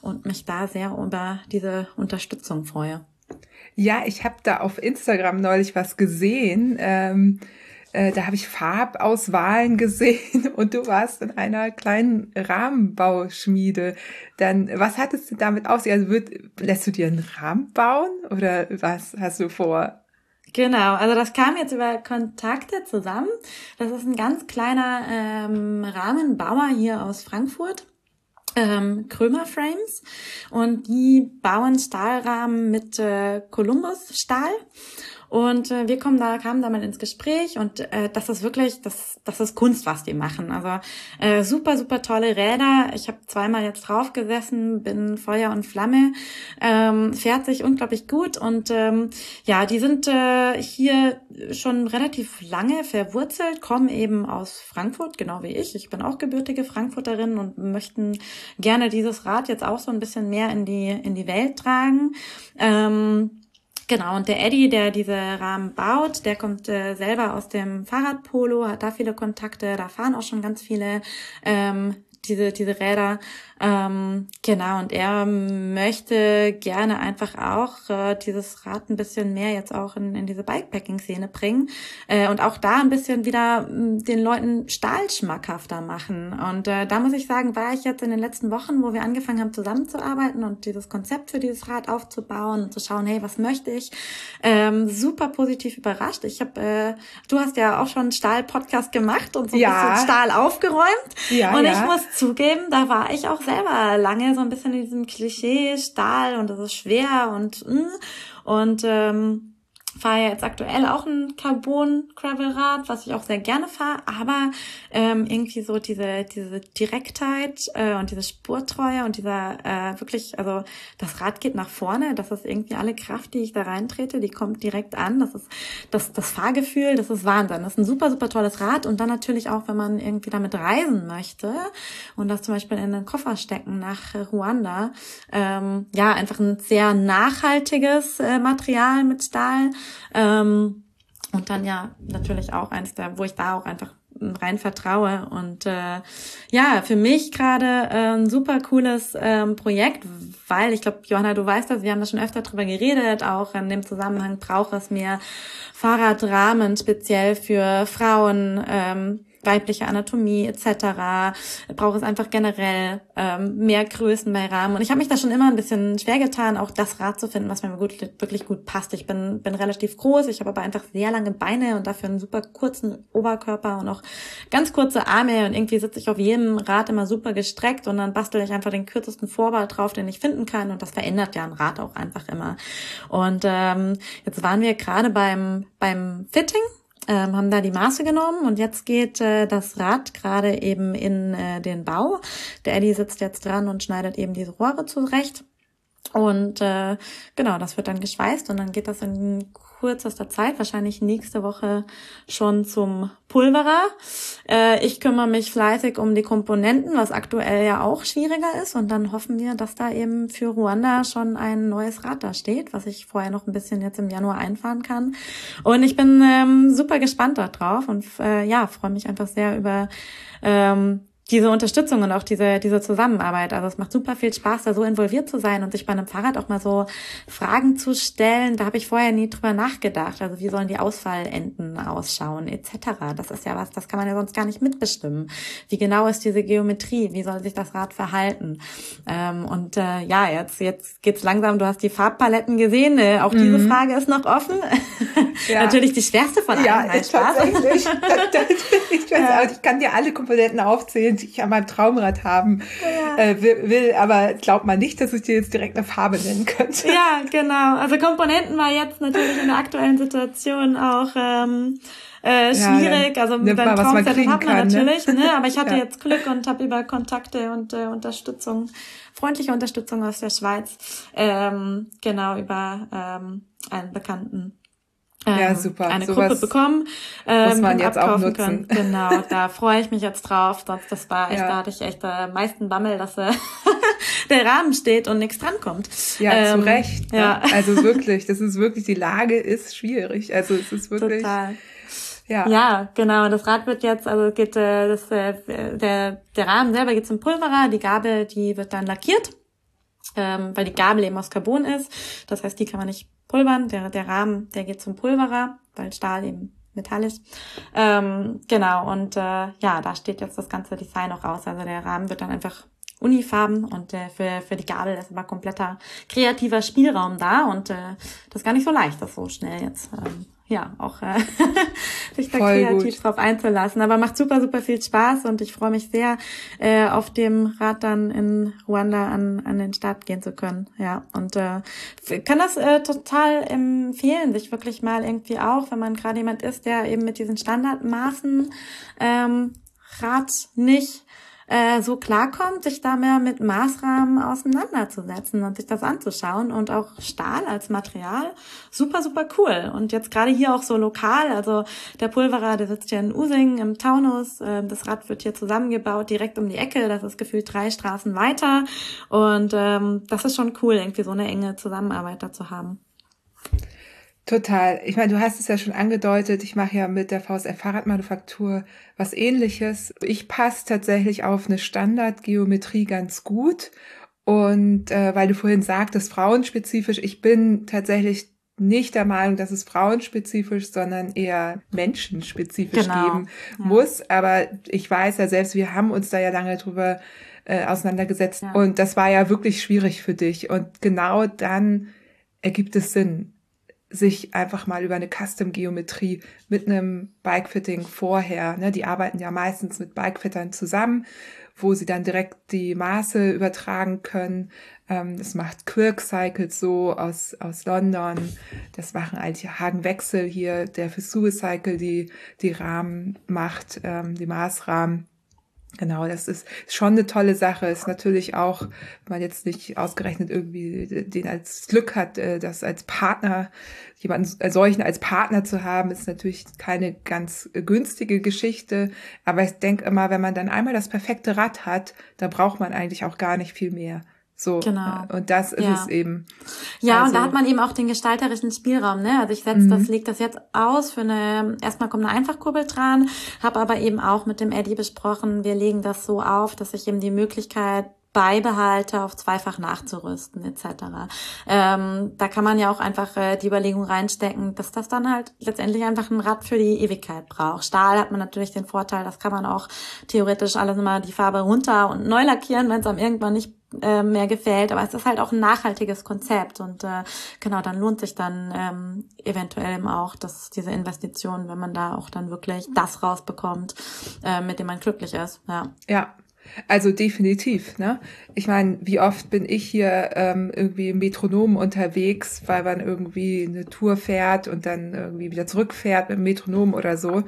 und mich da sehr über diese Unterstützung freue. Ja, ich habe da auf Instagram neulich was gesehen. Ähm, äh, da habe ich Farbauswahlen gesehen und du warst in einer kleinen Rahmenbauschmiede. Dann, was hattest du damit aus? Also wird, lässt du dir einen Rahmen bauen oder was hast du vor? Genau, also das kam jetzt über Kontakte zusammen. Das ist ein ganz kleiner ähm, Rahmenbauer hier aus Frankfurt ähm, Krömer Frames. Und die bauen Stahlrahmen mit äh, Columbus Stahl und äh, wir kommen da, kamen da mal ins Gespräch und äh, das ist wirklich, das, das ist Kunst, was die machen. Also äh, super, super tolle Räder. Ich habe zweimal jetzt drauf gesessen, bin Feuer und Flamme, ähm, fährt sich unglaublich gut und ähm, ja, die sind äh, hier schon relativ lange verwurzelt, kommen eben aus Frankfurt, genau wie ich. Ich bin auch gebürtige Frankfurterin und möchten gerne dieses Rad jetzt auch so ein bisschen mehr in die in die Welt tragen. Ähm, Genau, und der Eddie, der diese Rahmen baut, der kommt äh, selber aus dem Fahrradpolo, hat da viele Kontakte, da fahren auch schon ganz viele ähm, diese, diese Räder. Ähm, genau, und er möchte gerne einfach auch äh, dieses Rad ein bisschen mehr jetzt auch in, in diese Bikepacking-Szene bringen äh, und auch da ein bisschen wieder äh, den Leuten Stahl schmackhafter machen. Und äh, da muss ich sagen, war ich jetzt in den letzten Wochen, wo wir angefangen haben zusammenzuarbeiten und dieses Konzept für dieses Rad aufzubauen und zu schauen, hey, was möchte ich, ähm, super positiv überrascht. Ich habe, äh, du hast ja auch schon einen Stahl-Podcast gemacht und so ein ja. bisschen Stahl aufgeräumt. Ja, und ja. ich muss zugeben, da war ich auch selber lange so ein bisschen in diesem Klischee Stahl und das ist schwer und mm. und ähm, fahre ja jetzt aktuell auch ein Carbon Gravelrad, was ich auch sehr gerne fahre, aber ähm, irgendwie so diese diese Direktheit äh, und diese Spurtreue und dieser äh, wirklich, also das Rad geht nach vorne, das ist irgendwie alle Kraft, die ich da reintrete, die kommt direkt an. Das ist das das Fahrgefühl, das ist Wahnsinn. Das ist ein super super tolles Rad und dann natürlich auch, wenn man irgendwie damit reisen möchte und das zum Beispiel in den Koffer stecken nach Ruanda, ähm, ja einfach ein sehr nachhaltiges äh, Material mit Stahl ähm, und dann ja natürlich auch eins der, wo ich da auch einfach rein vertraue. Und äh, ja, für mich gerade äh, ein super cooles ähm, Projekt, weil ich glaube, Johanna, du weißt das, wir haben da schon öfter drüber geredet, auch in dem Zusammenhang braucht es mehr Fahrradrahmen speziell für Frauen. Ähm, weibliche Anatomie etc. Braucht es einfach generell ähm, mehr Größen bei Rahmen. Und ich habe mich da schon immer ein bisschen schwer getan, auch das Rad zu finden, was mir gut, wirklich gut passt. Ich bin, bin relativ groß, ich habe aber einfach sehr lange Beine und dafür einen super kurzen Oberkörper und auch ganz kurze Arme und irgendwie sitze ich auf jedem Rad immer super gestreckt und dann bastel ich einfach den kürzesten Vorbau drauf, den ich finden kann und das verändert ja ein Rad auch einfach immer. Und ähm, jetzt waren wir gerade beim, beim Fitting ähm, haben da die Maße genommen und jetzt geht äh, das Rad gerade eben in äh, den Bau. Der Eddie sitzt jetzt dran und schneidet eben diese Rohre zurecht. Und äh, genau, das wird dann geschweißt und dann geht das in kürzester Zeit, wahrscheinlich nächste Woche schon zum Pulverer. Äh, ich kümmere mich fleißig um die Komponenten, was aktuell ja auch schwieriger ist. Und dann hoffen wir, dass da eben für Ruanda schon ein neues Rad da steht, was ich vorher noch ein bisschen jetzt im Januar einfahren kann. Und ich bin ähm, super gespannt darauf und äh, ja, freue mich einfach sehr über ähm, diese Unterstützung und auch diese, diese Zusammenarbeit. Also es macht super viel Spaß, da so involviert zu sein und sich bei einem Fahrrad auch mal so Fragen zu stellen. Da habe ich vorher nie drüber nachgedacht. Also wie sollen die Ausfallenden ausschauen etc. Das ist ja was, das kann man ja sonst gar nicht mitbestimmen. Wie genau ist diese Geometrie? Wie soll sich das Rad verhalten? Ähm, und äh, ja, jetzt, jetzt geht's langsam. Du hast die Farbpaletten gesehen. Äh, auch mhm. diese Frage ist noch offen. Ja. Natürlich die schwerste von allen. Ja, tatsächlich. ich, weiß, ich kann dir alle Komponenten aufzählen ich an meinem Traumrad haben ja. äh, will, will, aber glaub mal nicht, dass ich dir jetzt direkt eine Farbe nennen könnte. Ja, genau. Also Komponenten war jetzt natürlich in der aktuellen Situation auch ähm, äh, schwierig. Ja, also beim Traumset hat man kann, ne? natürlich, ne? ne? Aber ich hatte ja. jetzt Glück und habe über Kontakte und äh, Unterstützung, freundliche Unterstützung aus der Schweiz, ähm, genau über ähm, einen Bekannten ähm, ja, super. eine Sowas Gruppe bekommen. Ähm, muss man jetzt auch nutzen. Können. Genau, da freue ich mich jetzt drauf. Sonst das war echt, ja. da hatte ich echt äh, meisten Bammel, dass äh, der Rahmen steht und nichts drankommt. Ja, ähm, zu Recht. Ja. ja. Also wirklich, das ist wirklich, die Lage ist schwierig. Also es ist wirklich. Total. Ja. ja, genau. Das Rad wird jetzt, also geht äh, das, äh, der der Rahmen selber geht zum Pulverer, die Gabel, die wird dann lackiert, ähm, weil die Gabel eben aus Carbon ist. Das heißt, die kann man nicht pulvern. Der, der Rahmen, der geht zum Pulverer, weil Stahl eben metallisch. Ähm, genau, und äh, ja, da steht jetzt das ganze Design auch raus. Also der Rahmen wird dann einfach Unifarben und äh, für, für die Gabel ist aber kompletter kreativer Spielraum da und äh, das ist gar nicht so leicht, das so schnell jetzt ähm, ja, auch äh, sich da Voll kreativ gut. drauf einzulassen. Aber macht super, super viel Spaß und ich freue mich sehr, äh, auf dem Rad dann in Ruanda an, an den Start gehen zu können. Ja, und äh, kann das äh, total empfehlen, sich wirklich mal irgendwie auch, wenn man gerade jemand ist, der eben mit diesen Standardmaßen ähm, Rad nicht äh, so klarkommt, sich da mehr mit Maßrahmen auseinanderzusetzen und sich das anzuschauen und auch Stahl als Material super, super cool. Und jetzt gerade hier auch so lokal, also der Pulverer, der sitzt hier in Using im Taunus, äh, das Rad wird hier zusammengebaut, direkt um die Ecke, das ist gefühlt drei Straßen weiter und ähm, das ist schon cool, irgendwie so eine enge Zusammenarbeit da zu haben. Total. Ich meine, du hast es ja schon angedeutet, ich mache ja mit der VSR Fahrradmanufaktur was ähnliches. Ich passe tatsächlich auf eine Standardgeometrie ganz gut. Und äh, weil du vorhin sagtest, frauenspezifisch, ich bin tatsächlich nicht der Meinung, dass es frauenspezifisch, sondern eher menschenspezifisch genau. geben ja. muss. Aber ich weiß ja selbst, wir haben uns da ja lange drüber äh, auseinandergesetzt. Ja. Und das war ja wirklich schwierig für dich. Und genau dann ergibt es Sinn sich einfach mal über eine Custom-Geometrie mit einem Bikefitting vorher, ne, die arbeiten ja meistens mit Bikefittern zusammen, wo sie dann direkt die Maße übertragen können. Ähm, das macht Quirk Cycles so aus, aus London. Das machen eigentlich Hagen Wechsel hier, der für Suicycle die, die Rahmen macht, ähm, die Maßrahmen. Genau, das ist schon eine tolle Sache. Ist natürlich auch, wenn man jetzt nicht ausgerechnet irgendwie den als Glück hat, äh, das als Partner, jemanden äh, solchen als Partner zu haben, ist natürlich keine ganz günstige Geschichte. Aber ich denke immer, wenn man dann einmal das perfekte Rad hat, da braucht man eigentlich auch gar nicht viel mehr. So. Genau. Und das ist ja. es eben. Ja, also, und da also hat man eben auch den gestalterischen Spielraum, ne? Also ich setze das, mhm. leg das jetzt aus für eine, erstmal kommt eine Einfachkurbel dran, habe aber eben auch mit dem Eddie besprochen, wir legen das so auf, dass ich eben die Möglichkeit beibehalte, auf zweifach nachzurüsten etc. Ähm, da kann man ja auch einfach äh, die Überlegung reinstecken, dass das dann halt letztendlich einfach ein Rad für die Ewigkeit braucht. Stahl hat man natürlich den Vorteil, das kann man auch theoretisch alles immer die Farbe runter und neu lackieren, wenn es einem irgendwann nicht äh, mehr gefällt, aber es ist halt auch ein nachhaltiges Konzept und äh, genau, dann lohnt sich dann ähm, eventuell eben auch, dass diese Investition, wenn man da auch dann wirklich das rausbekommt, äh, mit dem man glücklich ist. Ja. Ja, also definitiv, ne? Ich meine, wie oft bin ich hier ähm, irgendwie im Metronom unterwegs, weil man irgendwie eine Tour fährt und dann irgendwie wieder zurückfährt mit dem Metronom oder so.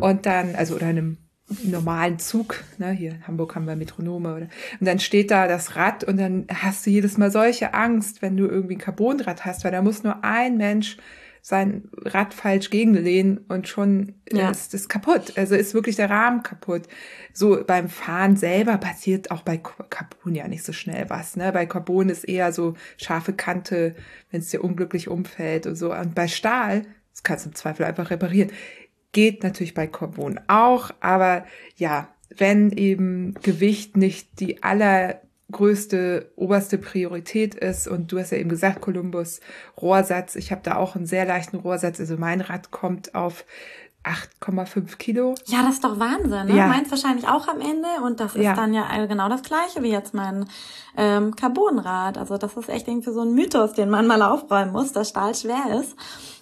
Und dann, also oder einem normalen Zug, ne, hier in Hamburg haben wir Metronome, oder, und dann steht da das Rad und dann hast du jedes Mal solche Angst, wenn du irgendwie ein Carbonrad hast, weil da muss nur ein Mensch sein Rad falsch gegenlehnen und schon ja. ist es kaputt. Also ist wirklich der Rahmen kaputt. So beim Fahren selber passiert auch bei Carbon ja nicht so schnell was. Ne? Bei Carbon ist eher so scharfe Kante, wenn es dir unglücklich umfällt und so. Und bei Stahl, das kannst du im Zweifel einfach reparieren. Geht natürlich bei Carbon auch, aber ja, wenn eben Gewicht nicht die aller größte, oberste Priorität ist. Und du hast ja eben gesagt, Columbus Rohrsatz. Ich habe da auch einen sehr leichten Rohrsatz. Also mein Rad kommt auf 8,5 Kilo. Ja, das ist doch Wahnsinn. Ne? Ja. Meins wahrscheinlich auch am Ende. Und das ist ja. dann ja genau das gleiche wie jetzt mein ähm, Carbonrad. Also das ist echt irgendwie so ein Mythos, den man mal aufräumen muss, dass Stahl schwer ist.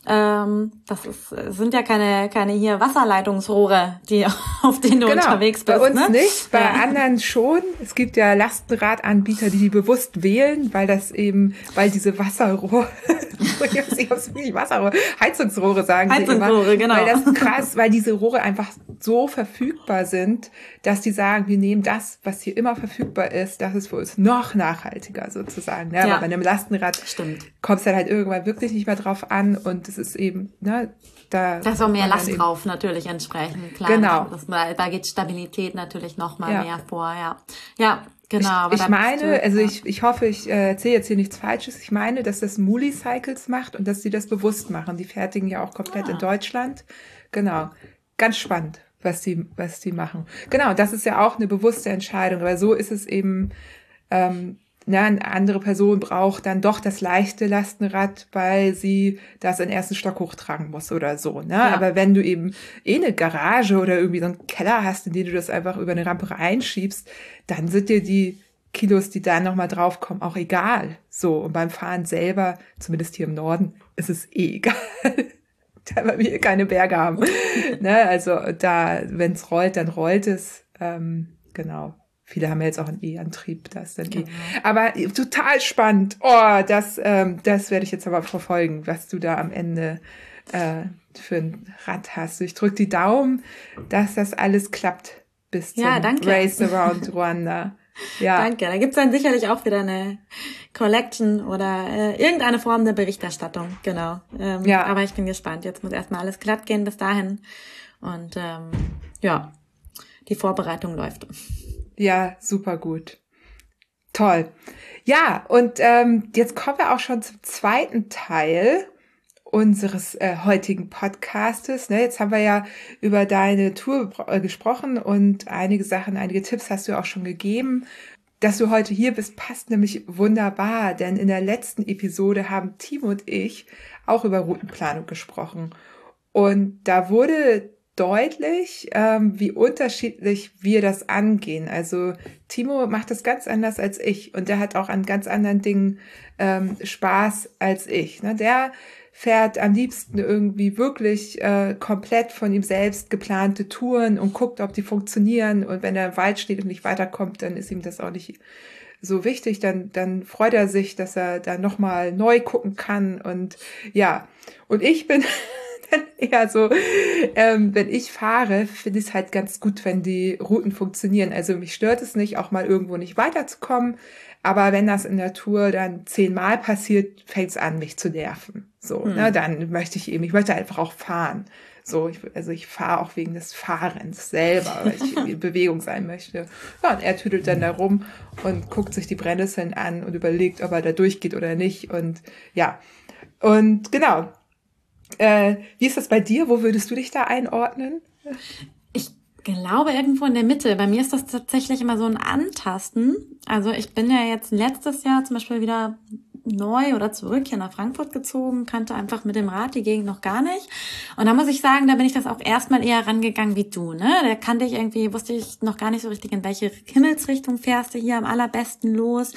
Ähm, das ist, sind ja keine, keine hier Wasserleitungsrohre, die, auf denen du genau, unterwegs bist. Bei uns ne? nicht, bei ja. anderen schon. Es gibt ja Lastenradanbieter, die die bewusst wählen, weil das eben, weil diese Wasserrohre, ich hab's wirklich Wasserrohre, Heizungsrohre sagen Heizungsrohre, sie immer. genau. Weil das krass, weil diese Rohre einfach so verfügbar sind, dass die sagen, wir nehmen das, was hier immer verfügbar ist, das ist für uns noch nachhaltiger sozusagen. Ne? Ja. Aber bei einem Lastenrad Stimmt. kommst du halt irgendwann wirklich nicht mehr drauf an und es ist eben, ne, da. Da ist auch mehr Last drauf natürlich entsprechend, klar. Genau. Das, da geht Stabilität natürlich noch mal ja. mehr vor, ja. Ja, Genau. Ich, ich meine, du, also ja. ich, ich hoffe, ich äh, erzähle jetzt hier nichts Falsches. Ich meine, dass das Muli Cycles macht und dass sie das bewusst machen. Die fertigen ja auch komplett ah. in Deutschland. Genau. Ganz spannend was die, was die machen. Genau, das ist ja auch eine bewusste Entscheidung, aber so ist es eben, ähm, na, eine andere Person braucht dann doch das leichte Lastenrad, weil sie das in den ersten Stock hochtragen muss oder so. Ne? Ja. Aber wenn du eben eh eine Garage oder irgendwie so einen Keller hast, in den du das einfach über eine Rampe reinschiebst, dann sind dir die Kilos, die da nochmal draufkommen, auch egal. So, und beim Fahren selber, zumindest hier im Norden, ist es eh egal weil wir keine Berge haben. ne? Also da, wenn es rollt, dann rollt es. Ähm, genau. Viele haben ja jetzt auch einen E-Antrieb, das dann genau. eh. Aber total spannend. Oh, das, ähm, das werde ich jetzt aber verfolgen, was du da am Ende äh, für ein Rad hast. Ich drücke die Daumen, dass das alles klappt bis zum ja, Race Around Rwanda. Ja. Danke. Da gibt's dann sicherlich auch wieder eine Collection oder äh, irgendeine Form der Berichterstattung. Genau. Ähm, ja. Aber ich bin gespannt. Jetzt muss erstmal alles glatt gehen bis dahin. Und ähm, ja, die Vorbereitung läuft. Ja, super gut. Toll. Ja, und ähm, jetzt kommen wir auch schon zum zweiten Teil unseres äh, heutigen Podcastes. Ne? Jetzt haben wir ja über deine Tour äh, gesprochen und einige Sachen, einige Tipps hast du auch schon gegeben. Dass du heute hier bist, passt nämlich wunderbar, denn in der letzten Episode haben Timo und ich auch über Routenplanung gesprochen. Und da wurde deutlich, ähm, wie unterschiedlich wir das angehen. Also Timo macht das ganz anders als ich und der hat auch an ganz anderen Dingen ähm, Spaß als ich. Ne? Der fährt am liebsten irgendwie wirklich äh, komplett von ihm selbst geplante Touren und guckt, ob die funktionieren. Und wenn er im Wald steht und nicht weiterkommt, dann ist ihm das auch nicht so wichtig. Dann, dann freut er sich, dass er da nochmal neu gucken kann. Und ja, und ich bin dann eher so, ähm, wenn ich fahre, finde ich es halt ganz gut, wenn die Routen funktionieren. Also mich stört es nicht, auch mal irgendwo nicht weiterzukommen. Aber wenn das in der Tour dann zehnmal passiert, fängt es an, mich zu nerven. So, hm. ne, dann möchte ich eben, ich möchte einfach auch fahren. So, ich, also ich fahre auch wegen des Fahrens selber, weil ich in Bewegung sein möchte. Ja, und er tüdelt dann da rum und guckt sich die Brennnesseln an und überlegt, ob er da durchgeht oder nicht. Und ja, und genau. Äh, wie ist das bei dir? Wo würdest du dich da einordnen? Glaube irgendwo in der Mitte. Bei mir ist das tatsächlich immer so ein Antasten. Also ich bin ja jetzt letztes Jahr zum Beispiel wieder neu oder zurück hier nach Frankfurt gezogen, kannte einfach mit dem Rad die Gegend noch gar nicht. Und da muss ich sagen, da bin ich das auch erstmal eher rangegangen wie du, ne? Da kannte ich irgendwie, wusste ich noch gar nicht so richtig, in welche Himmelsrichtung fährst du hier am allerbesten los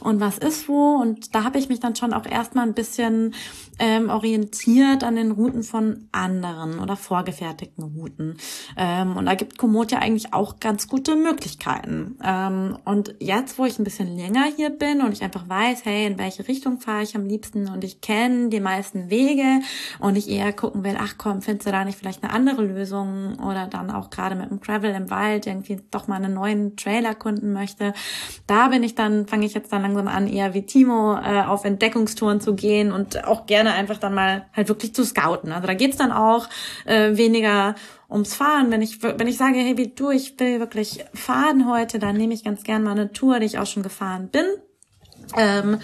und was ist wo. Und da habe ich mich dann schon auch erstmal ein bisschen ähm, orientiert an den Routen von anderen oder vorgefertigten Routen. Ähm, und da gibt Komoot ja eigentlich auch ganz gute Möglichkeiten. Ähm, und jetzt, wo ich ein bisschen länger hier bin und ich einfach weiß, hey, in welche Richtung fahre ich am liebsten und ich kenne die meisten Wege und ich eher gucken will, ach komm, findest du da nicht vielleicht eine andere Lösung oder dann auch gerade mit dem Gravel im Wald irgendwie doch mal einen neuen Trail erkunden möchte. Da bin ich dann, fange ich jetzt dann langsam an, eher wie Timo äh, auf Entdeckungstouren zu gehen und auch gerne gerne einfach dann mal halt wirklich zu scouten. Also da geht's dann auch äh, weniger ums Fahren. Wenn ich, wenn ich sage, hey, wie du, ich will wirklich fahren heute, dann nehme ich ganz gern mal eine Tour, die ich auch schon gefahren bin. Ähm,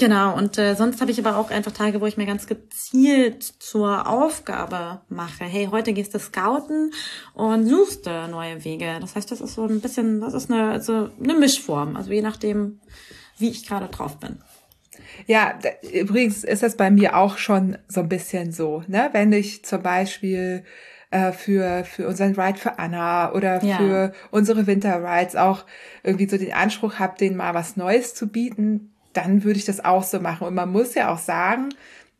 genau, und äh, sonst habe ich aber auch einfach Tage, wo ich mir ganz gezielt zur Aufgabe mache. Hey, heute gehst du scouten und suchst äh, neue Wege. Das heißt, das ist so ein bisschen, das ist eine, also eine Mischform. Also je nachdem, wie ich gerade drauf bin. Ja, übrigens ist das bei mir auch schon so ein bisschen so, ne? Wenn ich zum Beispiel äh, für, für unseren Ride für Anna oder ja. für unsere Winter Rides auch irgendwie so den Anspruch habe, denen mal was Neues zu bieten, dann würde ich das auch so machen. Und man muss ja auch sagen,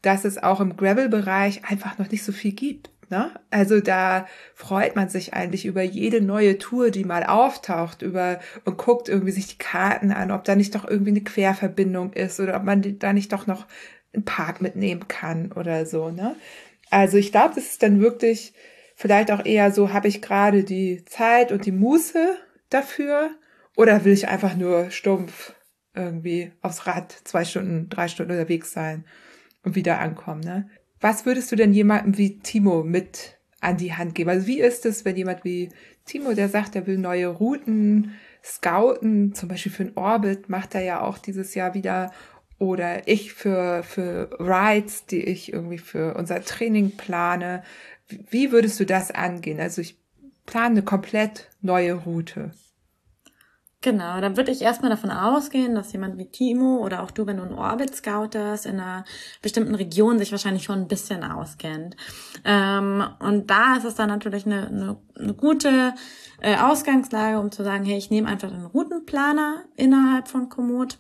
dass es auch im Gravel-Bereich einfach noch nicht so viel gibt. Ne? Also da freut man sich eigentlich über jede neue Tour, die mal auftaucht, über und guckt irgendwie sich die Karten an, ob da nicht doch irgendwie eine Querverbindung ist oder ob man da nicht doch noch einen Park mitnehmen kann oder so. Ne? Also ich glaube, das ist dann wirklich vielleicht auch eher so, habe ich gerade die Zeit und die Muße dafür oder will ich einfach nur stumpf irgendwie aufs Rad zwei Stunden, drei Stunden unterwegs sein und wieder ankommen. Ne? Was würdest du denn jemandem wie Timo mit an die Hand geben? Also wie ist es, wenn jemand wie Timo, der sagt, er will neue Routen scouten, zum Beispiel für ein Orbit macht er ja auch dieses Jahr wieder oder ich für, für Rides, die ich irgendwie für unser Training plane. Wie würdest du das angehen? Also ich plane eine komplett neue Route. Genau, dann würde ich erstmal davon ausgehen, dass jemand wie Timo oder auch du, wenn du einen Orbit scoutest, in einer bestimmten Region sich wahrscheinlich schon ein bisschen auskennt. Ähm, und da ist es dann natürlich eine, eine, eine gute äh, Ausgangslage, um zu sagen, hey, ich nehme einfach den Routenplaner innerhalb von Komoot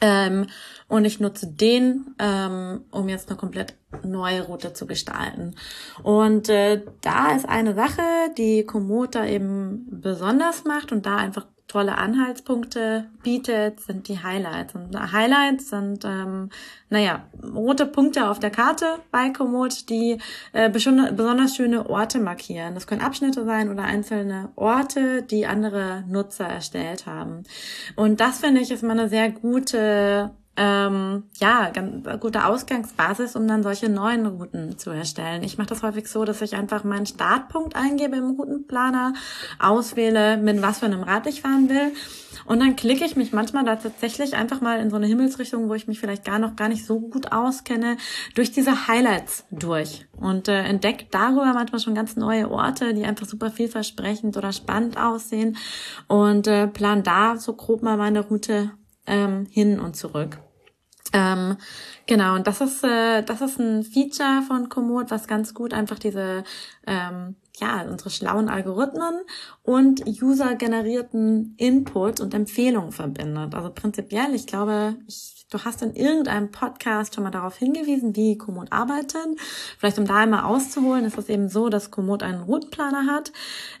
ähm, und ich nutze den, ähm, um jetzt eine komplett neue Route zu gestalten. Und äh, da ist eine Sache, die Komoot da eben besonders macht und da einfach tolle Anhaltspunkte bietet, sind die Highlights. Und Highlights sind, ähm, naja, rote Punkte auf der Karte bei Komoot, die äh, besonders schöne Orte markieren. Das können Abschnitte sein oder einzelne Orte, die andere Nutzer erstellt haben. Und das finde ich ist mal eine sehr gute ähm, ja, ganz gute Ausgangsbasis, um dann solche neuen Routen zu erstellen. Ich mache das häufig so, dass ich einfach meinen Startpunkt eingebe im Routenplaner, auswähle, mit was für einem Rad ich fahren will. Und dann klicke ich mich manchmal da tatsächlich einfach mal in so eine Himmelsrichtung, wo ich mich vielleicht gar noch gar nicht so gut auskenne, durch diese Highlights durch und äh, entdecke darüber manchmal schon ganz neue Orte, die einfach super vielversprechend oder spannend aussehen und äh, plan da so grob mal meine Route ähm, hin und zurück. Ähm, genau, und das ist, äh, das ist ein Feature von Komoot, was ganz gut einfach diese, ähm, ja, unsere schlauen Algorithmen und user-generierten Input und Empfehlungen verbindet. Also prinzipiell, ich glaube, ich du hast in irgendeinem Podcast schon mal darauf hingewiesen, wie Komoot arbeitet. Vielleicht um da einmal auszuholen, ist es eben so, dass Komoot einen Routenplaner hat,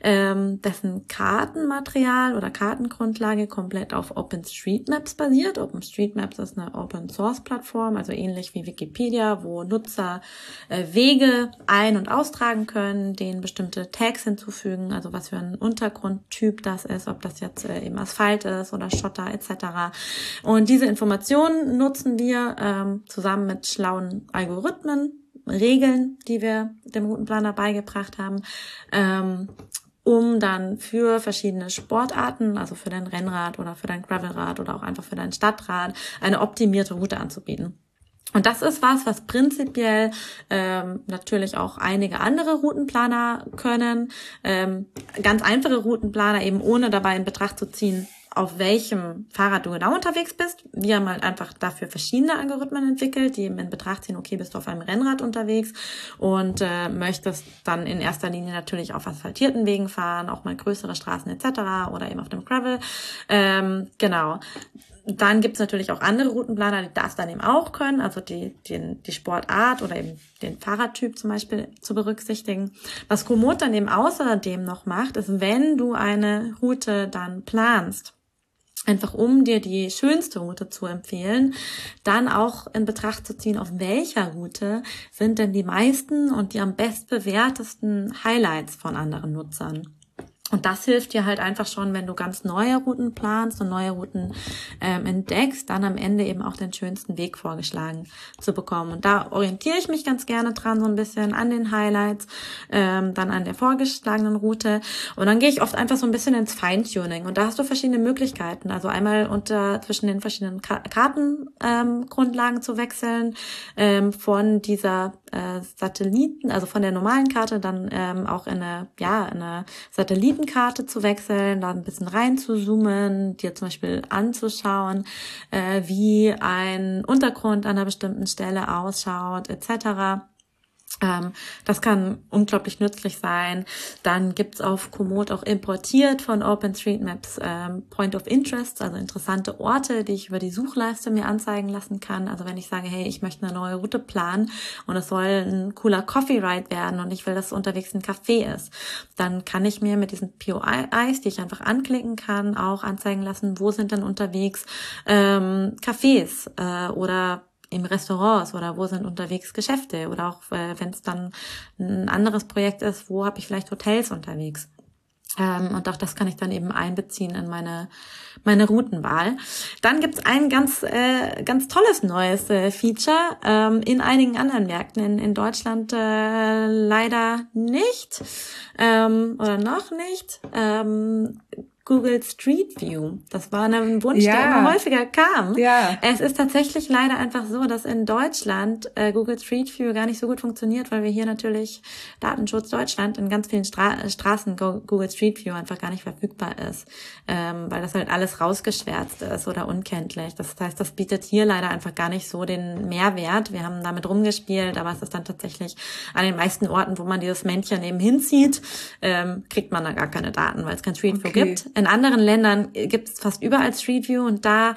ähm, dessen Kartenmaterial oder Kartengrundlage komplett auf OpenStreetMaps basiert. OpenStreetMaps ist eine Open-Source-Plattform, also ähnlich wie Wikipedia, wo Nutzer äh, Wege ein- und austragen können, denen bestimmte Tags hinzufügen, also was für ein Untergrundtyp das ist, ob das jetzt äh, eben Asphalt ist oder Schotter etc. Und diese Informationen nutzen wir ähm, zusammen mit schlauen Algorithmen, Regeln, die wir dem Routenplaner beigebracht haben, ähm, um dann für verschiedene Sportarten, also für dein Rennrad oder für dein Gravelrad oder auch einfach für dein Stadtrad, eine optimierte Route anzubieten. Und das ist was, was prinzipiell ähm, natürlich auch einige andere Routenplaner können. Ähm, ganz einfache Routenplaner eben ohne dabei in Betracht zu ziehen, auf welchem Fahrrad du genau unterwegs bist. Wir haben halt einfach dafür verschiedene Algorithmen entwickelt, die eben in Betracht ziehen, okay, bist du auf einem Rennrad unterwegs und äh, möchtest dann in erster Linie natürlich auf asphaltierten Wegen fahren, auch mal größere Straßen etc. oder eben auf dem Gravel. Ähm, genau. Dann gibt's natürlich auch andere Routenplaner, die das dann eben auch können, also die, die, die Sportart oder eben den Fahrradtyp zum Beispiel zu berücksichtigen. Was Komoot dann eben außerdem noch macht, ist, wenn du eine Route dann planst, einfach um dir die schönste Route zu empfehlen, dann auch in Betracht zu ziehen, auf welcher Route sind denn die meisten und die am bestbewertesten Highlights von anderen Nutzern. Und das hilft dir halt einfach schon, wenn du ganz neue Routen planst und neue Routen ähm, entdeckst, dann am Ende eben auch den schönsten Weg vorgeschlagen zu bekommen. Und da orientiere ich mich ganz gerne dran, so ein bisschen an den Highlights, ähm, dann an der vorgeschlagenen Route. Und dann gehe ich oft einfach so ein bisschen ins Feintuning. Und da hast du verschiedene Möglichkeiten. Also einmal unter zwischen den verschiedenen Ka Kartengrundlagen ähm, zu wechseln, ähm, von dieser äh, Satelliten, also von der normalen Karte dann ähm, auch in eine, ja, in eine Satellitenkarte zu wechseln, da ein bisschen rein zu zoomen, dir zum Beispiel anzuschauen, äh, wie ein Untergrund an einer bestimmten Stelle ausschaut, etc. Ähm, das kann unglaublich nützlich sein. Dann gibt's auf Komoot auch importiert von OpenStreetMaps ähm, Point of Interest, also interessante Orte, die ich über die Suchleiste mir anzeigen lassen kann. Also wenn ich sage, hey, ich möchte eine neue Route planen und es soll ein cooler Coffee Ride werden und ich will, dass unterwegs ein Café ist, dann kann ich mir mit diesen POIs, die ich einfach anklicken kann, auch anzeigen lassen, wo sind denn unterwegs ähm, Cafés äh, oder im Restaurants oder wo sind unterwegs Geschäfte oder auch äh, wenn es dann ein anderes Projekt ist, wo habe ich vielleicht Hotels unterwegs. Ähm, und auch das kann ich dann eben einbeziehen in meine meine Routenwahl. Dann gibt's ein ganz äh, ganz tolles neues äh, Feature ähm, in einigen anderen Märkten in, in Deutschland äh, leider nicht ähm, oder noch nicht. Google Street View. Das war ein Wunsch, ja. der immer häufiger kam. Ja. Es ist tatsächlich leider einfach so, dass in Deutschland äh, Google Street View gar nicht so gut funktioniert, weil wir hier natürlich Datenschutz Deutschland in ganz vielen Stra Straßen Google Street View einfach gar nicht verfügbar ist, ähm, weil das halt alles rausgeschwärzt ist oder unkenntlich. Das heißt, das bietet hier leider einfach gar nicht so den Mehrwert. Wir haben damit rumgespielt, aber es ist dann tatsächlich an den meisten Orten, wo man dieses Männchen eben hinzieht, ähm, kriegt man da gar keine Daten, weil es kein Street View okay. gibt. In anderen Ländern gibt es fast überall Street View und da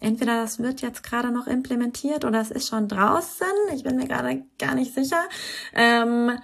entweder das wird jetzt gerade noch implementiert oder es ist schon draußen. Ich bin mir gerade gar nicht sicher. Ähm,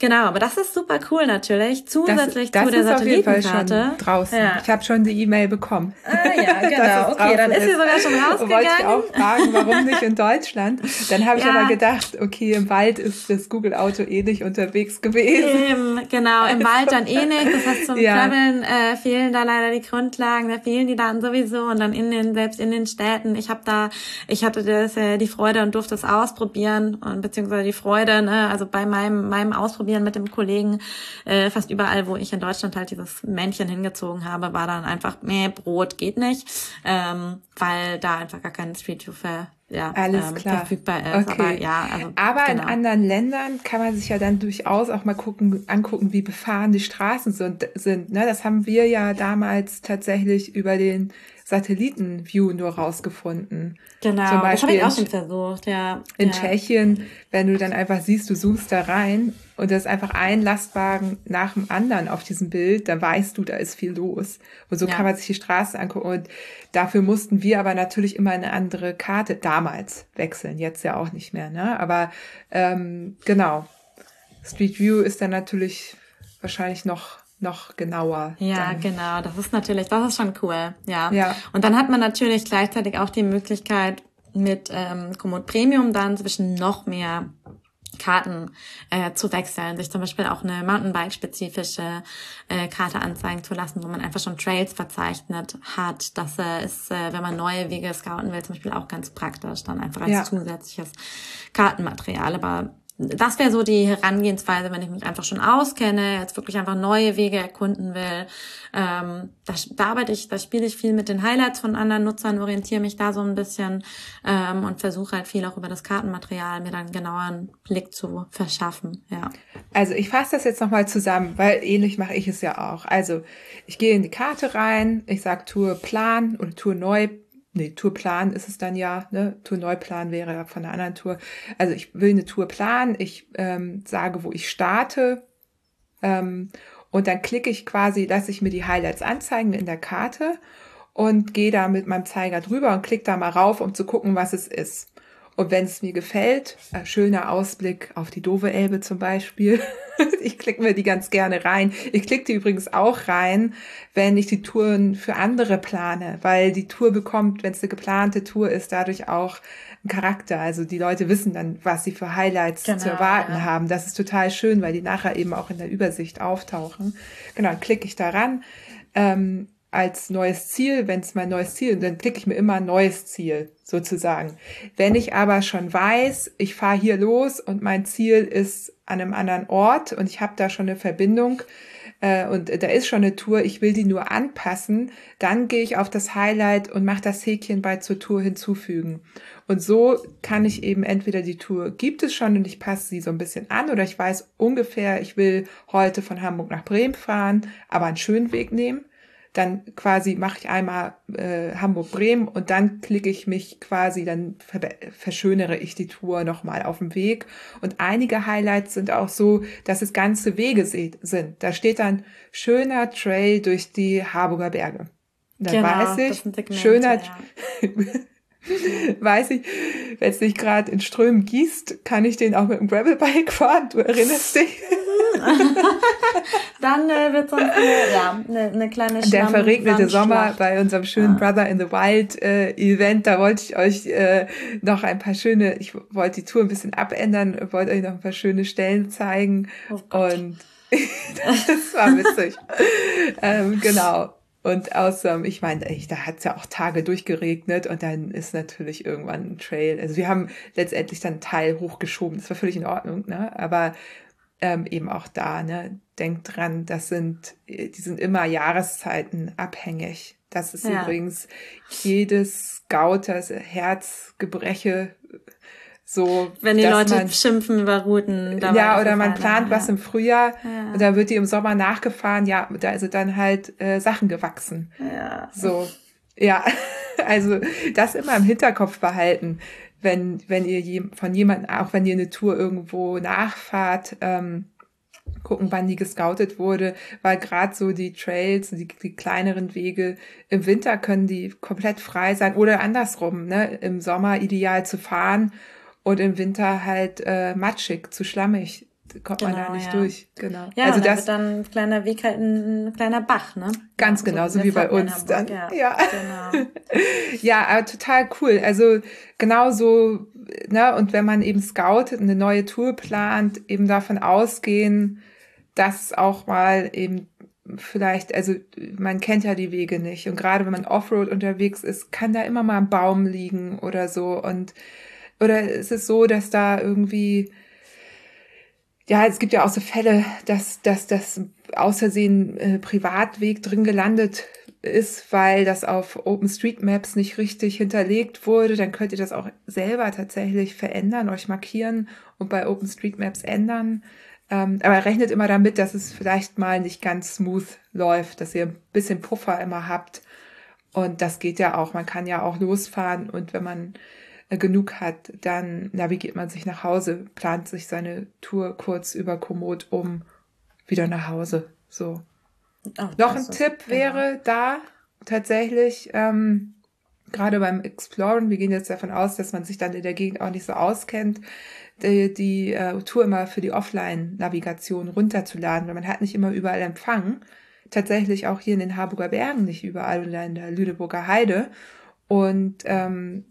Genau, aber das ist super cool natürlich. Zusätzlich das, das zu der Satellitenkarte. draußen. Ja. Ich habe schon die E-Mail bekommen. Ah ja, genau. okay, dann ist sie sogar schon rausgegangen. Wollte ich auch fragen, warum nicht in Deutschland? Dann habe ich ja. aber gedacht, okay, im Wald ist das Google Auto eh nicht unterwegs gewesen. Im, genau, im Wald dann eh nicht. Das heißt, zum ja. Traveln äh, fehlen da leider die Grundlagen, da fehlen die Daten sowieso und dann in den selbst in den Städten. Ich habe da, ich hatte das äh, die Freude und durfte es ausprobieren und beziehungsweise die Freude, ne, also bei meinem meinem Ausprobieren ausprobieren mit dem Kollegen. Äh, fast überall, wo ich in Deutschland halt dieses Männchen hingezogen habe, war dann einfach, nee, Brot geht nicht, ähm, weil da einfach gar kein Street View für ja, Alles ähm, klar. verfügbar ist. Okay. Aber, ja, also, aber genau. in anderen Ländern kann man sich ja dann durchaus auch mal gucken, angucken, wie befahren die Straßen sind. sind ne? Das haben wir ja damals tatsächlich über den Satellitenview nur rausgefunden. Genau, Zum das habe Beispiel ich auch in- schon versucht, ja. In ja. Tschechien, wenn du dann einfach siehst, du zoomst da rein und da ist einfach ein Lastwagen nach dem anderen auf diesem Bild, dann weißt du, da ist viel los. Und so Ja. kann man sich die Straße angucken. Und dafür mussten wir aber natürlich immer eine andere Karte damals wechseln, jetzt ja auch nicht mehr. Ne? Aber ähm, genau, Street View ist dann natürlich wahrscheinlich noch, noch genauer. Ja, dann. genau. Das ist natürlich, das ist schon cool. Ja. Ja. Und dann hat man natürlich gleichzeitig auch die Möglichkeit, mit ähm, Komoot Premium dann zwischen noch mehr Karten äh, zu wechseln, sich zum Beispiel auch eine Mountainbike-spezifische äh, Karte anzeigen zu lassen, wo man einfach schon Trails verzeichnet hat. Das äh, ist, äh, wenn man neue Wege scouten will, zum Beispiel auch ganz praktisch, dann einfach als Ja. zusätzliches Kartenmaterial. Aber das wäre so die Herangehensweise, wenn ich mich einfach schon auskenne, jetzt wirklich einfach neue Wege erkunden will. Ähm, da, da arbeite ich, da spiele ich viel mit den Highlights von anderen Nutzern, orientiere mich da so ein bisschen ähm, und versuche halt viel auch über das Kartenmaterial mir dann genaueren Blick zu verschaffen. Ja. Also ich fasse das jetzt nochmal zusammen, weil ähnlich mache ich es ja auch. Also ich gehe in die Karte rein, ich sage Tour Plan oder Tour Neu. Nee, Tourplan ist es dann ja, ne? Tour Neuplan wäre von einer anderen Tour. Also ich will eine Tour planen, ich ähm, sage, wo ich starte ähm, und dann klicke ich quasi, lasse ich mir die Highlights anzeigen in der Karte und gehe da mit meinem Zeiger drüber und klicke da mal rauf, um zu gucken, was es ist. Und wenn es mir gefällt, äh, schöner Ausblick auf die Dove Elbe zum Beispiel. ich klicke mir die ganz gerne rein. Ich klicke die übrigens auch rein, wenn ich die Touren für andere plane, weil die Tour bekommt, wenn es eine geplante Tour ist, dadurch auch einen Charakter. Also die Leute wissen dann, was sie für Highlights Genau, zu erwarten ja. haben. Das ist total schön, weil die nachher eben auch in der Übersicht auftauchen. Genau, dann klicke ich da ran. Ähm, als neues Ziel, wenn es mein neues Ziel, dann klicke ich mir immer ein neues Ziel sozusagen. Wenn ich aber schon weiß, ich fahre hier los und mein Ziel ist an einem anderen Ort und ich habe da schon eine Verbindung äh, und da ist schon eine Tour, ich will die nur anpassen, dann gehe ich auf das Highlight und mache das Häkchen bei zur Tour hinzufügen. Und so kann ich eben entweder die Tour gibt es schon und ich passe sie so ein bisschen an oder ich weiß ungefähr, ich will heute von Hamburg nach Bremen fahren, aber einen schönen Weg nehmen dann quasi mache ich einmal äh, Hamburg-Bremen und dann klicke ich mich quasi, dann ver verschönere ich die Tour nochmal auf dem Weg. Und einige Highlights sind auch so, dass es ganze Wege sind. Da steht dann schöner Trail durch die Harburger Berge. Dann Genau, weiß das ich, schöner, ja. weiß ich, wenn es nicht gerade in Strömen gießt, kann ich den auch mit dem Gravelbike fahren. Du erinnerst dich? Dann äh, wird sonst eine, ja, eine, eine kleine Der Schlamm- verregnete Sommer bei unserem schönen Ja. Brother in the Wild äh, Event, da wollte ich euch äh, noch ein paar schöne, ich wollte die Tour ein bisschen abändern, wollte euch noch ein paar schöne Stellen zeigen Oh und das war witzig. ähm, genau. Und außerdem, ich meine, da hat's ja auch Tage durchgeregnet und dann ist natürlich irgendwann ein Trail. Also wir haben letztendlich dann einen Teil hochgeschoben. Das war völlig in Ordnung, ne? Aber ähm, eben auch da, ne? Denkt dran, das sind, äh, die sind immer Jahreszeiten abhängig. Das ist Ja. übrigens jedes Gauters Herzgebreche so. Wenn die Leute man, schimpfen über Routen. ja, oder man plant ja. was im Frühjahr Ja. und da wird die im Sommer nachgefahren. Ja, da ist dann halt äh, Sachen gewachsen. Ja. So, ja, also das immer im Hinterkopf behalten, wenn, wenn ihr je, von jemandem, auch wenn ihr eine Tour irgendwo nachfahrt, ähm, gucken, wann die gescoutet wurde, weil gerade so die Trails, die, die kleineren Wege, im Winter können die komplett frei sein oder andersrum, ne, im Sommer ideal zu fahren und im Winter halt äh, matschig, zu schlammig, kommt man da Genau, nicht ja. durch, genau. Ja, also das dann ein kleiner Weg halt ein, ein kleiner Bach, ne? Ganz ja, genau, so wie bei uns Hamburg, dann. Ja, Ja. genau. Ja, aber total cool. Also genau so, ne, und wenn man eben scoutet, eine neue Tour plant, eben davon ausgehen, dass auch mal eben vielleicht, also man kennt ja die Wege nicht. Und gerade wenn man Offroad unterwegs ist, kann da immer mal ein Baum liegen oder so. Und oder ist es so, dass da irgendwie ja, es gibt ja auch so Fälle, dass, dass das aus Versehen äh, Privatweg drin gelandet ist, weil das auf OpenStreetMaps nicht richtig hinterlegt wurde, dann könnt ihr das auch selber tatsächlich verändern, euch markieren und bei OpenStreetMaps ändern. Ähm, aber rechnet immer damit, dass es vielleicht mal nicht ganz smooth läuft, dass ihr ein bisschen Puffer immer habt. Und das geht ja auch. Man kann ja auch losfahren und wenn man genug hat, dann navigiert man sich nach Hause, plant sich seine Tour kurz über Komoot um, wieder nach Hause. So. Oh, Noch ein Tipp genau. wäre da tatsächlich, ähm, gerade beim Exploren, wir gehen jetzt davon aus, dass man sich dann in der Gegend auch nicht so auskennt, die, die äh, Tour immer für die Offline-Navigation runterzuladen, weil man hat nicht immer überall Empfang. Tatsächlich auch hier in den Harburger Bergen nicht überall oder in der Lüneburger Heide. Und ähm,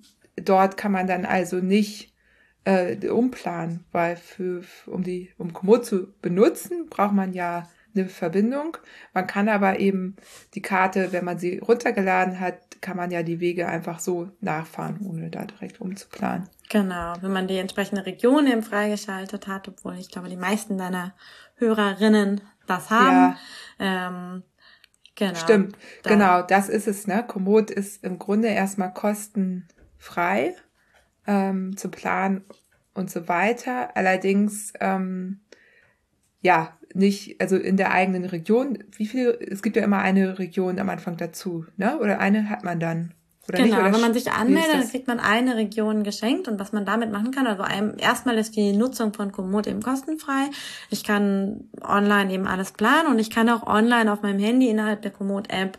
dort kann man dann also nicht äh, umplanen, weil für, um die, um Komoot zu benutzen, braucht man ja eine Verbindung. Man kann aber eben die Karte, wenn man sie runtergeladen hat, kann man ja die Wege einfach so nachfahren, ohne da direkt umzuplanen. Genau, wenn man die entsprechende Region eben freigeschaltet hat, obwohl ich glaube, die meisten deiner Hörerinnen das haben. Ja. Ähm, genau. Stimmt, da. genau, das ist es. Ne? Komoot ist im Grunde erstmal kostenfrei ähm, zu planen und so weiter. Allerdings ähm, ja, nicht, also in der eigenen Region, wie viel, es gibt ja immer eine Region am Anfang dazu, ne? Oder eine hat man dann. Oder genau, nicht, oder wenn man sich anmeldet, dann kriegt man eine Region geschenkt und was man damit machen kann, also einem, erstmal ist die Nutzung von Komoot eben kostenfrei. Ich kann online eben alles planen und ich kann auch online auf meinem Handy innerhalb der Komoot-App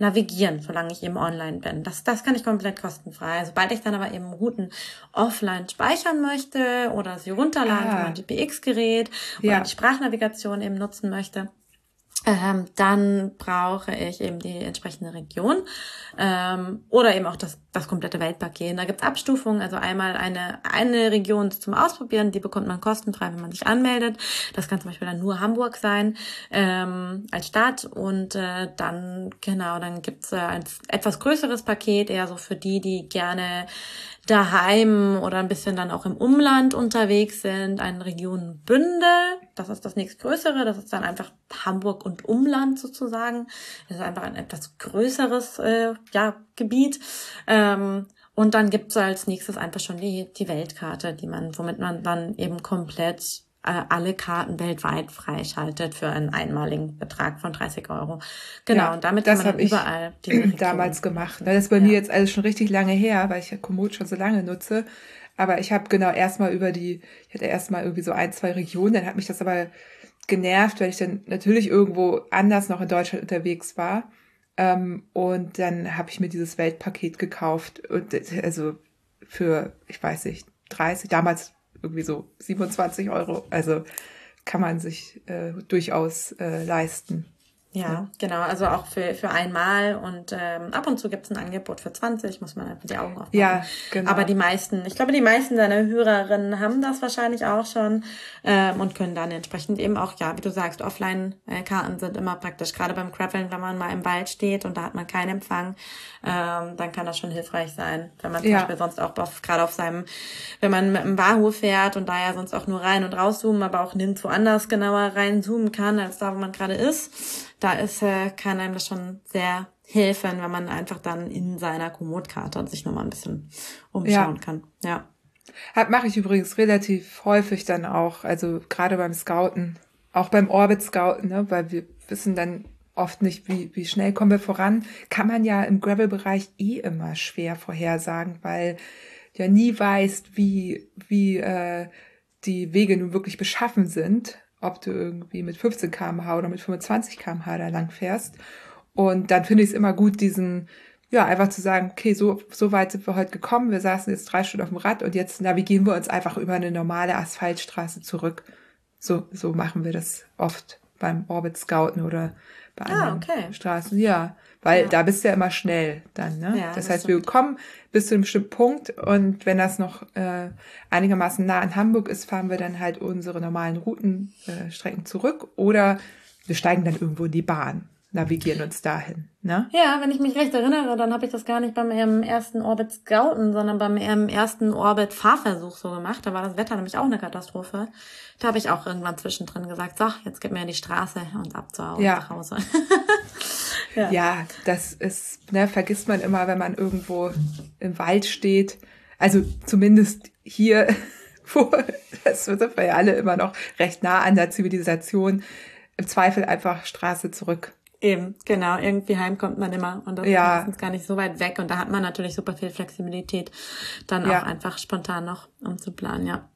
navigieren, solange ich eben online bin. Das, das kann ich komplett kostenfrei. Sobald ich dann aber eben Routen offline speichern möchte oder sie runterladen ah. von meinem GPX-Gerät oder ja. die Sprachnavigation eben nutzen möchte, ähm, dann brauche ich eben die entsprechende Region ähm, oder eben auch das, das komplette Weltpaket. Da gibt's Abstufungen, also einmal eine, eine Region zum Ausprobieren, die bekommt man kostenfrei, wenn man sich anmeldet. Das kann zum Beispiel dann nur Hamburg sein ähm, als Stadt und äh, dann, genau, dann gibt's äh, ein etwas größeres Paket, eher so für die, die gerne daheim oder ein bisschen dann auch im Umland unterwegs sind, eine Region Bünde, das ist das nächstgrößere, das ist dann einfach Hamburg und Umland sozusagen. Das ist einfach ein etwas größeres äh, ja, Gebiet. Ähm, und dann gibt's als nächstes einfach schon die, die Weltkarte, die man, womit man dann eben komplett alle Karten weltweit freischaltet für einen einmaligen Betrag von 30 Euro. Genau, ja, und damit das kann man überall damals gemacht. Das ist bei ja. mir jetzt alles schon richtig lange her, weil ich ja Komoot schon so lange nutze. Aber ich habe genau erstmal über die, ich hatte erstmal irgendwie so ein, zwei Regionen, dann hat mich das aber genervt, weil ich dann natürlich irgendwo anders noch in Deutschland unterwegs war. Ähm, und dann habe ich mir dieses Weltpaket gekauft und also für, ich weiß nicht, 30, damals irgendwie so 27 Euro. Also kann man sich äh, durchaus äh, leisten. Ja, genau. Also auch für, für einmal und ähm, ab und zu gibt's ein Angebot für 20, muss man einfach die Augen aufmachen. Ja, genau. Aber die meisten, ich glaube, die meisten deiner Hörerinnen haben das wahrscheinlich auch schon ähm, und können dann entsprechend eben auch, ja, wie du sagst, Offline-Karten sind immer praktisch. Gerade beim Graveln, wenn man mal im Wald steht und da hat man keinen Empfang, ähm, dann kann das schon hilfreich sein, wenn man zum ja. Beispiel sonst auch auf, gerade auf seinem, wenn man mit einem Wahoo fährt und da ja sonst auch nur rein und rauszoomen, aber auch nirgendwo anders genauer reinzoomen kann, als da, wo man gerade ist da ist, äh, kann einem das schon sehr helfen, wenn man einfach dann in seiner Komoot-Karte sich nochmal ein bisschen umschauen ja. kann. Ja. Mache ich übrigens relativ häufig dann auch, also gerade beim Scouten, auch beim Orbit-Scouten, ne, weil wir wissen dann oft nicht, wie, wie schnell kommen wir voran. Kann man ja im Gravel-Bereich eh immer schwer vorhersagen, weil ja nie weißt, wie, wie äh, die Wege nun wirklich beschaffen sind ob du irgendwie mit 15 kmh oder mit 25 kmh da lang fährst. Und dann finde ich es immer gut, diesen, ja, einfach zu sagen, okay, so, so weit sind wir heute gekommen. Wir saßen jetzt drei Stunden auf dem Rad und jetzt navigieren wir uns einfach über eine normale Asphaltstraße zurück. So, so machen wir das oft beim Orbit Scouten oder bei ah, anderen okay. Straßen. Ja, weil ja. da bist du ja immer schnell dann. Ne? Ja, das, das heißt, wir kommen bis zu einem bestimmten Punkt und wenn das noch äh, einigermaßen nah an Hamburg ist, fahren wir dann halt unsere normalen Routenstrecken äh, zurück oder wir steigen dann irgendwo in die Bahn navigieren uns dahin. Ne? Ja, wenn ich mich recht erinnere, dann habe ich das gar nicht beim ersten Orbit Scouten, sondern beim ersten Orbit Fahrversuch so gemacht. Da war das Wetter nämlich auch eine Katastrophe. Da habe ich auch irgendwann zwischendrin gesagt, so, jetzt gib mir die Straße und ab zu Hause. Ja. Hause. ja. ja, das ist, ne, vergisst man immer, wenn man irgendwo im Wald steht. Also zumindest hier, wo, das sind wir ja alle immer noch recht nah an der Zivilisation. Im Zweifel einfach Straße zurück Eben, genau. Irgendwie heim kommt man immer und das ja. ist meistens gar nicht so weit weg. Und da hat man natürlich super viel Flexibilität, dann ja. auch einfach spontan noch umzuplanen, ja.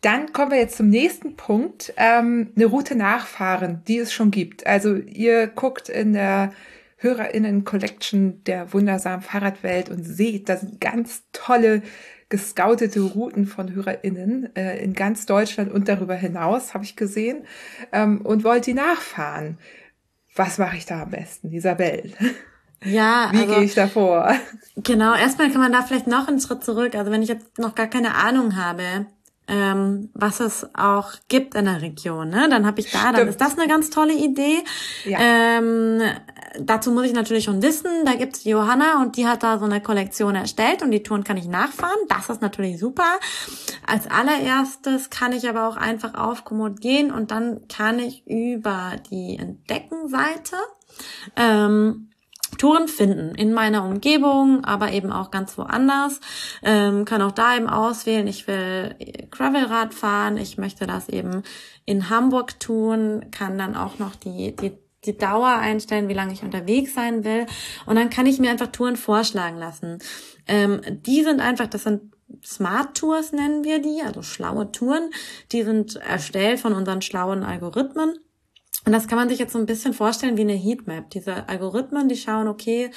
Dann kommen wir jetzt zum nächsten Punkt, ähm, eine Route nachfahren, die es schon gibt. Also ihr guckt in der HörerInnen-Collection der wundersamen Fahrradwelt und seht, da sind ganz tolle gescoutete Routen von HörerInnen äh, in ganz Deutschland und darüber hinaus, habe ich gesehen, ähm, und wollt die nachfahren. Was mache ich da am besten, Isabel? Ja, wie also, gehe ich da vor? Genau, erstmal kann man da vielleicht noch einen Schritt zurück. Also wenn ich jetzt noch gar keine Ahnung habe, ähm, was es auch gibt in der Region. Ne? Dann habe ich da, Stimmt. dann ist das eine ganz tolle Idee. Ja. Ähm, dazu muss ich natürlich schon wissen, da gibt's Johanna und die hat da so eine Kollektion erstellt und die Touren kann ich nachfahren. Das ist natürlich super. Als allererstes kann ich aber auch einfach auf Komoot gehen und dann kann ich über die Entdeckenseite ähm, Touren finden in meiner Umgebung, aber eben auch ganz woanders. Ähm, kann auch da eben auswählen, ich will Gravelrad fahren, ich möchte das eben in Hamburg tun, kann dann auch noch die, die die Dauer einstellen, wie lange ich unterwegs sein will. Und dann kann ich mir einfach Touren vorschlagen lassen. Ähm, die sind einfach, das sind Smart Tours nennen wir die, also schlaue Touren. Die sind erstellt von unseren schlauen Algorithmen. Und das kann man sich jetzt so ein bisschen vorstellen wie eine Heatmap. Diese Algorithmen, die schauen, okay,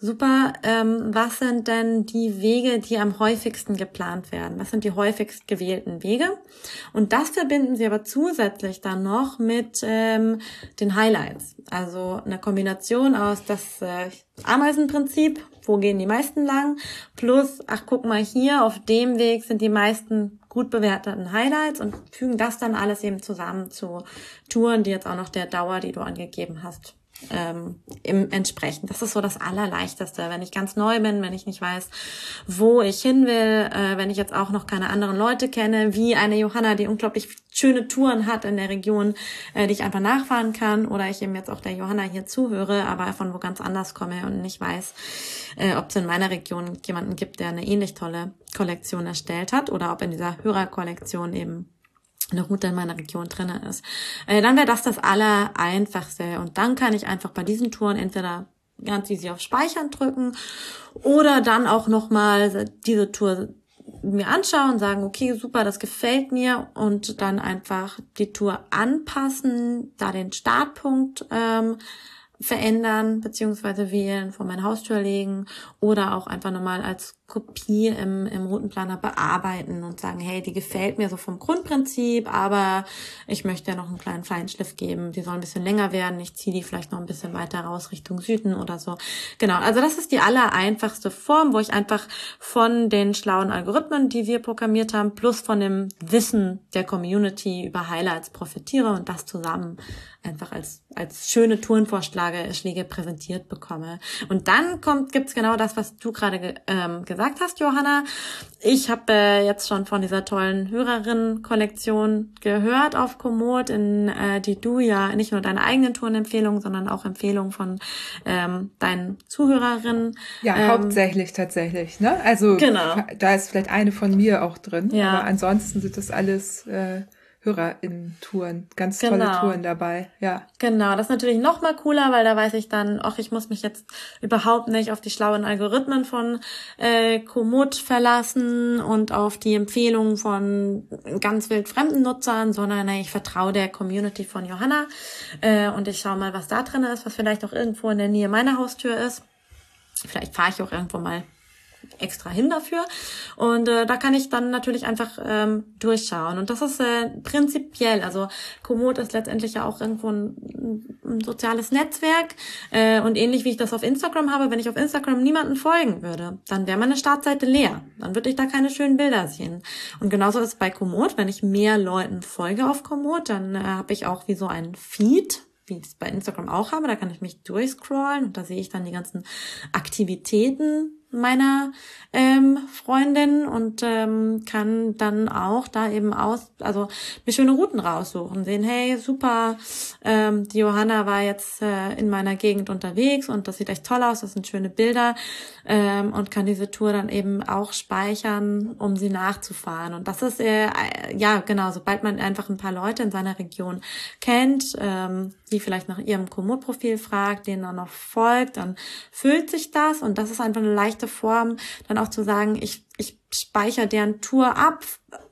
super, ähm, was sind denn die Wege, die am häufigsten geplant werden? Was sind die häufigst gewählten Wege? Und das verbinden sie aber zusätzlich dann noch mit ähm, den Highlights. Also eine Kombination aus das äh, Ameisenprinzip, wo gehen die meisten lang, plus, ach guck mal hier, auf dem Weg sind die meisten gut bewerteten Highlights und fügen das dann alles eben zusammen zu Touren, die jetzt auch noch der Dauer, die du angegeben hast, ähm, im entsprechen. Das ist so das Allerleichteste, wenn ich ganz neu bin, wenn ich nicht weiß, wo ich hin will, äh, wenn ich jetzt auch noch keine anderen Leute kenne, wie eine Johanna, die unglaublich schöne Touren hat in der Region, äh, die ich einfach nachfahren kann, oder ich eben jetzt auch der Johanna hier zuhöre, aber von wo ganz anders komme und nicht weiß, äh, ob es in meiner Region jemanden gibt, der eine ähnlich tolle Kollektion erstellt hat, oder ob in dieser Hörerkollektion eben eine Route in meiner Region drinne ist, äh, dann wäre das das Allereinfachste. Und dann kann ich einfach bei diesen Touren entweder ganz easy auf Speichern drücken oder dann auch nochmal diese Tour mir anschauen, sagen, okay, super, das gefällt mir und dann einfach die Tour anpassen, da den Startpunkt ähm, verändern beziehungsweise wählen, vor meine Haustür legen oder auch einfach nochmal als Kopie im, im Routenplaner bearbeiten und sagen, hey, die gefällt mir so vom Grundprinzip, aber ich möchte ja noch einen kleinen Feinschliff geben. Die soll ein bisschen länger werden. Ich ziehe die vielleicht noch ein bisschen weiter raus Richtung Süden oder so. Genau, also das ist die aller Form, wo ich einfach von den schlauen Algorithmen, die wir programmiert haben, plus von dem Wissen der Community über Highlights profitiere und das zusammen einfach als, als schöne Tourenvorschläge Schläge präsentiert bekomme. Und dann kommt, gibt's genau das, was du gerade ähm, gesagt gesagt hast, Johanna. Ich habe äh, jetzt schon von dieser tollen Hörerinnen-Kollektion gehört auf Komoot, in äh, die du ja nicht nur deine eigenen Tourenempfehlungen, sondern auch Empfehlungen von ähm, deinen Zuhörerinnen. Ja, ähm, hauptsächlich tatsächlich. Ne? Also genau. da ist vielleicht eine von mir auch drin, ja. aber ansonsten sind das alles äh, HörerInnen-Touren. Ganz tolle genau. Touren dabei, ja. Genau, das ist natürlich noch mal cooler, weil da weiß ich dann, ach, ich muss mich jetzt überhaupt nicht auf die schlauen Algorithmen von äh, Komoot verlassen und auf die Empfehlungen von ganz wild fremden Nutzern, sondern ey, ich vertraue der Community von Johanna äh, und ich schaue mal, was da drin ist, was vielleicht auch irgendwo in der Nähe meiner Haustür ist. Vielleicht fahre ich auch irgendwo mal extra hin dafür. Und äh, da kann ich dann natürlich einfach ähm, durchschauen. Und das ist äh, prinzipiell, also Komoot ist letztendlich ja auch irgendwo ein, ein soziales Netzwerk. Äh, und ähnlich wie ich das auf Instagram habe, wenn ich auf Instagram niemanden folgen würde, dann wäre meine Startseite leer. Dann würde ich da keine schönen Bilder sehen. Und genauso ist es bei Komoot. Wenn ich mehr Leuten folge auf Komoot, dann äh, habe ich auch wie so einen Feed, wie ich es bei Instagram auch habe. Da kann ich mich durchscrollen und da sehe ich dann die ganzen Aktivitäten meiner ähm, Freundin und ähm, kann dann auch da eben aus, also mir schöne Routen raussuchen, sehen, hey, super, ähm, die Johanna war jetzt äh, in meiner Gegend unterwegs und das sieht echt toll aus, das sind schöne Bilder ähm, und kann diese Tour dann eben auch speichern, um sie nachzufahren. Und das ist äh, ja genau, sobald man einfach ein paar Leute in seiner Region kennt, ähm, die vielleicht nach ihrem Komoot-Profil fragt, denen dann noch folgt, dann füllt sich das und das ist einfach eine leichte Form, dann auch zu sagen, ich, ich speichere deren Tour ab,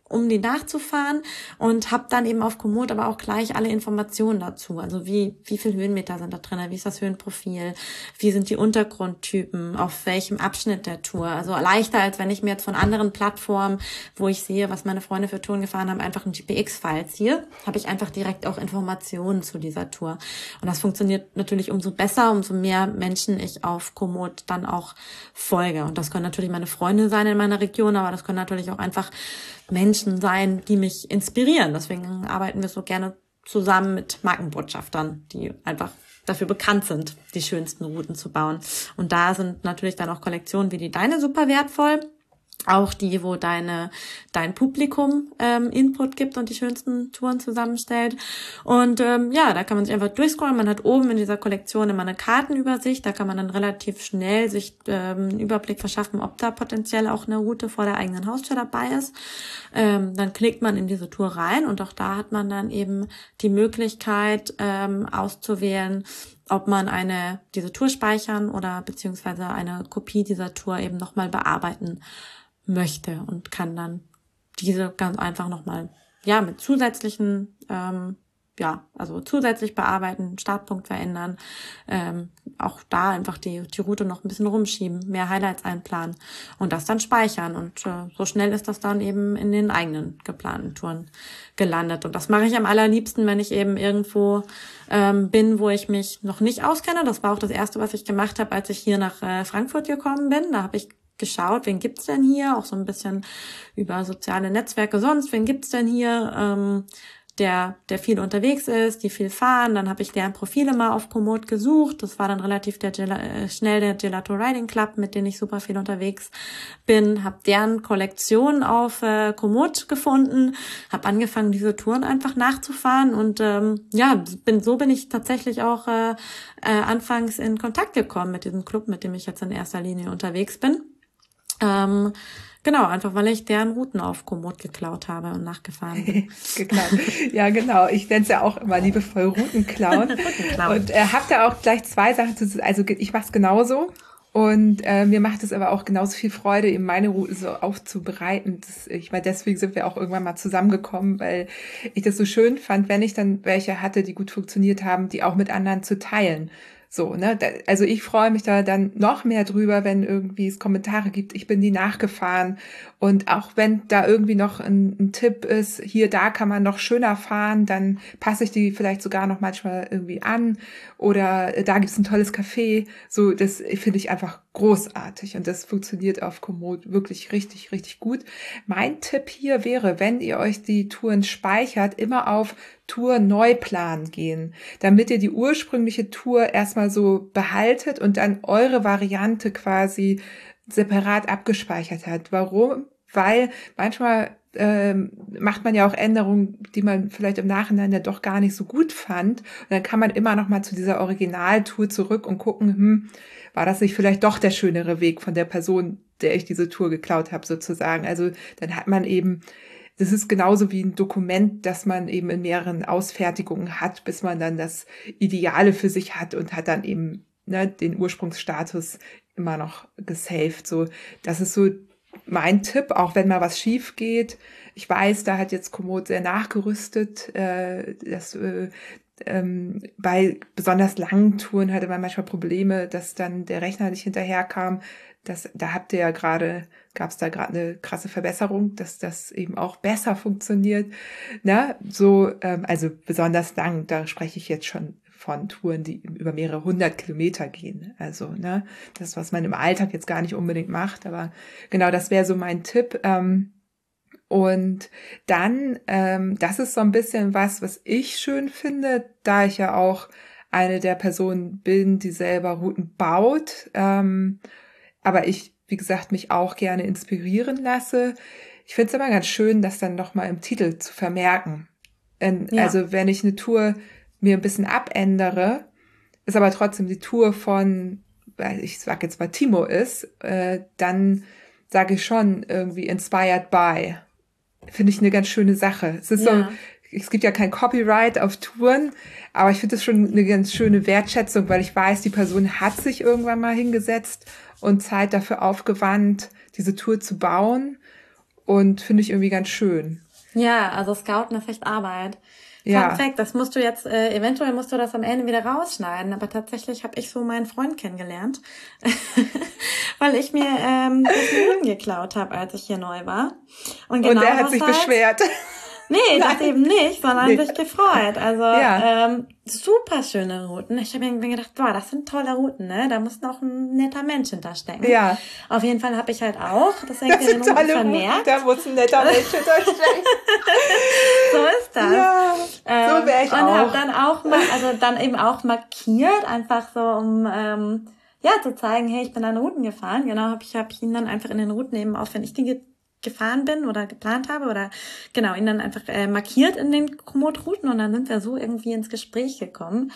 um die nachzufahren und habe dann eben auf Komoot aber auch gleich alle Informationen dazu. Also wie, wie viel Höhenmeter sind da drin, wie ist das Höhenprofil, wie sind die Untergrundtypen, auf welchem Abschnitt der Tour. Also leichter, als wenn ich mir jetzt von anderen Plattformen, wo ich sehe, was meine Freunde für Touren gefahren haben, einfach ein GPX-File ziehe, habe ich einfach direkt auch Informationen zu dieser Tour. Und das funktioniert natürlich umso besser, umso mehr Menschen ich auf Komoot dann auch folge. Und das können natürlich meine Freunde sein in meiner Region, aber das können natürlich auch einfach Menschen sein, die mich inspirieren. Deswegen arbeiten wir so gerne zusammen mit Markenbotschaftern, die einfach dafür bekannt sind, die schönsten Routen zu bauen. Und da sind natürlich dann auch Kollektionen wie die deine super wertvoll auch die, wo deine dein Publikum ähm, Input gibt und die schönsten Touren zusammenstellt. Und ähm, ja, da kann man sich einfach durchscrollen. Man hat oben in dieser Kollektion immer eine Kartenübersicht. Da kann man dann relativ schnell sich ähm, einen Überblick verschaffen, ob da potenziell auch eine Route vor der eigenen Haustür dabei ist. Ähm, dann klickt man in diese Tour rein und auch da hat man dann eben die Möglichkeit ähm, auszuwählen, ob man eine diese Tour speichern oder beziehungsweise eine Kopie dieser Tour eben nochmal bearbeiten möchte und kann dann diese ganz einfach nochmal, ja, mit zusätzlichen, ähm, ja, also zusätzlich bearbeiten, Startpunkt verändern, ähm, auch da einfach die, die Route noch ein bisschen rumschieben, mehr Highlights einplanen und das dann speichern. Und äh, so schnell ist das dann eben in den eigenen geplanten Touren gelandet. Und das mache ich am allerliebsten, wenn ich eben irgendwo ähm, bin, wo ich mich noch nicht auskenne. Das war auch das Erste, was ich gemacht habe, als ich hier nach äh, Frankfurt gekommen bin. Da habe ich geschaut, wen gibt's denn hier, auch so ein bisschen über soziale Netzwerke sonst, wen gibt's denn hier, ähm, der, der viel unterwegs ist, die viel fahren. Dann habe ich deren Profile mal auf Komoot gesucht. Das war dann relativ der Gel äh, schnell der Gelato Riding Club, mit dem ich super viel unterwegs bin. Habe deren Kollektion auf äh, Komoot gefunden, habe angefangen, diese Touren einfach nachzufahren und ähm, ja, bin so bin ich tatsächlich auch äh, äh, anfangs in Kontakt gekommen mit diesem Club, mit dem ich jetzt in erster Linie unterwegs bin. Ähm, genau, einfach weil ich deren Routen auf Komoot geklaut habe und nachgefahren bin. geklaut. Ja, genau. Ich nenne es ja auch immer liebevoll Routen klauen. und äh, habt ihr auch gleich zwei Sachen zu, also ich mache es genauso. Und äh, mir macht es aber auch genauso viel Freude, eben meine Route so aufzubereiten. Das, ich meine, deswegen sind wir auch irgendwann mal zusammengekommen, weil ich das so schön fand, wenn ich dann welche hatte, die gut funktioniert haben, die auch mit anderen zu teilen. So, ne? Also ich freue mich da dann noch mehr drüber, wenn irgendwie es Kommentare gibt. Ich bin die nachgefahren. Und auch wenn da irgendwie noch ein, ein Tipp ist, hier, da kann man noch schöner fahren, dann passe ich die vielleicht sogar noch manchmal irgendwie an. Oder äh, da gibt es ein tolles Café. So, das finde ich einfach großartig. Und das funktioniert auf Komoot wirklich richtig, richtig gut. Mein Tipp hier wäre, wenn ihr euch die Touren speichert, immer auf Tour Neuplan gehen, damit ihr die ursprüngliche Tour erstmal so behaltet und dann eure Variante quasi separat abgespeichert hat. Warum? Weil manchmal ähm, macht man ja auch Änderungen, die man vielleicht im Nachhinein ja doch gar nicht so gut fand. Und dann kann man immer noch mal zu dieser Originaltour zurück und gucken, hm, war das nicht vielleicht doch der schönere Weg von der Person, der ich diese Tour geklaut habe, sozusagen. Also dann hat man eben das ist genauso wie ein Dokument, das man eben in mehreren Ausfertigungen hat, bis man dann das Ideale für sich hat und hat dann eben ne, den Ursprungsstatus immer noch gesaved. So, das ist so mein Tipp, auch wenn mal was schief geht. Ich weiß, da hat jetzt Komoot sehr nachgerüstet. Äh, das, äh, ähm, bei besonders langen Touren hatte man manchmal Probleme, dass dann der Rechner nicht hinterherkam. Das, da habt ihr ja gerade, gab es da gerade eine krasse Verbesserung, dass das eben auch besser funktioniert. Na, so, ähm, also besonders lang, da spreche ich jetzt schon von Touren, die über mehrere hundert Kilometer gehen. Also, ne, das, was man im Alltag jetzt gar nicht unbedingt macht, aber genau, das wäre so mein Tipp. Ähm, und dann, ähm, das ist so ein bisschen was, was ich schön finde, da ich ja auch eine der Personen bin, die selber Routen baut. Ähm, aber ich wie gesagt, mich auch gerne inspirieren lasse. Ich finde es immer ganz schön, das dann nochmal im Titel zu vermerken. Ja. Also wenn ich eine Tour mir ein bisschen abändere, ist aber trotzdem die Tour von, ich sag jetzt mal Timo ist, äh, dann sage ich schon irgendwie inspired by. Finde ich eine ganz schöne Sache. Es ist ja. so, es gibt ja kein Copyright auf Touren, aber ich finde das schon eine ganz schöne Wertschätzung, weil ich weiß, die Person hat sich irgendwann mal hingesetzt und Zeit dafür aufgewandt, diese Tour zu bauen und finde ich irgendwie ganz schön. Ja, also Scouten ist echt Arbeit. Ja. Fact, das musst du jetzt, äh, eventuell musst du das am Ende wieder rausschneiden, aber tatsächlich habe ich so meinen Freund kennengelernt, weil ich mir ähm, das Huhn geklaut habe, als ich hier neu war. Und, genau Und er hat sich halt, beschwert. Nee, das eben nicht, sondern sich gefreut. Also ja. ähm, super schöne Routen. Ich habe mir gedacht, boah, das sind tolle Routen, ne? Da muss noch ein netter Mensch hinterstecken. Ja. Auf jeden Fall habe ich halt auch, das hängt in den Routen vermerkt. Routen, da muss ein netter Mensch hinterstecken. so ist das. Ja, ähm, so wäre ich und auch. Und habe dann auch mal, also dann eben auch markiert, einfach so um ähm, ja zu zeigen, hey, ich bin an Routen gefahren. Genau, habe ich, hab ich ihn dann einfach in den Routen eben auch, wenn ich die gefahren bin oder geplant habe oder genau ihn dann einfach äh, markiert in den Komoot-Routen und dann sind wir so irgendwie ins Gespräch gekommen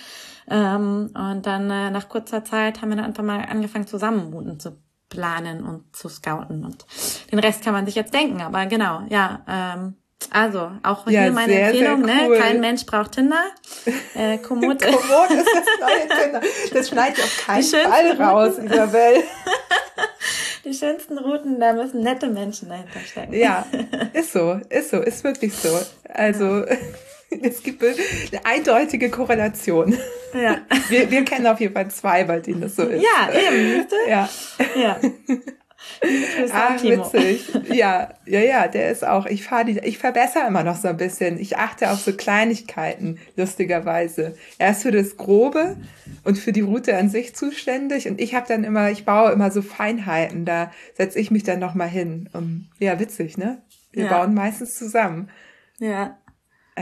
ähm, und dann äh, nach kurzer Zeit haben wir dann einfach mal angefangen zusammen Routen zu planen und zu scouten und den Rest kann man sich jetzt denken aber genau ja ähm, also, auch ja, hier meine sehr, Empfehlung, sehr ne? cool. ne? Kein Mensch braucht Tinder. Äh, Komoot. Komoot ist das neue Tinder. Das schneidet auf keinen Fall raus, Isabel. Die schönsten Routen, da müssen nette Menschen dahinter stecken. Ja, ist so, ist so, ist wirklich so. Also, es gibt eine eindeutige Korrelation. Ja. Wir, wir kennen auf jeden Fall zwei, bei denen das so ist. Ja, eben. Ja. Ja. Ach, witzig. Ja, ja, ja, der ist auch. Ich fahre die, ich verbessere immer noch so ein bisschen. Ich achte auf so Kleinigkeiten, lustigerweise. Er ist für das Grobe und für die Route an sich zuständig und ich habe dann immer, ich baue immer so Feinheiten. Da setze ich mich dann noch mal hin. Um, ja, witzig, ne? Wir ja. bauen meistens zusammen. Ja.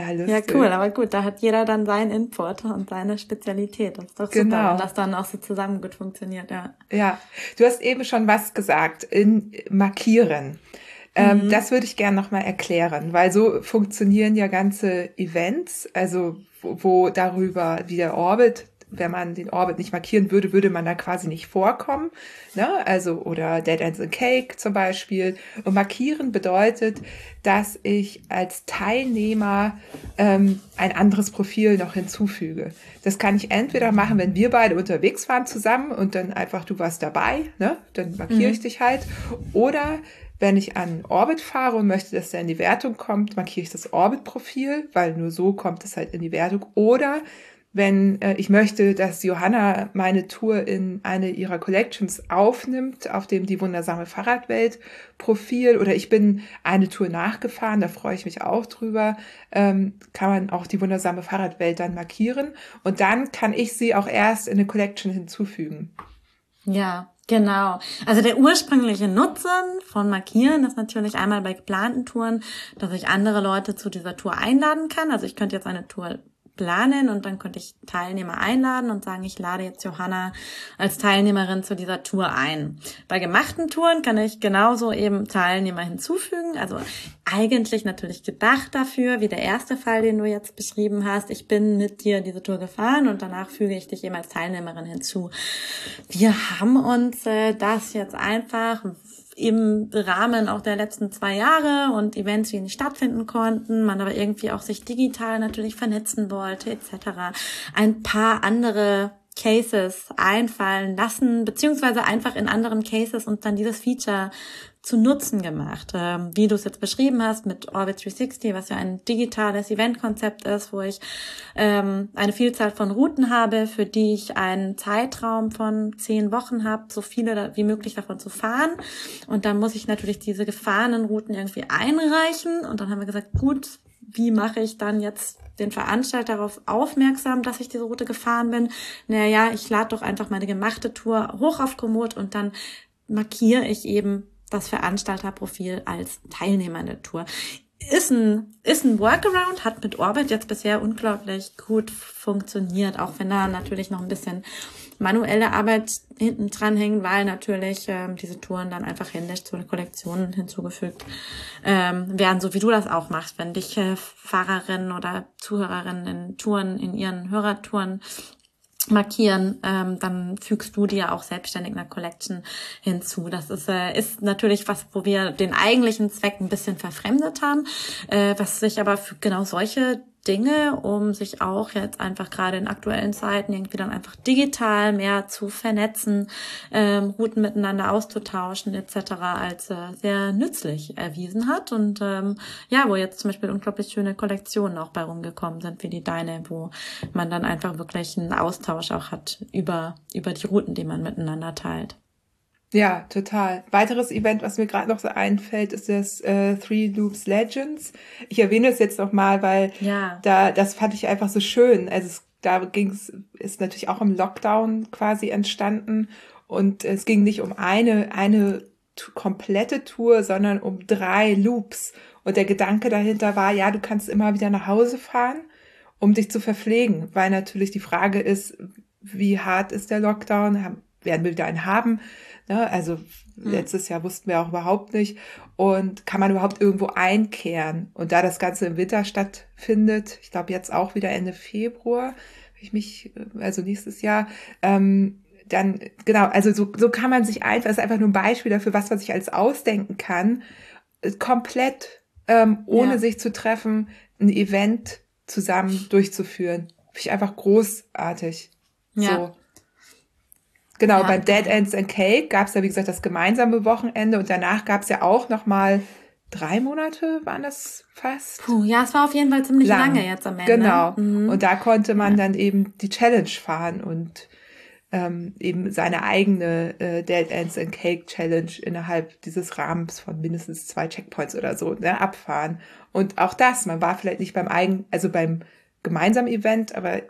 Ja, ja, cool, aber gut, da hat jeder dann seinen Input und seine Spezialität. Das ist doch genau. super, wenn das dann auch so zusammen gut funktioniert, ja. Ja, du hast eben schon was gesagt, in Markieren. Ähm, mhm. Das würde ich gerne nochmal erklären, weil so funktionieren ja ganze Events, also wo, wo darüber, wie der Orbit wenn man den Orbit nicht markieren würde, würde man da quasi nicht vorkommen. Ne? Also, oder Dead Ends and Cake zum Beispiel. Und markieren bedeutet, dass ich als Teilnehmer ähm, ein anderes Profil noch hinzufüge. Das kann ich entweder machen, wenn wir beide unterwegs waren zusammen und dann einfach du warst dabei, ne? dann markiere mhm. ich dich halt. Oder wenn ich an Orbit fahre und möchte, dass der in die Wertung kommt, markiere ich das Orbit-Profil, weil nur so kommt es halt in die Wertung. Oder wenn äh, ich möchte, dass Johanna meine Tour in eine ihrer Collections aufnimmt, auf dem die wundersame Fahrradwelt Profil oder ich bin eine Tour nachgefahren, da freue ich mich auch drüber, ähm, kann man auch die wundersame Fahrradwelt dann markieren und dann kann ich sie auch erst in eine Collection hinzufügen. Ja, Genau. Also der ursprüngliche Nutzen von Markieren ist natürlich einmal bei geplanten Touren, dass ich andere Leute zu dieser Tour einladen kann. Also ich könnte jetzt eine Tour planen und dann konnte ich Teilnehmer einladen und sagen, ich lade jetzt Johanna als Teilnehmerin zu dieser Tour ein. Bei gemachten Touren kann ich genauso eben Teilnehmer hinzufügen, also eigentlich natürlich gedacht dafür, wie der erste Fall, den du jetzt beschrieben hast. Ich bin mit dir diese Tour gefahren und danach füge ich dich eben als Teilnehmerin hinzu. Wir haben uns äh, das jetzt einfach im Rahmen auch der letzten zwei Jahre und Events, die nicht stattfinden konnten, man aber irgendwie auch sich digital natürlich vernetzen wollte, etc. Ein paar andere Cases einfallen lassen, beziehungsweise einfach in anderen Cases und dann dieses Feature zu Nutzen gemacht. Ähm, wie du es jetzt beschrieben hast mit Orbit 360, was ja ein digitales Eventkonzept ist, wo ich ähm, eine Vielzahl von Routen habe, für die ich einen Zeitraum von zehn Wochen habe, so viele wie möglich davon zu fahren. Und dann muss ich natürlich diese gefahrenen Routen irgendwie einreichen. Und dann haben wir gesagt, gut, wie mache ich dann jetzt den Veranstalter darauf aufmerksam, dass ich diese Route gefahren bin? Naja, ich lade doch einfach meine gemachte Tour hoch auf Komoot und dann markiere ich eben das Veranstalterprofil als Teilnehmer in der Tour. ist ein, ist ein Workaround, hat mit Orbit jetzt bisher unglaublich gut funktioniert, auch wenn da natürlich noch ein bisschen manuelle Arbeit hinten dran hängen, weil natürlich ähm, diese Touren dann einfach händisch zu den Kollektionen hinzugefügt ähm, werden, so wie du das auch machst, wenn dich äh, Fahrerinnen oder Zuhörerinnen in Touren, in ihren Hörertouren markieren, ähm, dann fügst du dir auch selbstständig eine Collection hinzu. Das ist, äh, ist natürlich was, wo wir den eigentlichen Zweck ein bisschen verfremdet haben, äh, was sich aber für genau solche Dinge, um sich auch jetzt einfach gerade in aktuellen Zeiten irgendwie dann einfach digital mehr zu vernetzen, ähm, Routen miteinander auszutauschen etc. als äh, sehr nützlich erwiesen hat und ähm, ja, wo jetzt zum Beispiel unglaublich schöne Kollektionen auch bei rumgekommen sind wie die deine, wo man dann einfach wirklich einen Austausch auch hat über über die Routen, die man miteinander teilt. Ja, total. Weiteres Event, was mir gerade noch so einfällt, ist das äh, Three Loops Legends. Ich erwähne es jetzt noch mal, weil ja. da das fand ich einfach so schön. Also es, da ging es ist natürlich auch im Lockdown quasi entstanden und es ging nicht um eine eine komplette Tour, sondern um drei Loops. Und der Gedanke dahinter war, ja, du kannst immer wieder nach Hause fahren, um dich zu verpflegen, weil natürlich die Frage ist, wie hart ist der Lockdown? Werden wir wieder einen haben? Ne? Also hm. letztes Jahr wussten wir auch überhaupt nicht. Und kann man überhaupt irgendwo einkehren? Und da das Ganze im Winter stattfindet, ich glaube jetzt auch wieder Ende Februar, ich mich, also nächstes Jahr, ähm, dann, genau, also so, so kann man sich einfach, das ist einfach nur ein Beispiel dafür, was man sich als ausdenken kann, komplett ähm, ohne ja. sich zu treffen, ein Event zusammen durchzuführen. Finde ich einfach großartig. Ja. So. Genau, ja. beim Dead Ends and Cake gab es ja, wie gesagt, das gemeinsame Wochenende und danach gab es ja auch noch mal drei Monate, waren das fast? Puh, ja, es war auf jeden Fall ziemlich Lang. lange jetzt am Ende. Genau. Mhm. Und da konnte man ja. dann eben die Challenge fahren und ähm, eben seine eigene äh, Dead Ends and Cake Challenge innerhalb dieses Rahmens von mindestens zwei Checkpoints oder so ne, abfahren. Und auch das, man war vielleicht nicht beim eigen, also beim gemeinsamen Event, aber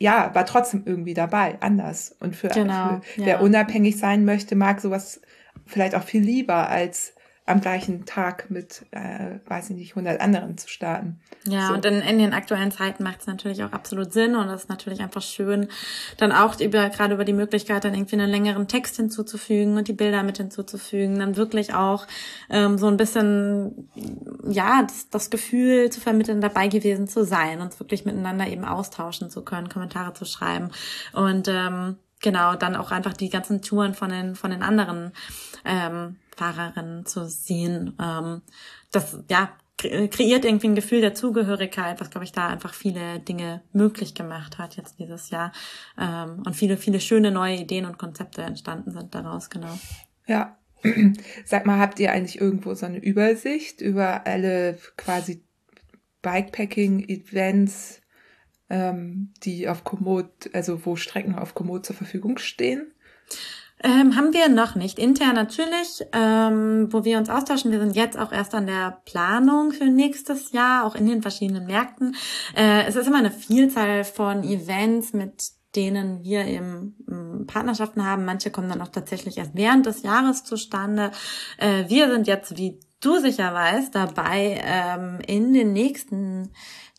ja, war trotzdem irgendwie dabei, anders. Und für, genau, für wer ja. unabhängig sein möchte, mag sowas vielleicht auch viel lieber als am gleichen Tag mit, äh, weiß ich nicht, 100 anderen zu starten. Ja, so. und in, in den aktuellen Zeiten macht es natürlich auch absolut Sinn und es ist natürlich einfach schön, dann auch über gerade über die Möglichkeit, dann irgendwie einen längeren Text hinzuzufügen und die Bilder mit hinzuzufügen, dann wirklich auch ähm, so ein bisschen, ja, das, das Gefühl zu vermitteln, dabei gewesen zu sein und wirklich miteinander eben austauschen zu können, Kommentare zu schreiben und ähm, genau, dann auch einfach die ganzen Touren von den, von den anderen ähm, Fahrerinnen zu sehen. Ähm, das, ja, kreiert irgendwie ein Gefühl der Zugehörigkeit, was, glaube ich, da einfach viele Dinge möglich gemacht hat jetzt dieses Jahr. Ähm, und viele, viele schöne neue Ideen und Konzepte entstanden sind daraus, genau. Ja. Sag mal, habt ihr eigentlich irgendwo so eine Übersicht über alle quasi Bikepacking-Events, ähm, die auf Komoot, also wo Strecken auf Komoot zur Verfügung stehen? Ähm, haben wir noch nicht. Intern natürlich, ähm, wo wir uns austauschen. Wir sind jetzt auch erst an der Planung für nächstes Jahr, auch in den verschiedenen Märkten. Äh, es ist immer eine Vielzahl von Events, mit denen wir eben ähm, Partnerschaften haben. Manche kommen dann auch tatsächlich erst während des Jahres zustande. Äh, wir sind jetzt, wie du sicher weißt, dabei, ähm, in den nächsten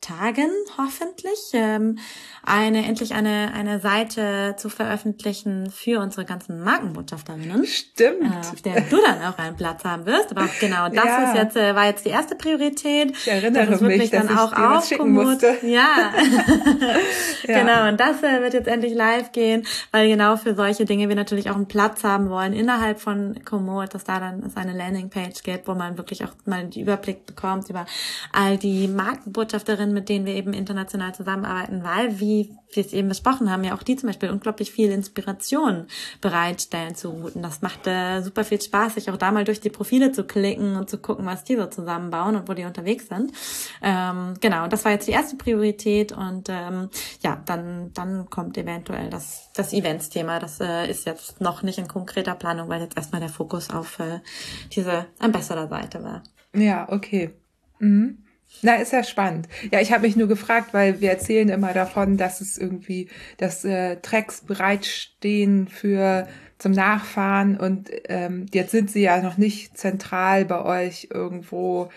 Tagen hoffentlich ähm, eine endlich eine eine Seite zu veröffentlichen für unsere ganzen Markenbotschafterinnen. Stimmt. Äh, auf der du dann auch einen Platz haben wirst. Aber auch genau das ja. ist jetzt äh, war jetzt die erste Priorität. Ich erinnere das mich, dass dann auch ich dir musste. Ja. ja. Genau. Und das äh, wird jetzt endlich live gehen, weil genau für solche Dinge wir natürlich auch einen Platz haben wollen innerhalb von Komoot, dass da dann es eine Landingpage gibt, wo man wirklich auch mal den Überblick bekommt über all die Markenbotschafterinnen Partnerinnen, mit denen wir eben international zusammenarbeiten, weil, wie wir es eben besprochen haben, ja auch die zum Beispiel unglaublich viel Inspiration bereitstellen zu Routen. Das macht äh, super viel Spaß, sich auch da mal durch die Profile zu klicken und zu gucken, was die so zusammenbauen und wo die unterwegs sind. Ähm, genau, das war jetzt die erste Priorität und ähm, ja, dann, dann kommt eventuell das, das Events-Thema. Das äh, ist jetzt noch nicht in konkreter Planung, weil jetzt erstmal der Fokus auf äh, diese Ambassador-Seite war. Ja, okay. Mhm. Na, ist ja spannend. Ja, ich habe mich nur gefragt, weil wir erzählen immer davon, dass es irgendwie, dass äh, Tracks bereitstehen für zum Nachfahren und ähm, jetzt sind sie ja noch nicht zentral bei euch irgendwo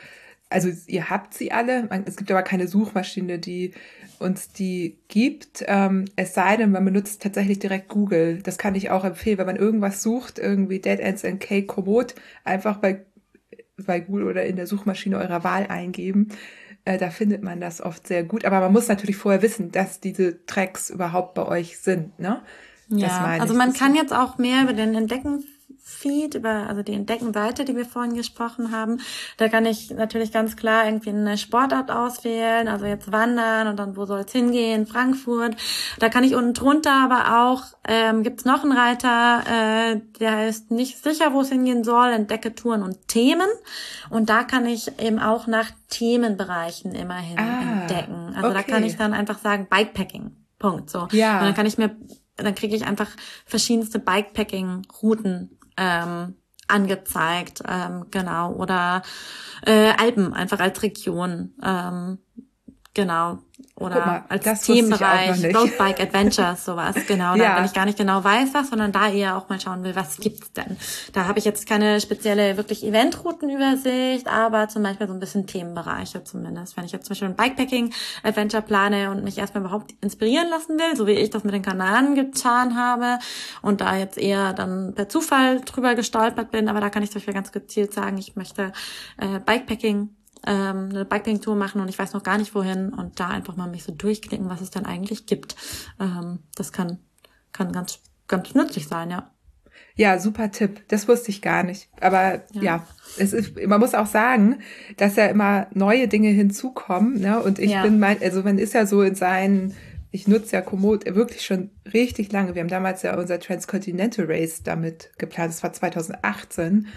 also ihr habt sie alle. Es gibt aber keine Suchmaschine, die uns die gibt. Ähm, es sei denn, man benutzt tatsächlich direkt Google. Das kann ich auch empfehlen, wenn man irgendwas sucht, irgendwie Dead Ends and Cake Komoot, einfach bei, bei Google oder in der Suchmaschine eurer Wahl eingeben. Äh, da findet man das oft sehr gut. Aber man muss natürlich vorher wissen, dass diese Tracks überhaupt bei euch sind. Ne? Ja, also man kann jetzt auch mehr über den Entdecken Feed, über also die Entdecken-Seite, die wir vorhin gesprochen haben. Da kann ich natürlich ganz klar irgendwie eine Sportart auswählen, also jetzt wandern und dann wo soll es hingehen, Frankfurt. Da kann ich unten drunter aber auch, ähm, gibt es noch einen Reiter, äh, der ist nicht sicher, wo es hingehen soll, entdecke Touren und Themen. Und da kann ich eben auch nach Themenbereichen immerhin ah, entdecken. Also okay. da kann ich dann einfach sagen, Bikepacking. Punkt. So. Ja. Und dann kann ich mir dann kriege ich einfach verschiedenste Bikepacking-Routen ähm, angezeigt, ähm, genau, oder äh, Alpen einfach als Region, ähm, genau oder mal, als Themenbereich, Roadbike Adventures, sowas, genau. ja. Da, wenn ich gar nicht genau weiß was, sondern da eher auch mal schauen will, was gibt's denn? Da habe ich jetzt keine spezielle wirklich Eventroutenübersicht, aber zum Beispiel so ein bisschen Themenbereiche zumindest. Wenn ich jetzt zum Beispiel ein Bikepacking-Adventure plane und mich erstmal überhaupt inspirieren lassen will, so wie ich das mit den Kanaren getan habe und da jetzt eher dann per Zufall drüber gestolpert bin, aber da kann ich zum Beispiel ganz gezielt sagen, ich möchte äh, Bikepacking ähm, eine Bikepacking-Tour machen und ich weiß noch gar nicht wohin und da einfach mal mich so durchklicken, was es dann eigentlich gibt. Ähm, das kann, kann ganz, ganz nützlich sein, ja. Ja, super Tipp. Das wusste ich gar nicht. Aber ja, ja es ist, man muss auch sagen, dass ja immer neue Dinge hinzukommen. Ne? Und ich ja. bin mein, also man ist ja so in seinen, ich nutze ja Komoot wirklich schon richtig lange. Wir haben damals ja unser Transcontinental Race damit geplant. Das war 2018.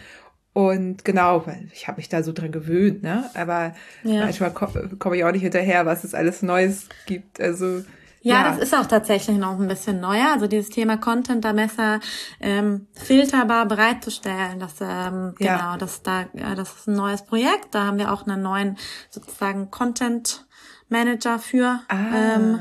Und genau, weil ich habe mich da so dran gewöhnt, ne? Aber ja. manchmal komme komm ich auch nicht hinterher, was es alles Neues gibt. Also ja, ja, das ist auch tatsächlich noch ein bisschen neuer. Also dieses Thema Content da besser ähm, filterbar bereitzustellen. Das ähm, ja. genau, das da, ja, das ist ein neues Projekt. Da haben wir auch einen neuen sozusagen Content Manager für. Ah. Ähm,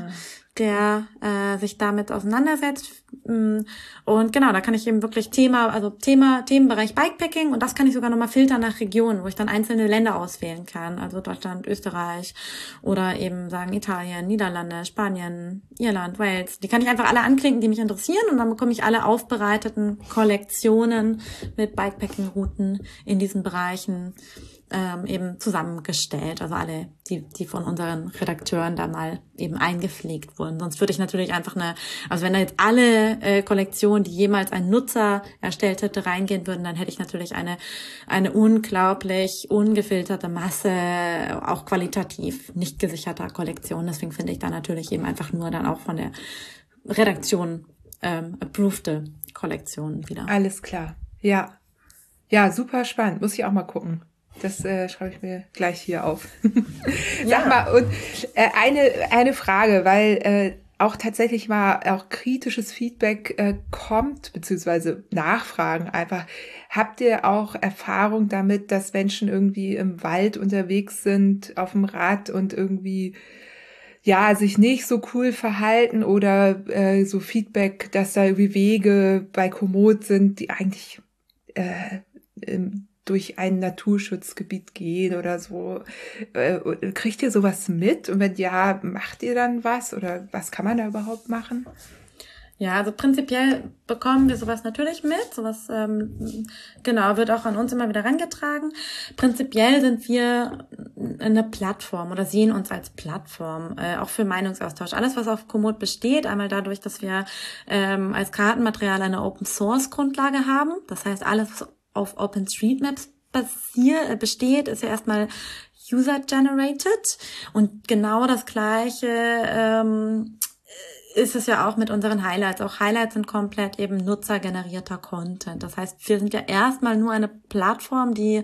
der äh, sich damit auseinandersetzt. Mm, und genau, da kann ich eben wirklich Thema, also Thema, Themenbereich Bikepacking und das kann ich sogar nochmal filtern nach Regionen, wo ich dann einzelne Länder auswählen kann. Also Deutschland, Österreich oder eben sagen Italien, Niederlande, Spanien, Irland, Wales. Die kann ich einfach alle anklicken, die mich interessieren und dann bekomme ich alle aufbereiteten Kollektionen mit Bikepacking-Routen in diesen Bereichen ähm, eben zusammengestellt. Also alle, die, die von unseren Redakteuren da mal eben eingepflegt wurden. Sonst würde ich natürlich einfach eine, also wenn da jetzt alle äh, Kollektionen, die jemals ein Nutzer erstellt hätte, reingehen würden, dann hätte ich natürlich eine, eine unglaublich ungefilterte Masse, auch qualitativ nicht gesicherter Kollektion. Deswegen finde ich da natürlich eben einfach nur dann auch von der Redaktion ähm, approvede Kollektionen wieder. Alles klar. Ja. Ja, super spannend. Muss ich auch mal gucken. Das äh, schreibe ich mir gleich hier auf. Sag ja. mal, und äh, eine, eine Frage, weil äh, auch tatsächlich mal auch kritisches Feedback äh, kommt, beziehungsweise Nachfragen einfach. Habt ihr auch Erfahrung damit, dass Menschen irgendwie im Wald unterwegs sind, auf dem Rad und irgendwie ja, sich nicht so cool verhalten oder äh, so Feedback, dass da irgendwie Wege bei Komoot sind, die eigentlich äh, im durch ein Naturschutzgebiet gehen oder so. Äh, kriegt ihr sowas mit? Und wenn ja, macht ihr dann was? Oder was kann man da überhaupt machen? Ja, also prinzipiell bekommen wir sowas natürlich mit. Sowas ähm, genau wird auch an uns immer wieder rangetragen. Prinzipiell sind wir eine Plattform oder sehen uns als Plattform, äh, auch für Meinungsaustausch. Alles, was auf Komoot besteht, einmal dadurch, dass wir ähm, als Kartenmaterial eine Open Source Grundlage haben. Das heißt, alles, auf OpenStreetMaps basier, äh, besteht, ist ja erstmal user-generated. Und genau das Gleiche ähm, ist es ja auch mit unseren Highlights. Auch Highlights sind komplett eben nutzergenerierter Content. Das heißt, wir sind ja erstmal nur eine Plattform, die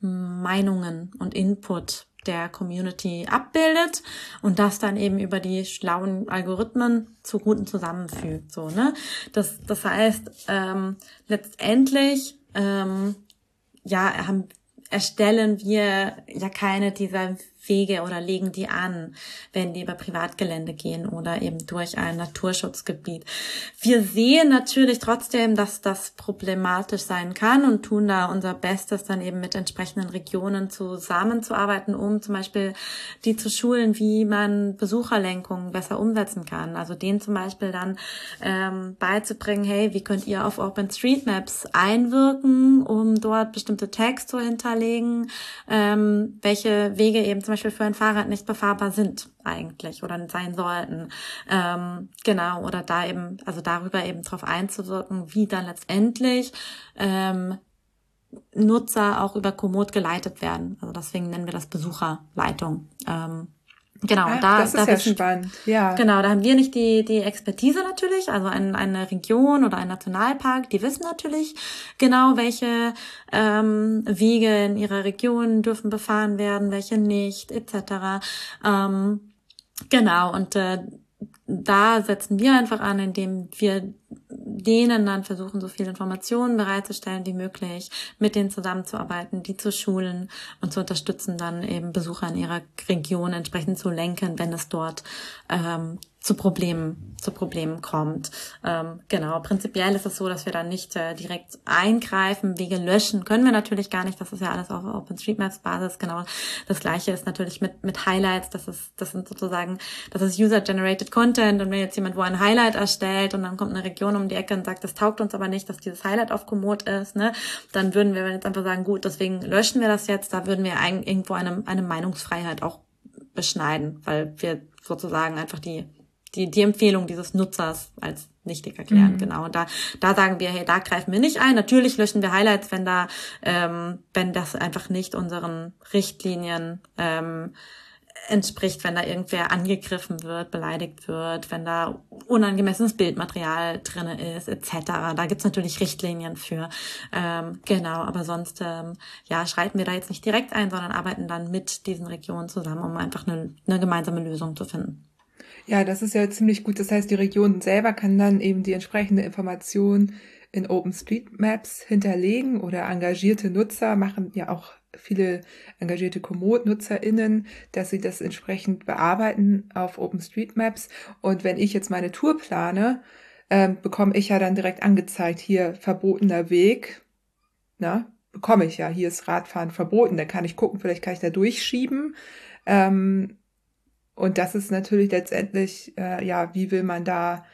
Meinungen und Input der Community abbildet und das dann eben über die schlauen Algorithmen zu guten zusammenfügt. So, ne? Das, das heißt, ähm, letztendlich ähm, ja, haben, erstellen wir ja keine dieser Wege oder legen die an, wenn die über Privatgelände gehen oder eben durch ein Naturschutzgebiet. Wir sehen natürlich trotzdem, dass das problematisch sein kann und tun da unser Bestes, dann eben mit entsprechenden Regionen zusammenzuarbeiten, um zum Beispiel die zu schulen, wie man Besucherlenkung besser umsetzen kann. Also denen zum Beispiel dann ähm, beizubringen, hey, wie könnt ihr auf OpenStreetMaps einwirken, um dort bestimmte Tags zu hinterlegen, ähm, welche Wege eben zum Beispiel für ein Fahrrad nicht befahrbar sind eigentlich oder sein sollten. Ähm, genau, oder da eben, also darüber eben drauf einzuwirken, wie dann letztendlich ähm, Nutzer auch über Komoot geleitet werden. Also deswegen nennen wir das Besucherleitung. Ähm, Genau, Ach, da, das ist da ja wissen, spannend. Ja. Genau, da haben wir nicht die, die Expertise natürlich, also ein, eine Region oder ein Nationalpark, die wissen natürlich genau, welche ähm, Wege in ihrer Region dürfen befahren werden, welche nicht, etc. Ähm, genau, und äh, da setzen wir einfach an, indem wir denen dann versuchen, so viel Informationen bereitzustellen wie möglich, mit denen zusammenzuarbeiten, die zu schulen und zu unterstützen, dann eben Besucher in ihrer Region entsprechend zu lenken, wenn es dort ähm, zu Problemen, zu Problemen kommt. Ähm, genau, prinzipiell ist es so, dass wir dann nicht äh, direkt eingreifen, Wege löschen können wir natürlich gar nicht. Das ist ja alles auf OpenStreetMaps-Basis. Genau, das gleiche ist natürlich mit mit Highlights. Das ist, das sind sozusagen, das ist User-generated Content. Und wenn jetzt jemand wo ein Highlight erstellt und dann kommt eine Region um die Ecke und sagt, das taugt uns aber nicht, dass dieses Highlight auf Komoot ist, ne, dann würden wir jetzt einfach sagen, gut, deswegen löschen wir das jetzt. Da würden wir irgendwo eine eine Meinungsfreiheit auch beschneiden, weil wir sozusagen einfach die die, die Empfehlung dieses Nutzers als nichtig erklären, mhm. genau. Und da, da sagen wir, hey, da greifen wir nicht ein. Natürlich löschen wir Highlights, wenn da, ähm, wenn das einfach nicht unseren Richtlinien ähm, entspricht, wenn da irgendwer angegriffen wird, beleidigt wird, wenn da unangemessenes Bildmaterial drinne ist, etc. Da gibt's natürlich Richtlinien für. Ähm, genau, aber sonst ähm, ja, schreiten wir da jetzt nicht direkt ein, sondern arbeiten dann mit diesen Regionen zusammen, um einfach eine, eine gemeinsame Lösung zu finden. Ja, das ist ja ziemlich gut. Das heißt, die Region selber kann dann eben die entsprechende Information in OpenStreetMaps hinterlegen oder engagierte Nutzer machen ja auch viele engagierte Komoot-NutzerInnen, dass sie das entsprechend bearbeiten auf OpenStreetMaps. Und wenn ich jetzt meine Tour plane, ähm, bekomme ich ja dann direkt angezeigt, hier verbotener Weg. Na, bekomme ich ja, hier ist Radfahren verboten. Da kann ich gucken, vielleicht kann ich da durchschieben. Ähm, und das ist natürlich letztendlich, äh, ja, wie will man da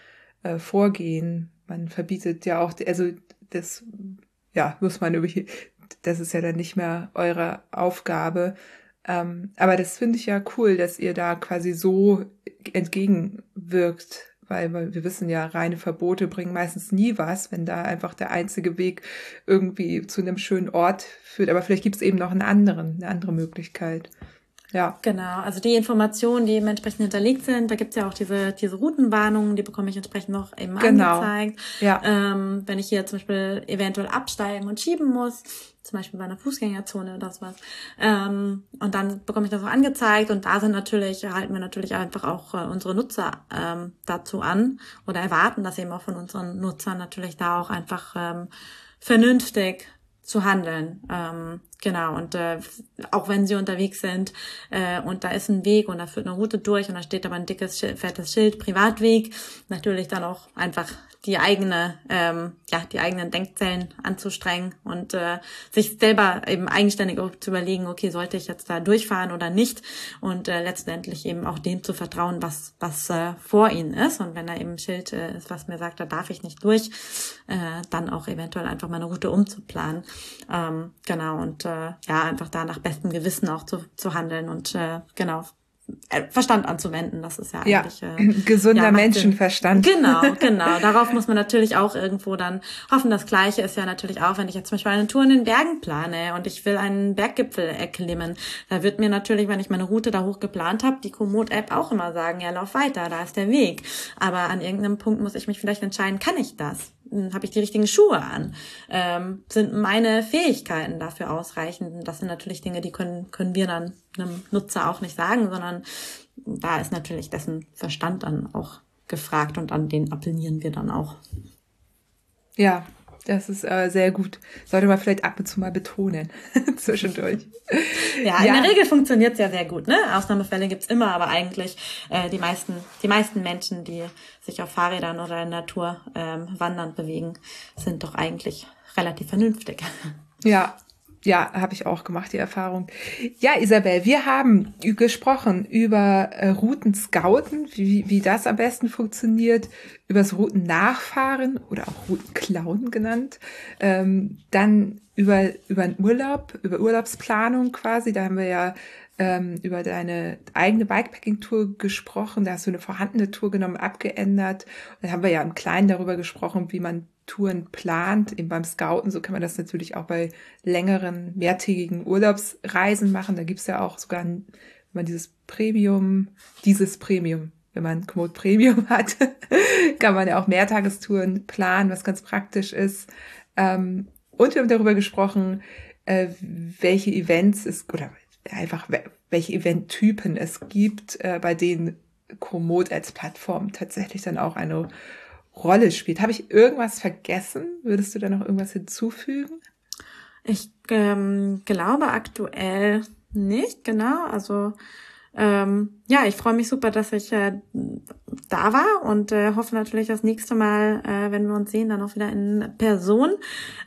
äh, vorgehen? Man verbietet ja auch, also das, ja, muss man über, das ist ja dann nicht mehr eure Aufgabe. Ähm, aber das finde ich ja cool, dass ihr da quasi so entgegenwirkt, weil, wir wissen ja, reine Verbote bringen meistens nie was, wenn da einfach der einzige Weg irgendwie zu einem schönen Ort führt. Aber vielleicht gibt es eben noch einen anderen, eine andere Möglichkeit. Ja. Genau, also die Informationen, die eben entsprechend hinterlegt sind, da gibt's ja auch diese, diese Routenwarnungen, die bekomme ich entsprechend noch eben genau. angezeigt. Ja. Ähm, wenn ich hier zum Beispiel eventuell absteigen und schieben muss, zum Beispiel bei einer Fußgängerzone oder sowas. Ähm, und dann bekomme ich das auch angezeigt und da sind natürlich, halten wir natürlich einfach auch äh, unsere Nutzer ähm, dazu an oder erwarten das eben auch von unseren Nutzern natürlich da auch einfach ähm, vernünftig zu handeln. Ähm, genau, und äh, auch wenn sie unterwegs sind äh, und da ist ein Weg und da führt eine Route durch und da steht aber ein dickes, fettes Schild, Privatweg, natürlich dann auch einfach die eigene, ähm, ja, die eigenen Denkzellen anzustrengen und äh, sich selber eben eigenständig zu überlegen, okay, sollte ich jetzt da durchfahren oder nicht? Und äh, letztendlich eben auch dem zu vertrauen, was was äh, vor ihnen ist. Und wenn da eben ein Schild äh, ist, was mir sagt, da darf ich nicht durch, äh, dann auch eventuell einfach meine Route umzuplanen. Ähm, genau. Und äh, ja, einfach da nach bestem Gewissen auch zu, zu handeln und äh, genau Verstand anzuwenden. Das ist ja eigentlich ja, äh, gesunder ja, Menschenverstand. Genau, genau. Darauf muss man natürlich auch irgendwo dann hoffen. Das Gleiche ist ja natürlich auch, wenn ich jetzt zum Beispiel eine Tour in den Bergen plane und ich will einen Berggipfel erklimmen, da wird mir natürlich, wenn ich meine Route da hoch geplant habe, die Komoot-App auch immer sagen, ja, lauf weiter, da ist der Weg. Aber an irgendeinem Punkt muss ich mich vielleicht entscheiden, kann ich das? Hm, habe ich die richtigen Schuhe an? Ähm, sind meine Fähigkeiten dafür ausreichend? Das sind natürlich Dinge, die können, können wir dann einem Nutzer auch nicht sagen, sondern da ist natürlich dessen Verstand dann auch gefragt und an den appellieren wir dann auch. Ja, Das ist äh, sehr gut. Sollte man vielleicht ab und zu mal betonen zwischendurch. Ja, ja, in der Regel funktioniert es ja sehr gut. Ne? Ausnahmefälle gibt's immer, aber eigentlich äh, die meisten, die meisten Menschen, die sich auf Fahrrädern oder in der Natur ähm, wandern bewegen, sind doch eigentlich relativ vernünftig. Ja, ja, habe ich auch gemacht, die Erfahrung. Ja, Isabel, wir haben gesprochen über äh, Routen scouten, wie, wie das am besten funktioniert, über das Routen nachfahren oder auch Routen klauen genannt. Ähm, dann über, über den Urlaub, über Urlaubsplanung quasi. Da haben wir ja ähm, über deine eigene Bikepacking-Tour gesprochen. Da hast du eine vorhandene Tour genommen, abgeändert. Da haben wir ja im Kleinen darüber gesprochen, wie man Touren plant, eben beim Scouten. So kann man das natürlich auch bei längeren, mehrtägigen Urlaubsreisen machen. Da gibt's ja auch sogar, wenn man dieses Premium, dieses Premium, wenn man Komoot Premium hat, kann man ja auch Mehrtagestouren planen, was ganz praktisch ist. Ähm, und wir haben darüber gesprochen, äh, welche Events es, oder einfach welche Eventtypen es gibt, äh, bei denen Komoot als Plattform tatsächlich dann auch eine Rolle spielt. Habe ich irgendwas vergessen? Würdest du da noch irgendwas hinzufügen? Ich ähm, glaube aktuell nicht, genau. Also ähm, ja, ich freue mich super, dass ich äh, da war und äh, hoffe natürlich das nächste Mal, äh, wenn wir uns sehen, dann auch wieder in Person.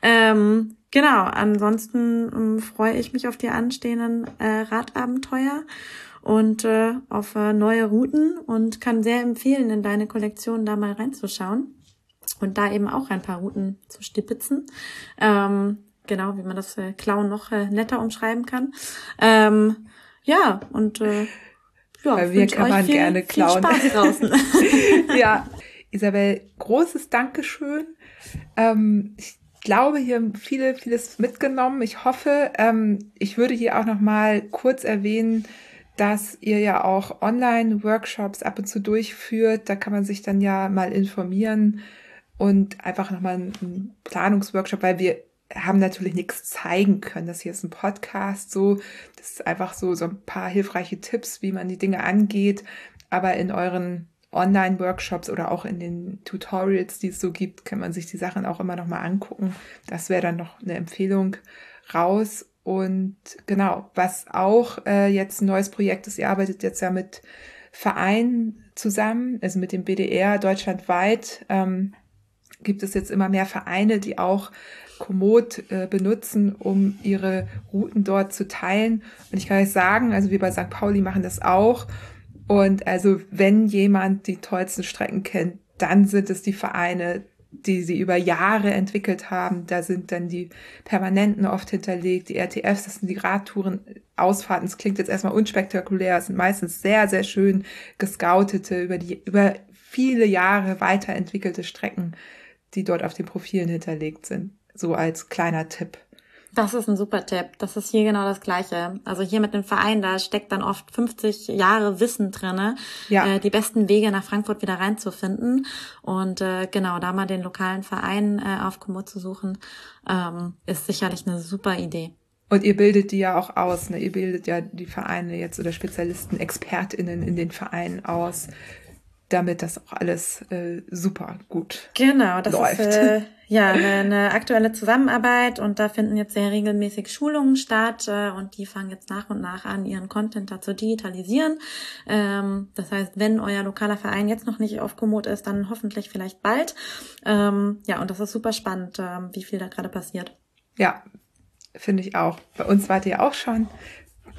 Ähm, genau, ansonsten ähm, freue ich mich auf die anstehenden äh, Radabenteuer und äh, auf äh, neue Routen und kann sehr empfehlen, in deine Kollektion da mal reinzuschauen und da eben auch ein paar Routen zu stipitzen. Ähm, genau, wie man das äh, Klauen noch äh, netter umschreiben kann. Ähm, ja, und äh, ja, Bei mir kann man viel, gerne klauen. Viel Spaß draußen. ja, Isabel, großes Dankeschön. Ähm, ich glaube, hier haben viele, vieles mitgenommen. Ich hoffe, ähm, ich würde hier auch noch mal kurz erwähnen, dass ihr ja auch Online-Workshops ab und zu durchführt. Da kann man sich dann ja mal informieren und einfach nochmal einen Planungsworkshop, weil wir haben natürlich nichts zeigen können. Das hier ist ein Podcast, so. Das ist einfach so, so ein paar hilfreiche Tipps, wie man die Dinge angeht. Aber in euren Online-Workshops oder auch in den Tutorials, die es so gibt, kann man sich die Sachen auch immer nochmal angucken. Das wäre dann noch eine Empfehlung raus. Und genau, was auch äh, jetzt ein neues Projekt ist, ihr arbeitet jetzt ja mit Vereinen zusammen, also mit dem BDR deutschlandweit. Ähm, gibt es jetzt immer mehr Vereine, die auch Komoot äh, benutzen, um ihre Routen dort zu teilen. Und ich kann euch sagen, also wir bei St. Pauli machen das auch. Und also wenn jemand die tollsten Strecken kennt, dann sind es die Vereine, die sie über Jahre entwickelt haben. Da sind dann die Permanenten oft hinterlegt, die RTFs, das sind die Radtouren, Ausfahrten. Das klingt jetzt erstmal unspektakulär, es sind meistens sehr, sehr schön gescoutete, über die, über viele Jahre weiterentwickelte Strecken, die dort auf den Profilen hinterlegt sind. So als kleiner Tipp. Das ist ein super Tipp. Das ist hier genau das Gleiche. Also hier mit dem Verein, da steckt dann oft 50 Jahre Wissen drinne, ja. äh, die besten Wege nach Frankfurt wieder reinzufinden. Und äh, genau, da mal den lokalen Verein äh, auf Komoot zu suchen, ähm, ist sicherlich eine super Idee. Und ihr bildet die ja auch aus, ne? Ihr bildet ja die Vereine jetzt oder Spezialisten, ExpertInnen in den Vereinen aus damit das auch alles äh, super gut genau, das läuft. Ist, äh, ja, eine, eine aktuelle Zusammenarbeit und da finden jetzt sehr regelmäßig Schulungen statt äh, und die fangen jetzt nach und nach an, ihren Content da zu digitalisieren. Ähm, das heißt, wenn euer lokaler Verein jetzt noch nicht auf Komoot ist, dann hoffentlich vielleicht bald. Ähm, ja, und das ist super spannend, ähm, wie viel da gerade passiert. Ja, finde ich auch. Bei uns wart ihr auch schon.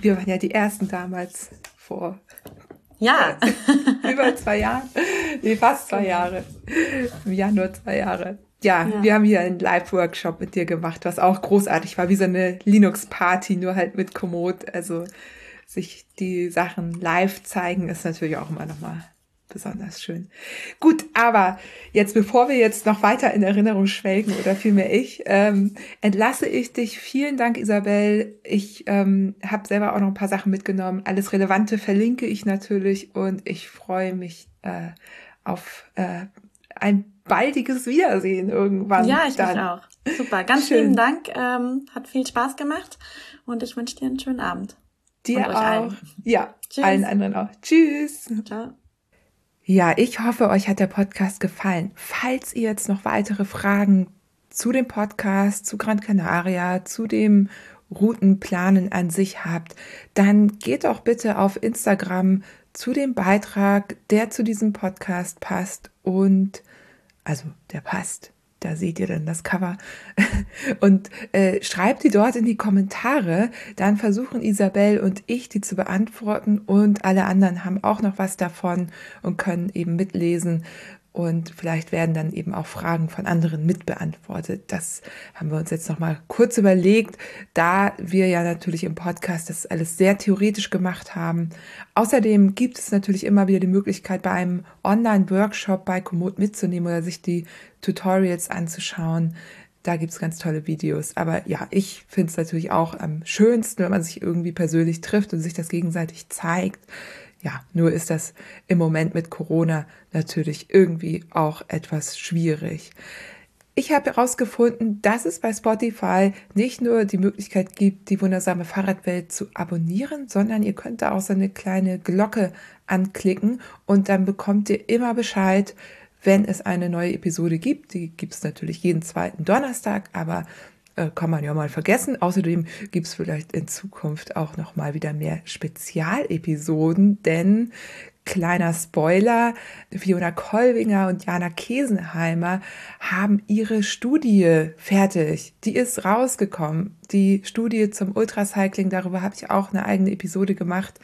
Wir waren ja die ersten damals vor ja. Über zwei Jahre. Nee, fast zwei Jahre. Im Januar zwei Jahre. Ja, ja, wir haben hier einen Live-Workshop mit dir gemacht, was auch großartig war, wie so eine Linux-Party, nur halt mit Komoot. Also sich die Sachen live zeigen, ist natürlich auch immer nochmal besonders schön. Gut, aber jetzt, bevor wir jetzt noch weiter in Erinnerung schwelgen oder vielmehr ich, ähm, entlasse ich dich. Vielen Dank, Isabel. Ich ähm, habe selber auch noch ein paar Sachen mitgenommen. Alles Relevante verlinke ich natürlich und ich freue mich äh, auf äh, ein baldiges Wiedersehen irgendwann. Ja, ich dann. auch. Super, ganz Schön. lieben Dank. Ähm, hat viel Spaß gemacht und ich wünsche dir einen schönen Abend. Dir auch. Allen. Ja, Tschüss. allen anderen auch. Tschüss. Ciao. Ja, ich hoffe, euch hat der Podcast gefallen. Falls ihr jetzt noch weitere Fragen zu dem Podcast, zu Gran Canaria, zu dem Routenplanen an sich habt, dann geht doch bitte auf Instagram zu dem Beitrag, der zu diesem Podcast passt und also der passt. Da seht ihr dann das Cover und äh, schreibt die dort in die Kommentare. Dann versuchen Isabel und ich die zu beantworten und alle anderen haben auch noch was davon und können eben mitlesen, und vielleicht werden dann eben auch Fragen von anderen mitbeantwortet. Das haben wir uns jetzt noch mal kurz überlegt, da wir ja natürlich im Podcast das alles sehr theoretisch gemacht haben. Außerdem gibt es natürlich immer wieder die Möglichkeit, bei einem Online-Workshop bei Komoot mitzunehmen oder sich die Tutorials anzuschauen. Da gibt's ganz tolle Videos. Aber ja, ich finde es natürlich auch am schönsten, wenn man sich irgendwie persönlich trifft und sich das gegenseitig zeigt. Ja, nur ist das im Moment mit Corona natürlich irgendwie auch etwas schwierig. Ich habe herausgefunden, dass es bei Spotify nicht nur die Möglichkeit gibt, die wundersame Fahrradwelt zu abonnieren, sondern ihr könnt da auch so eine kleine Glocke anklicken und dann bekommt ihr immer Bescheid, wenn es eine neue Episode gibt. Die gibt es natürlich jeden zweiten Donnerstag, aber äh, kann man ja mal vergessen. Außerdem gibt es vielleicht in Zukunft auch noch mal wieder mehr Spezialepisoden, denn kleiner Spoiler, Fiona Kolbinger und Jana Kesenheimer haben ihre Studie fertig. Die ist rausgekommen. Die Studie zum Ultracycling, darüber habe ich auch eine eigene Episode gemacht.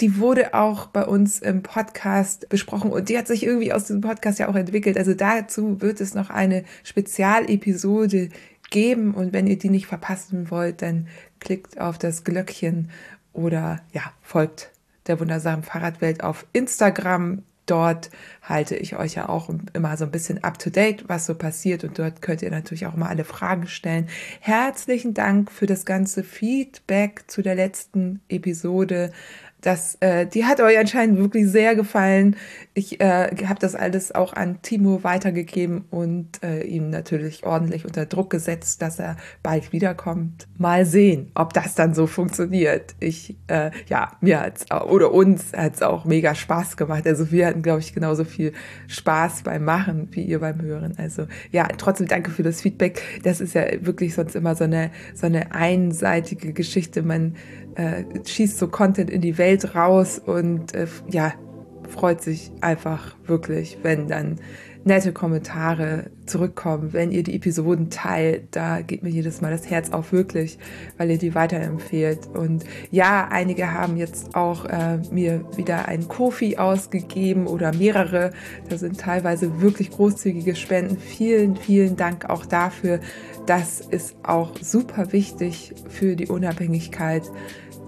Die wurde auch bei uns im Podcast besprochen und die hat sich irgendwie aus diesem Podcast ja auch entwickelt. Also dazu wird es noch eine Spezialepisode geben. Und wenn ihr die nicht verpassen wollt, dann klickt auf das Glöckchen oder ja, folgt der wundersamen Fahrradwelt auf Instagram. Dort halte ich euch ja auch immer so ein bisschen up to date, was so passiert. Und dort könnt ihr natürlich auch immer alle Fragen stellen. Herzlichen Dank für das ganze Feedback zu der letzten Episode das, äh, die hat euch anscheinend wirklich sehr gefallen. Ich äh, habe das alles auch an Timo weitergegeben und äh, ihm natürlich ordentlich unter Druck gesetzt, dass er bald wiederkommt. Mal sehen, ob das dann so funktioniert. Ich, äh, ja, mir hat's oder uns hat's auch mega Spaß gemacht. Also wir hatten, glaube ich, genauso viel Spaß beim Machen wie ihr beim Hören. Also ja, trotzdem danke für das Feedback. Das ist ja wirklich sonst immer so eine so eine einseitige Geschichte. Man äh, schießt so Content in die Welt raus und äh, ja, freut sich einfach wirklich, wenn dann nette Kommentare zurückkommen, wenn ihr die Episoden teilt. Da geht mir jedes Mal das Herz auf, wirklich, weil ihr die weiterempfehlt. Und ja, einige haben jetzt auch äh, mir wieder einen Kofi ausgegeben oder mehrere. Da sind teilweise wirklich großzügige Spenden. Vielen, vielen Dank auch dafür. Das ist auch super wichtig für die Unabhängigkeit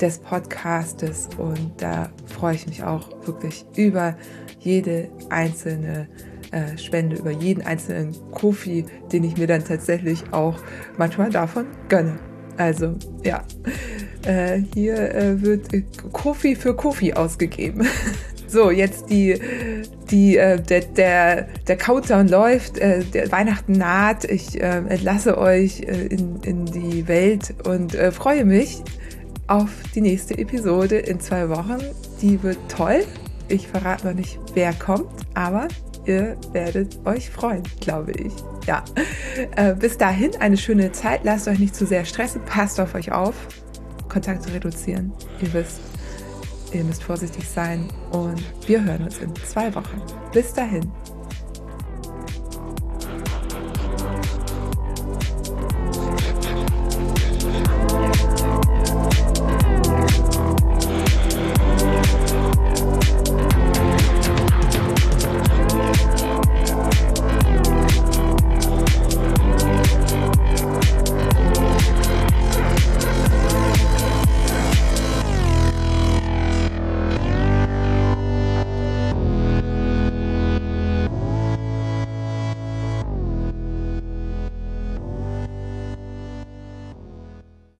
des Podcastes und da freue ich mich auch wirklich über jede einzelne äh, Spende, über jeden einzelnen Kofi, den ich mir dann tatsächlich auch manchmal davon gönne. Also ja, äh, hier äh, wird Kofi für Kofi ausgegeben. So, jetzt die, die, äh, der, der, der Countdown läuft, äh, der Weihnachten naht. Ich äh, entlasse euch äh, in, in die Welt und äh, freue mich auf die nächste Episode in zwei Wochen. Die wird toll. Ich verrate noch nicht, wer kommt, aber ihr werdet euch freuen, glaube ich. Ja. Äh, bis dahin eine schöne Zeit. Lasst euch nicht zu sehr stressen. Passt auf euch auf. Kontakte reduzieren. Ihr wisst, ihr müsst vorsichtig sein. Und wir hören uns in zwei Wochen. Bis dahin.